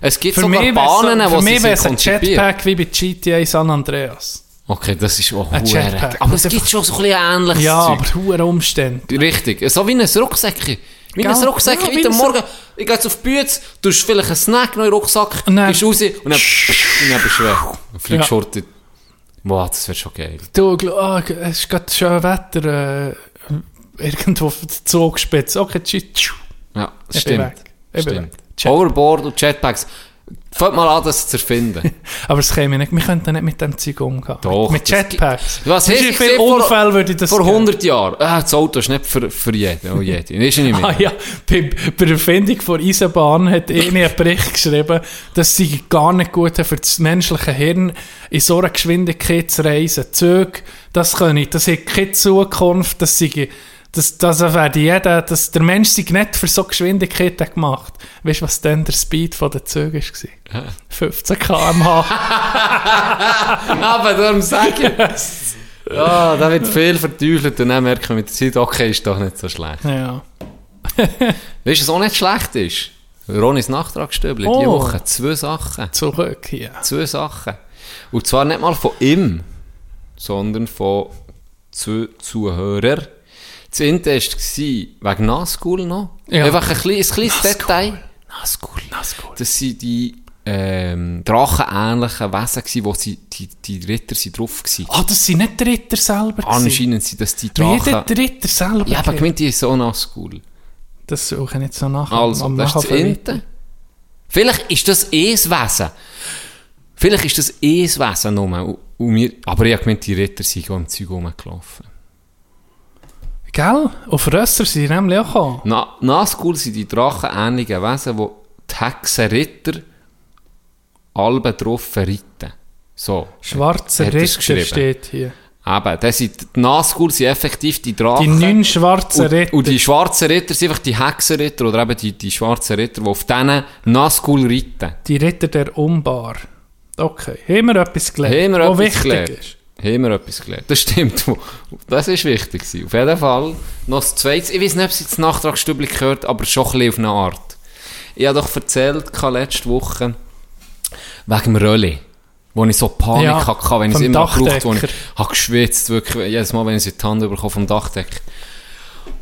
Es gibt
Für
sogar
mich
Bahnen,
wäre
wo
so,
sie
es ein. Jetpack wie bei GTA San Andreas.
Okay, das ist auch
Ein Jetpack.
Aber es gibt schon so ein bisschen ähnliches
Ja,
Zeug.
aber hohe Umstände.
Richtig. So wie ein Rucksäckchen. Wie ein? Rucksäckchen.
Ja,
wie
ein
Morgen. Ich gehe jetzt auf die Bühne, tust vielleicht einen Snack noch in den Rucksack,
Und dann-
gehst raus und dann, und dann bist du weg. Und fliegst
Ja.
short. Wow, das wäre schon geil.
Du, g- es ist gerade schön Wetter. Äh, irgendwo auf der Zugspitze. Okay, tschüss.
Ja, das
Ich bin
stimmt.
weg. Ich bin
Stimmt.
weg.
Overboard und Jetpacks. Fängt mal an, das zu erfinden. <laughs>
Aber es käme nicht. Wir könnten nicht mit dem Zeug umgehen.
Doch,
Mit Jetpacks.
Was hast
du,
vor-
Unfälle würde ich das
Vor
geben?
100 Jahren. Ah, das Auto ist nicht für, für jeden. Oh, jede. Ist nicht mehr. <laughs>
Ah ja, bei, bei der Erfindung von Eisenbahn hat eine einen Bericht geschrieben, dass sie gar nicht gut für das menschliche Hirn in so einer Geschwindigkeit zu reisen. Züge, das können, das hat keine Zukunft, das sei, das, das werde jeder, das, der Mensch sei nicht für so Geschwindigkeiten gemacht. Weißt du, was denn der Speed von den Zügen war? 15 km/h. <laughs>
Aber darum sage ich. Ja, da wird viel verteufelt und dann merken wir mit der Zeit, okay, ist doch nicht so schlecht.
ja. <laughs>
Weißt du, was auch nicht schlecht ist? Ronis Nachtragsstübli,
Oh.
diese Woche zwei Sachen.
Zurück hier.
Zwei Sachen. Und zwar nicht mal von ihm, sondern von zwei Zuhörern. Das eine war wegen Nazgul noch.
Ja.
Einfach ein kleines, ein kleines
Nazgul.
Detail.
Nazgul, Nazgul.
Das sind die ähm, drachenähnlichen Wesen gewesen, wo sie, die, die Ritter sind drauf waren.
Ah, das sind nicht die Ritter selber.
Anscheinend sind das die Drachen.
der Ritter selber?
Ja, aber gemeint, die ist so Nazgul.
Das suche ich nicht so nach.
Also,
am
das ist das. Ente. Vielleicht ist das eh das Wesen. Vielleicht ist das eh das Wesen nur. Und- und wir, aber ich habe gemeint, die Ritter sind im Zeug rumgelaufen.
Gell? Auf Rösser sind sie nämlich auch gekommen.
Na, Nazgul sind die drachenähnlichen Wesen, die die Hexenritter alle drauf reiten. So. Er's
Ritter steht hier.
Eben, das sind, die Nazgul sind effektiv die
Die
Drachen.
neun schwarzen
und,
Ritter.
und die schwarzen Ritter sind einfach die Hexenritter oder eben die, die schwarzen Ritter, die auf diesen Nazgul reiten.
Die Ritter der Umbar. Okay, haben wir etwas gelernt,
Haben wir
was
etwas
wichtig
gelernt?
ist.
Haben wir etwas gelernt. Das stimmt. Das ist wichtig. gewesen. Auf jeden Fall noch das Zweite. Ich weiß nicht, ob sie das Nachtragsstübli gehört, aber schon ein bisschen auf eine Art. Ich habe doch erzählt letzte Woche wegen dem Rölli. Wo ich so Panik
Ja,
hatte, wenn ich es immer gebraucht wo ich habe geschwitzt, wirklich, jedes Mal, wenn ich die Hand bekomme vom Dachdecker.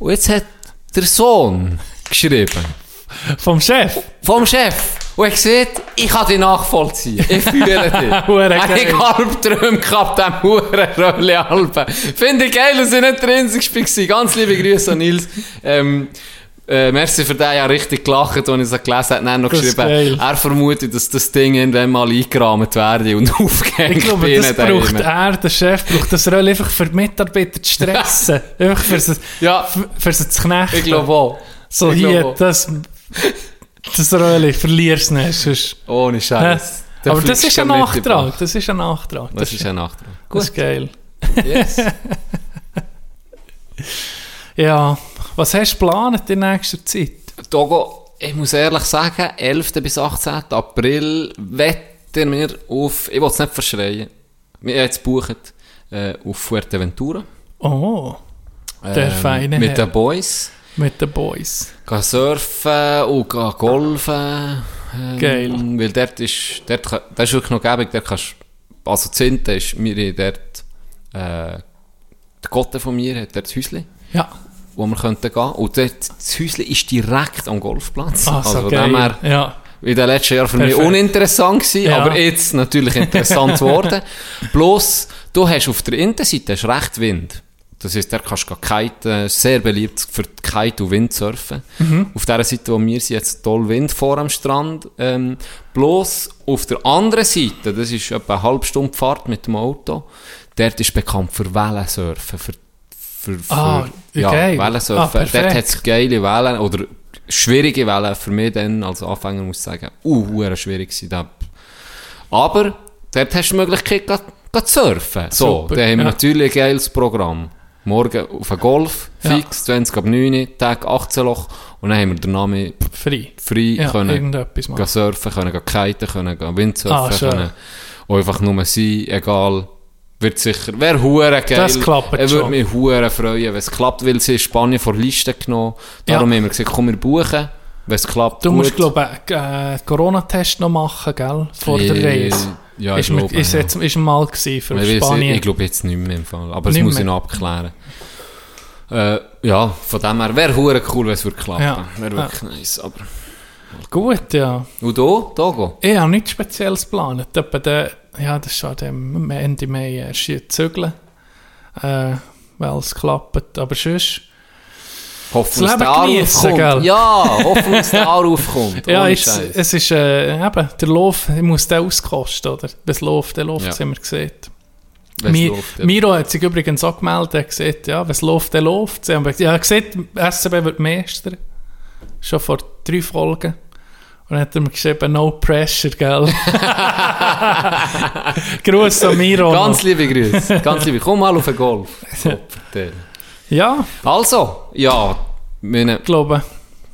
Und jetzt hat der Sohn geschrieben,
Vom Chef.
vom Chef. Und er sieht, ich kann dich nachvollziehen. Ich fühle <laughs> dich.
Hure
Habe ich
geil.
Albträume gehabt, dem Huren Alben. Finde ich geil, dass ich nicht der Einzige war. Ganz liebe Grüße an Nils. Ähm, äh, merci für den, ja richtig gelacht, als ich es gelesen habe. Dann noch
Das
geschrieben, er vermutet, dass das Ding irgendwann mal eingerahmt werde und <laughs> aufgehängt
Ich glaube, das braucht er, der Chef, braucht das Roll einfach für die Mitarbeiter zu stressen. <laughs> einfach für sie,
Ja.
für, sie zu knechten.
Ich glaube auch.
So
ich
hier, das, das Roll, verlierst du nicht. Sonst,
Ohne Scheiß. Dann
Aber das ist ein Nachtrag. Das ist ein Nachtrag.
Das ist ein Nachtrag.
das ist geil.
Yes. <laughs>
Ja, was hast du geplant in nächster Zeit?
Togo, ich muss ehrlich sagen, 11. bis 18. April wetten wir auf, ich will es nicht verschreien, wir haben jetzt gebucht äh, auf Fuerteventura.
Oh, Der
Ähm,
feine
Mit
Herr.
den Boys.
Mit den Boys.
Gehen surfen und gehen golfen. Ähm,
Geil.
Weil dort ist, dort, kann- das ist wirklich noch gäbig, dort kannst, also Zinte ist, wir dort, äh, der Gotte von mir hat dort das Häuschen,
Ja,
wo wir könnten gehen. Und dort, das Häuschen ist direkt am Golfplatz.
ah, so
also von
geil.
dem her,
ja.
in den letzten Jahren für mich
Perfekt.
uninteressant gewesen,
Ja.
aber jetzt natürlich interessant <laughs> geworden. Bloß, du hast auf der Innenseite hast recht Wind. Das heisst, der kannst du kiten, sehr beliebt für Kite- und Windsurfen.
Mhm.
Auf der Seite, wo wir sind, jetzt toll Wind vor am Strand. Ähm, bloß auf der anderen Seite, das ist etwa eine halbe Stunde Fahrt mit dem Auto, dort ist bekannt für Wellensurfen, für, für, für
Ah,
ja,
geil. Ah,
Wellensurfen.
perfekt.
dort hat es geile Wellen, oder schwierige Wellen, für mich dann als Anfänger muss ich sagen, uh, schwierig da. Aber dort hast du die Möglichkeit, zu surfen. So,
Super,
dann haben wir
ja.
natürlich ein geiles Programm. Morgen auf einen Golf,
Ja.
fix, 20 ab 9, Tag 18 Loch, und dann haben wir den Namen
Frei.
frei
Ja,
können gehen surfen, können gehen kiten, können gehen windsurfen,
Ah,
können auch einfach nur sein, egal. Wird sicher, wäre hure geil.
Das klappt
Er würde mich hure freuen, wenn es klappt, weil sie Spanien vor Liste genommen. Darum
Ja.
haben wir gesagt, komm, wir buchen, wenn es klappt.
Du musst, glaube ich, einen äh, Corona-Test noch machen, gell? Vor der
Ich-
Reise.
Ja, ich
ist,
glaube,
ist,
ja.
jetzt, ist mal gewesen für
Ich, ich,
Spanien.
ich glaube jetzt nicht mehr im Fall. Aber das
Nicht
muss ich
mehr.
noch abklären. Äh, ja, von dem her wäre hure cool, wenn es würde klappen.
Ja.
Wäre wirklich nice. Aber.
Gut, ja.
Und du? Togo?
Ich habe nichts Spezielles geplant. Der, ja, das ist schon dem Ende Mai erst hier zügeln. Äh, weil es klappt. Aber sonst...
Hoffen, Anruf
geniessen,
kommt. Ja, hoffen, Anruf kommt. <laughs>
Ja, jetzt, es ist äh, eben, der Lauf, ich muss den auskosten, oder? Wenn es läuft, dann läuft
Ja.
es, haben wir gesehen. Mi
läuft, ja.
Miro hat sich übrigens auch gemeldet, er gesagt, ja, wenn es läuft, dann läuft es. Ja, er hat gesagt, SCB wird Meister. Schon vor drei Folgen. Und dann hat er mir geschrieben, no pressure, gell? <laughs> Gruß an Miro.
Ganz liebe Grüße. Ganz liebe. Komm mal auf den Golf. <laughs> Super.
Ja,
Also, ja. Meine,
ich glaube,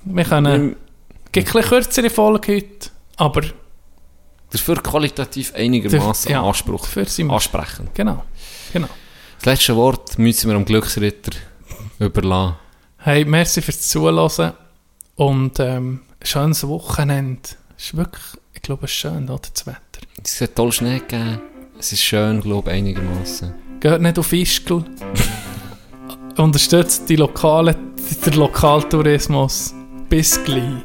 wir können...
das
Gibt bisschen kürzere Folge heute, aber
ist für qualitativ einigermaßen
Ja,
Anspruch.
dafür
Ansprechend.
genau, genau.
Das letzte Wort müssen wir am Glücksritter überlassen.
Hey, merci fürs Zuhören und ähm, schönes Wochenende. Ist wirklich, ich glaube, es ist schön, oder, das Wetter.
Es hat toll Schnee gegeben. Es ist schön, glaube ich, einigermaßen.
Geht nicht auf Ischgl. <laughs> Unterstützt die lokale, den Lokaltourismus. Bis gleich.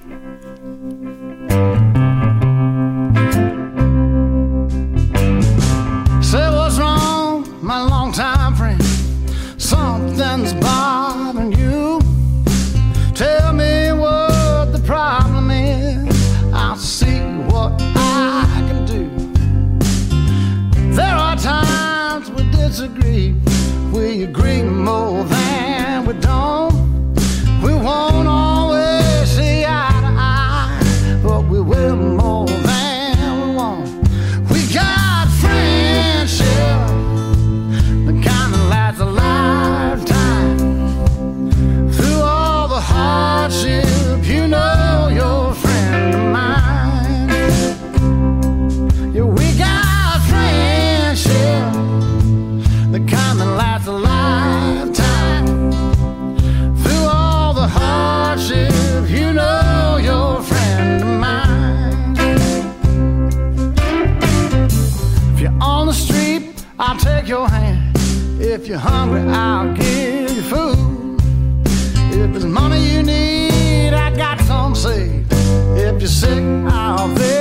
If you're hungry, I'll give you food. If there's money you need, I got some saved. If you're sick, I'll visit